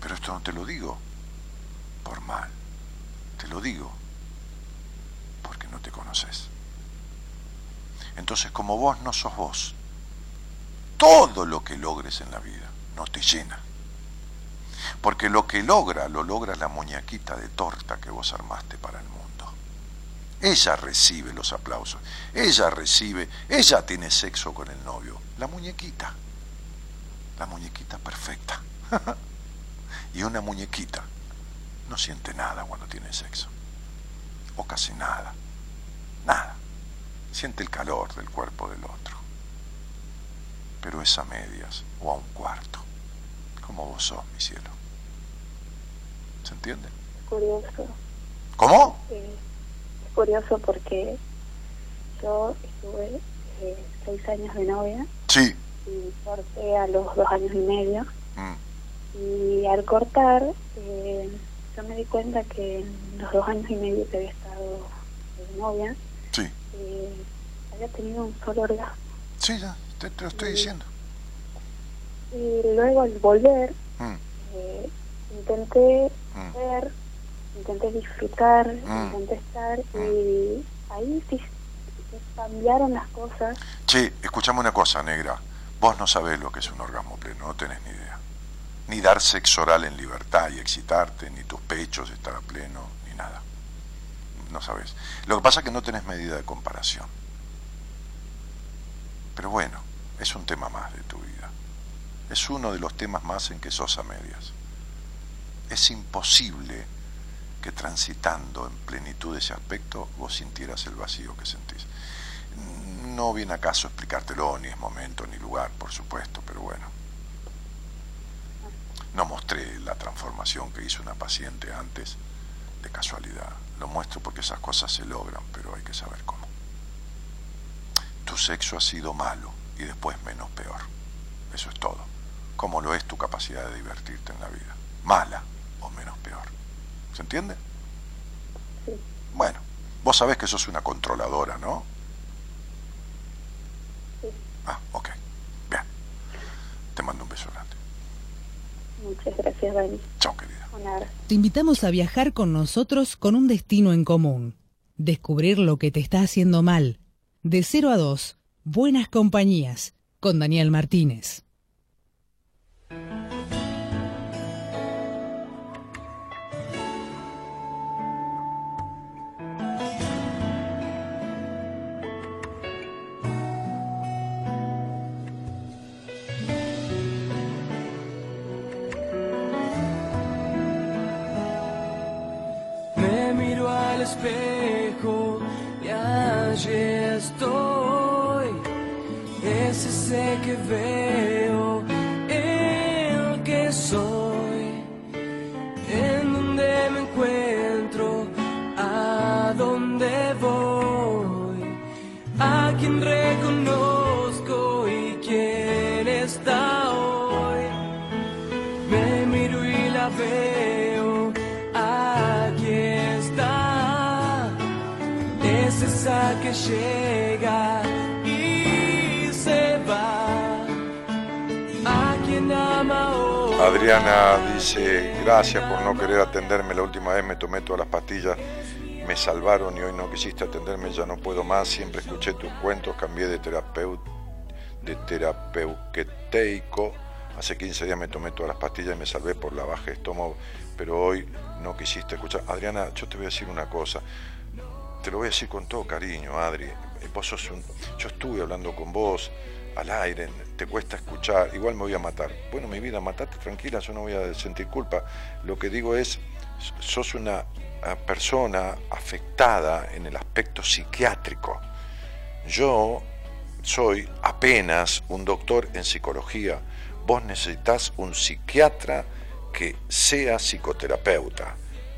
Pero esto no te lo digo por mal, te lo digo porque no te conoces. Entonces, como vos no sos vos, todo lo que logres en la vida no te llena. Porque lo que logra, lo logra la muñequita de torta que vos armaste para el mundo. Ella recibe los aplausos, ella recibe, ella tiene sexo con el novio, la muñequita, la muñequita perfecta. y una muñequita no siente nada cuando tiene sexo, o casi nada, nada. Siente el calor del cuerpo del otro, pero es a medias o a un cuarto, como vos sos, mi cielo. ¿Se entiende? Curioso. ¿Cómo? Es curioso porque yo estuve eh, seis años de novia Sí. y corté a los dos años y medio. Mm. Y al cortar, eh, yo me di cuenta que en los dos años y medio que había estado de novia, Sí. eh, había tenido un solo orgasmo. Sí, ya, te, te lo estoy diciendo. Y luego al volver, Mm. eh, intenté Mm. ver, intenté disfrutar, Mm. intenté estar y ahí sí cambiaron las cosas. Che, escuchame una cosa, negra. Vos no sabés lo que es un orgasmo pleno, no tenés ni idea. Ni dar sexo oral en libertad y excitarte, ni tus pechos estar a pleno, ni nada. No sabés. Lo que pasa es que no tenés medida de comparación. Pero bueno, es un tema más de tu vida. Es uno de los temas más en que sos a medias. Es imposible que transitando en plenitud ese aspecto vos sintieras el vacío que sentís. No viene acaso explicártelo, ni es momento, ni lugar, por supuesto, pero bueno. No mostré la transformación que hizo una paciente antes de casualidad. Lo muestro porque esas cosas se logran, pero hay que saber cómo. Tu sexo ha sido malo y después menos peor. Eso es todo. Como lo es tu capacidad de divertirte en la vida. Mala o menos peor. ¿Se entiende? Sí. Bueno, vos sabés que sos una controladora, ¿no? Sí. Ah, ok. Bien. Te mando un beso grande. Muchas gracias, Dani. Chao, querida. Te invitamos a viajar con nosotros con un destino en común. Descubrir lo que te está haciendo mal. De 0 a 2, Buenas Compañías, con Daniel Martínez. Miro llega y se va. A quien ama hoy. Adriana dice, gracias por no querer atenderme. La última vez me tomé todas las pastillas, me salvaron y hoy no quisiste atenderme, ya no puedo más. Siempre escuché tus cuentos, cambié de terapeut, de terapeuqueteico. Hace 15 días me tomé todas las pastillas y me salvé por la baja de estómago, pero hoy no quisiste escuchar. Adriana, yo te voy a decir una cosa. Te lo voy a decir con todo cariño, Adri. Eh, Vos sos un... Yo estuve hablando con vos al aire, te cuesta escuchar, igual me voy a matar. Bueno, mi vida, matate tranquila, yo no voy a sentir culpa. Lo que digo es, sos una persona afectada en el aspecto psiquiátrico. Yo soy apenas un doctor en psicología. Vos necesitas un psiquiatra que sea psicoterapeuta.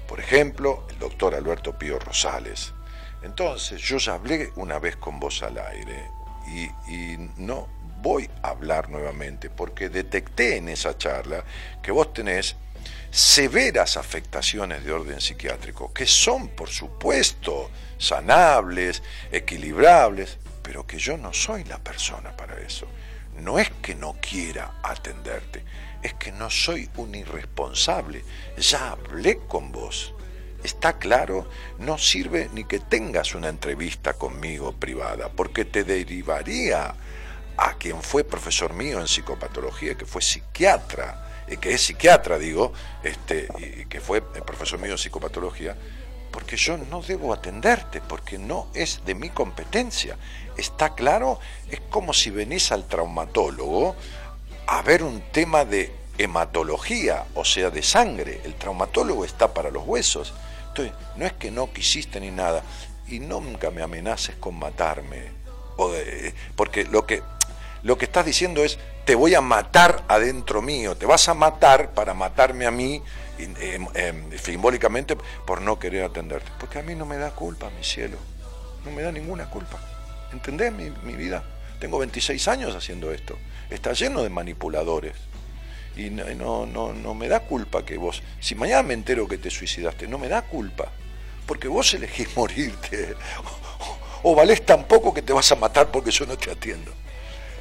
Por ejemplo, el doctor Alberto Pío Rosales. Entonces, yo ya hablé una vez con vos al aire y, y no voy a hablar nuevamente porque detecté en esa charla que vos tenés severas afectaciones de orden psiquiátrico, que son, por supuesto, sanables, equilibrables, pero que yo no soy la persona para eso. No es que no quiera atenderte, es que no soy un irresponsable. Ya hablé con vos. Está claro, no sirve ni que tengas una entrevista conmigo privada, porque te derivaría a quien fue profesor mío en psicopatología, que fue psiquiatra, y que es psiquiatra, digo, este, y que fue profesor mío en psicopatología, porque yo no debo atenderte, porque no es de mi competencia. ¿Está claro? Es como si venís al traumatólogo a ver un tema de hematología, o sea, de sangre. El traumatólogo está para los huesos. No es que no quisiste ni nada, y nunca me amenaces con matarme. porque lo que, lo que estás diciendo es, te voy a matar adentro mío, te vas a matar para matarme a mí em, em, simbólicamente por no querer atenderte. Porque a mí no me da culpa, mi cielo, no me da ninguna culpa. ¿Entendés mi, mi vida? Tengo 26 años haciendo esto. Está lleno de manipuladores y no, no, no, me da culpa que vos, si mañana me entero que te suicidaste, no me da culpa, porque vos elegís morirte, o, valés tan poco que te vas a matar porque yo no te atiendo.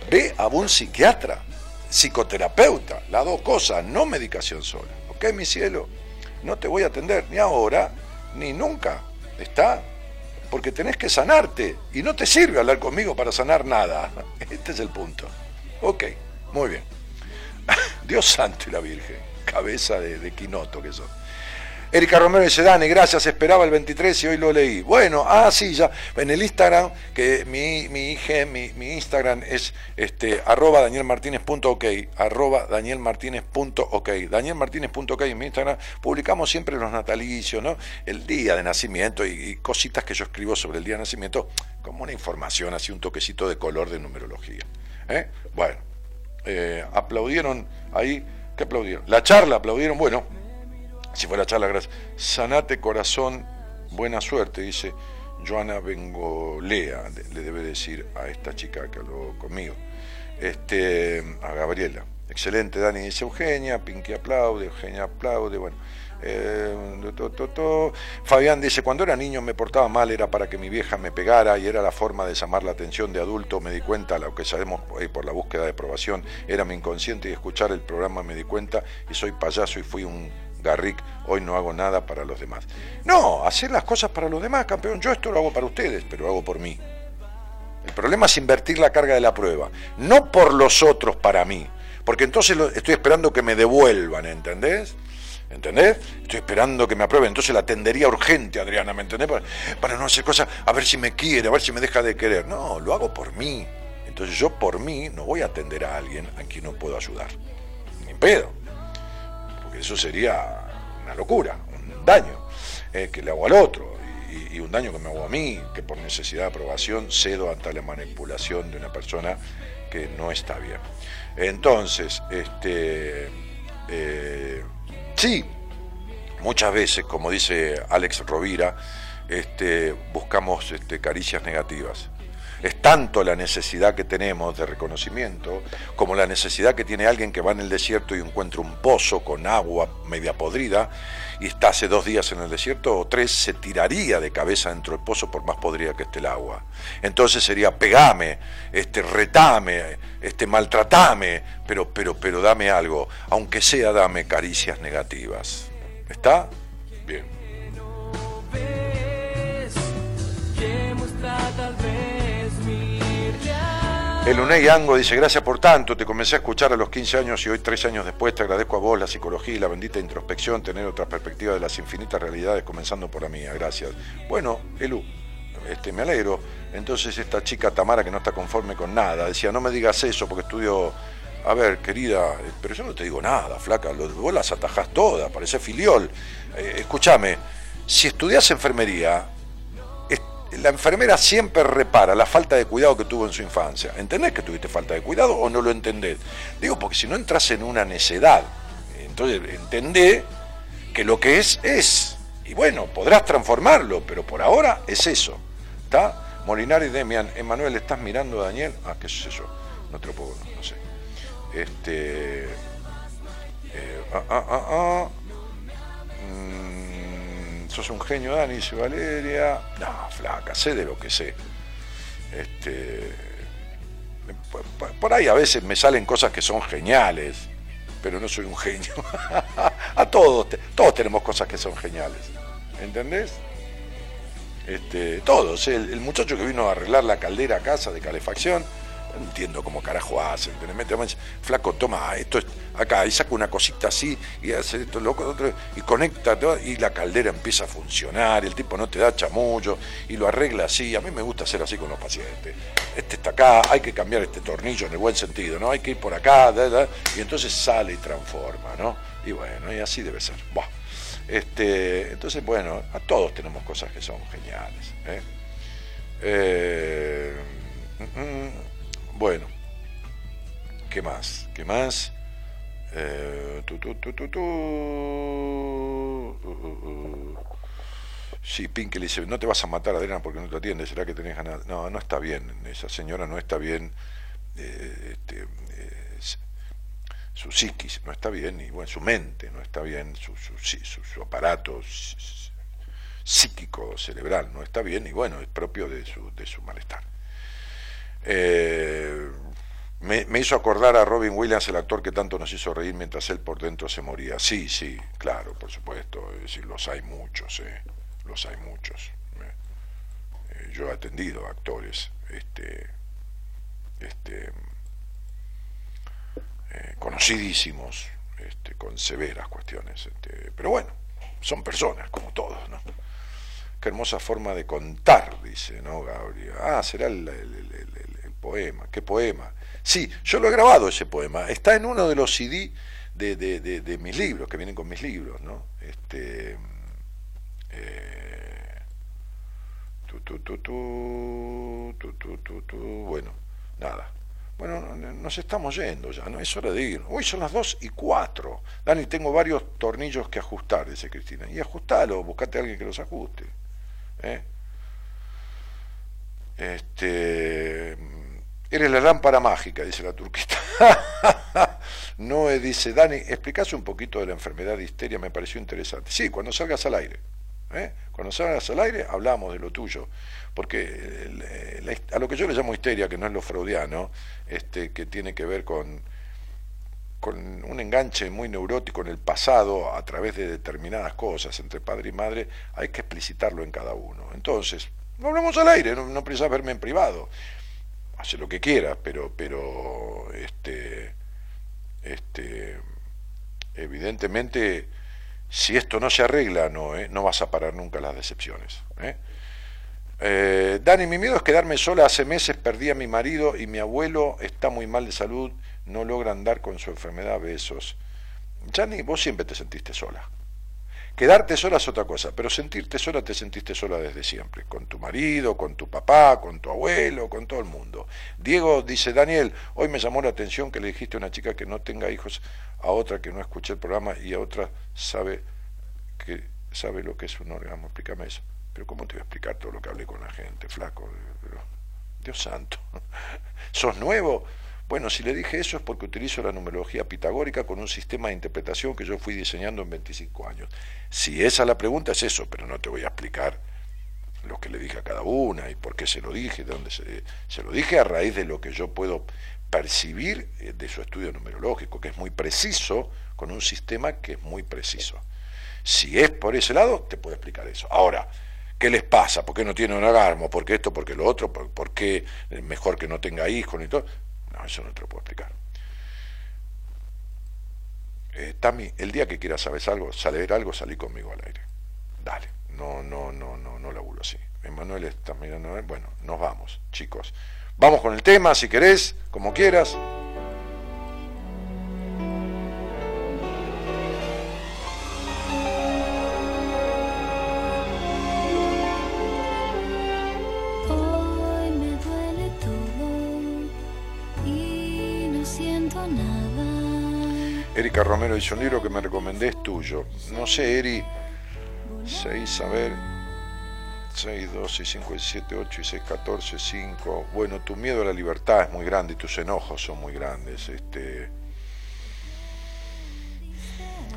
Ve a un psiquiatra, psicoterapeuta, las dos cosas, no medicación sola. ¿Ok, mi cielo? No te voy a atender ni ahora, ni nunca. ¿Está? Porque tenés que sanarte y no te sirve hablar conmigo para sanar nada. Este es el punto. Ok, muy bien. Dios santo y la Virgen, cabeza de, quinoto que son. Erika Romero dice, Dani, gracias, esperaba el 23 y hoy lo leí. Bueno, ah, sí, ya, en el Instagram, que mi, mi hija, mi, mi, Instagram es este, arroba danielmartinez.ok, arroba danielmartinez.ok, danielmartinez.ok en mi Instagram, publicamos siempre los natalicios, ¿no? El día de nacimiento y, cositas que yo escribo sobre el día de nacimiento, como una información, así un toquecito de color de numerología. ¿eh? Bueno, eh, aplaudieron ahí, ¿qué aplaudieron? La charla, aplaudieron, bueno, si fue la charla, gracias. Sanate corazón, buena suerte, dice Joana Bengolea, le debe decir a esta chica que habló conmigo, este, a Gabriela. Excelente, Dani dice Eugenia, Pinky aplaude, Eugenia aplaude, bueno. Eh, Fabián dice, cuando era niño me portaba mal, era para que mi vieja me pegara y era la forma de llamar la atención de adulto. Me di cuenta, lo que sabemos por la búsqueda de aprobación, era mi inconsciente y escuchar el programa me di cuenta y soy payaso y fui un garrick, hoy no hago nada para los demás. No, hacer las cosas para los demás, campeón. Yo esto lo hago para ustedes, pero lo hago por mí. El problema es invertir la carga de la prueba, no por los otros para mí, porque entonces estoy esperando que me devuelvan, ¿entendés? ¿Entendés? Estoy esperando que me aprueben. Entonces la atendería urgente, Adriana, ¿me entendés? Para, no hacer cosas, a ver si me quiere, a ver si me deja de querer. No, lo hago por mí. Entonces yo por mí no voy a atender a alguien a quien no puedo ayudar. Ni pedo. Porque eso sería una locura, un daño eh, que le hago al otro. Y, un daño que me hago a mí, que por necesidad de aprobación cedo ante la manipulación de una persona que no está bien. Entonces, este... Eh, Sí, muchas veces, como dice Alex Rovira, este, buscamos este, caricias negativas. Es tanto la necesidad que tenemos de reconocimiento como la necesidad que tiene alguien que va en el desierto y encuentra un pozo con agua media podrida y está hace dos días en el desierto o tres, se tiraría de cabeza dentro del pozo por más podrida que esté el agua. Entonces sería pegame, este, retame, este, maltratame, pero, pero, pero dame algo, aunque sea dame caricias negativas. ¿Está? Bien. El Unei Ango dice, gracias por tanto, te comencé a escuchar a los 15 años y hoy, tres años después, te agradezco a vos la psicología y la bendita introspección, tener otra perspectiva de las infinitas realidades, comenzando por la mía, gracias. Bueno, Elu, este, me alegro. Entonces esta chica Tamara que no está conforme con nada, decía, no me digas eso porque estudio... A ver, querida, pero yo no te digo nada, flaca, vos las atajás todas, parece filiol. Eh, escúchame, si estudias enfermería, la enfermera siempre repara la falta de cuidado que tuvo en su infancia. ¿Entendés que tuviste falta de cuidado o no lo entendés? Digo, porque si no entras en una necedad, entonces entendé que lo que es, es. Y bueno, podrás transformarlo, pero por ahora es eso. ¿Está? Molinari Demian, Emanuel, ¿estás mirando a Daniel? Ah, qué sé yo, no te lo puedo, no, sé. Este. Eh, ah, ah, ah, ah. Mm, sos un genio, Dani, dice Valeria. No, flaca, sé de lo que sé. Este, por ahí a veces me salen cosas que son geniales. pero no soy un genio. a todos, todos tenemos cosas que son geniales. ¿Entendés? Este, todos. El, el muchacho que vino a arreglar la caldera a casa de calefacción, no entiendo cómo carajo hace, ¿entendés? flaco, toma, esto es acá, y saca una cosita así, y hace esto, loco, y conecta y la caldera empieza a funcionar, el tipo no te da chamullo, y lo arregla así. A mí me gusta hacer así con los pacientes. Este está acá, hay que cambiar este tornillo en el buen sentido, ¿no? Hay que ir por acá, y entonces sale y transforma, ¿no? Y bueno, y así debe ser. Este, entonces, bueno, a todos tenemos cosas que son geniales. ¿eh? Eh, mm, mm, bueno, ¿qué más? ¿Qué más? Eh, tu, tu, tu, sí, Pink le dice, no te vas a matar, Adriana, porque no te atiende, ¿será que tenés ganas? No, no está bien, esa señora no está bien, eh, este, su psiquis no está bien, y bueno, su mente no está bien, su, su, aparato psíquico, cerebral no está bien, y bueno, es propio de su, de su malestar. Eh, me, hizo acordar a Robin Williams, el actor que tanto nos hizo reír mientras él por dentro se moría. Sí, sí, claro, por supuesto. Es decir, los hay muchos, eh, los hay muchos. Eh, yo he atendido a actores este, este, conocidísimos, este, con severas cuestiones. Este, pero bueno, son personas como todos, ¿no? Qué hermosa forma de contar, dice, ¿no, Gabriel? Ah, será el poema, qué poema. Sí, yo lo he grabado ese poema, está en uno de los CD de, de, de, mis libros, que vienen con mis libros, ¿no? Este, eh, tu, tu, tu, bueno, nada. Bueno, nos estamos yendo ya, ¿no? Es hora de ir. Hoy son las dos y cuatro. Dani, tengo varios tornillos que ajustar, dice Cristina. Y ajustalo, buscate a alguien que los ajuste. ¿eh? Este Eres la lámpara mágica, dice la turquita. Noé dice, Dani, explicase un poquito de la enfermedad de histeria, me pareció interesante. Sí, cuando salgas al aire. ¿eh? Cuando salgas al aire hablamos de lo tuyo. Porque a lo que yo le llamo histeria, que no es lo freudiano, este, que tiene que ver con, con un enganche muy neurótico en el pasado a través de determinadas cosas entre padre y madre, hay que explicitarlo en cada uno. Entonces, no hablamos al aire, no, no precisas verme en privado hace lo que quiera, pero, pero este, este, evidentemente, si esto no se arregla, no, ¿eh? no vas a parar nunca las decepciones. ¿eh? Eh, Dani, mi miedo es quedarme sola. Hace meses perdí a mi marido y mi abuelo está muy mal de salud, no logra andar con su enfermedad. Besos. Dani, vos siempre te sentiste sola. Quedarte sola es otra cosa, pero sentirte sola te sentiste sola desde siempre, con tu marido, con tu papá, con tu abuelo, con todo el mundo. Diego dice, Daniel, hoy me llamó la atención que le dijiste a una chica que no tenga hijos, a otra que no escuche el programa y a otra sabe que sabe lo que es un orgasmo. Explícame eso. Pero ¿cómo te voy a explicar todo lo que hablé con la gente, flaco? Dios santo. ¿Sos nuevo? Bueno, si le dije eso es porque utilizo la numerología pitagórica con un sistema de interpretación que yo fui diseñando en 25 años. Si esa es la pregunta, es eso, pero no te voy a explicar lo que le dije a cada una y por qué se lo dije, de dónde se, lo dije a raíz de lo que yo puedo percibir eh, de su estudio numerológico, que es muy preciso, con un sistema que es muy preciso. Si es por ese lado, te puedo explicar eso. Ahora, ¿qué les pasa? ¿Por qué no tienen un agarmo? ¿Por qué esto? ¿Por qué lo otro? ¿Por, qué mejor que no tenga hijos? Y todo? eso no te lo puedo explicar. Eh, Tami, el día que quieras saber algo, saber algo, salí conmigo al aire. Dale, no, no, no, no, no laburo así. Emanuel está mirando, bueno, nos vamos, chicos. Vamos con el tema, si querés, como quieras. Erika Romero dice un libro que me recomendé es tuyo. No sé, Eri, 6, a ver, 6, 2, 6, 5, 7, 8 y 6, 14, 5. Bueno, tu miedo a la libertad es muy grande y tus enojos son muy grandes. Este,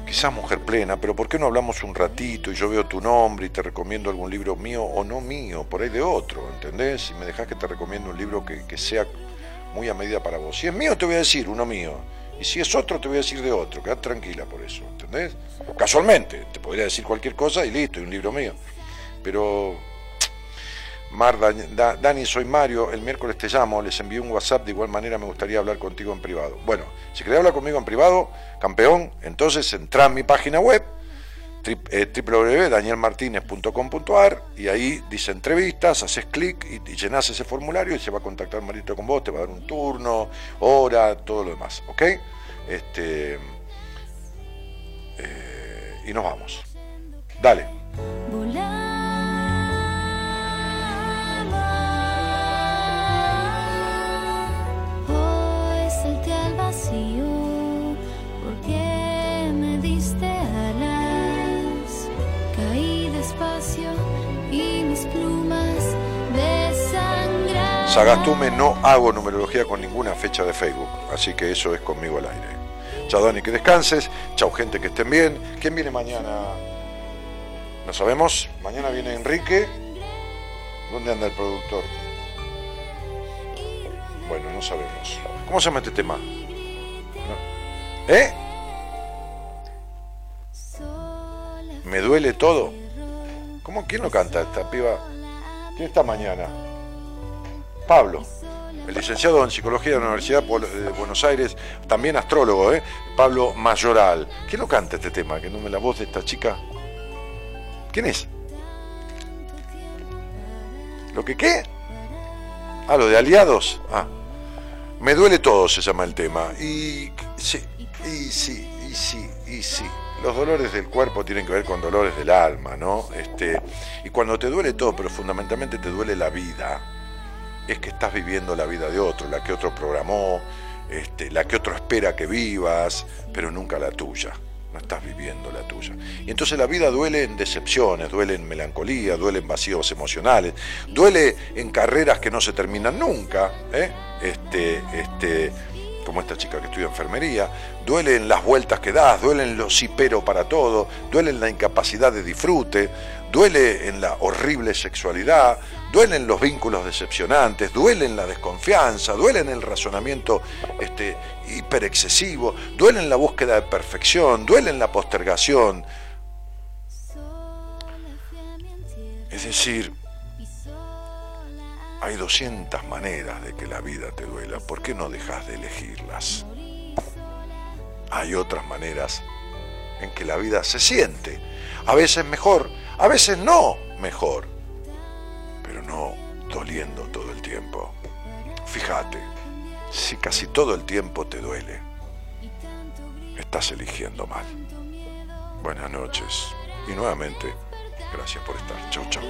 quizás mujer plena, pero ¿por qué no hablamos un ratito y yo veo tu nombre y te recomiendo algún libro mío o no mío, por ahí de otro, ¿entendés? Y me dejas que te recomiendo un libro que, que sea muy a medida para vos. Si es mío, te voy a decir uno mío Y si es otro, te voy a decir de otro. Quedate tranquila por eso, ¿entendés? Casualmente, te podría decir cualquier cosa y listo, y un libro mío. Pero Mar, Da- Dani, soy Mario, el miércoles te llamo, les envío un WhatsApp, de igual manera me gustaría hablar contigo en privado. Bueno, si querés hablar conmigo en privado, campeón, entonces entra en mi página web, www.danielmartinez.com.ar y ahí dice entrevistas, haces clic y, y llenás ese formulario y se va a contactar Marito con vos, te va a dar un turno, hora, todo lo demás, ¿ok? Este, eh, y nos vamos. Dale. Sagastume no hago numerología con ninguna fecha de Facebook, así que eso es conmigo al aire. Chao Dani, que descanses. Chao gente, que estén bien. ¿Quién viene mañana? No sabemos. Mañana viene Enrique. ¿Dónde anda el productor? Bueno, no sabemos. ¿Cómo se llama este tema? No. ¿Eh? Me duele todo. ¿Cómo? ¿Quién lo canta esta piba? ¿Quién está mañana? Pablo, el licenciado en psicología de la Universidad de Buenos Aires, también astrólogo, ¿eh? Pablo Mayoral. ¿Quién lo canta este tema? Que no la voz de esta chica. ¿Quién es? ¿Lo que qué? Ah, lo de aliados. Ah. Me duele todo, se llama el tema. Y sí, y sí, y sí, y sí. Los dolores del cuerpo tienen que ver con dolores del alma, ¿no? Este, y cuando te duele todo, pero fundamentalmente te duele la vida, es que estás viviendo la vida de otro, la que otro programó, este, la que otro espera que vivas, pero nunca la tuya. No estás viviendo la tuya. Y entonces la vida duele en decepciones, duele en melancolía, duele en vacíos emocionales, duele en carreras que no se terminan nunca, ¿eh? este, este, como esta chica que estudia enfermería, duele en las vueltas que das, duele en lo sí pero para todo, duele en la incapacidad de disfrute, duele en la horrible sexualidad, duele en los vínculos decepcionantes, duele en la desconfianza, duele en el razonamiento este, hiperexcesivo, duele en la búsqueda de perfección, duele en la postergación. Es decir, hay 200 maneras de que la vida te duela. ¿Por qué no dejas de elegirlas? Hay otras maneras en que la vida se siente. A veces mejor, a veces no mejor pero no doliendo todo el tiempo. Fíjate, si casi todo el tiempo te duele, estás eligiendo mal. Buenas noches y nuevamente, gracias por estar. Chau, chau.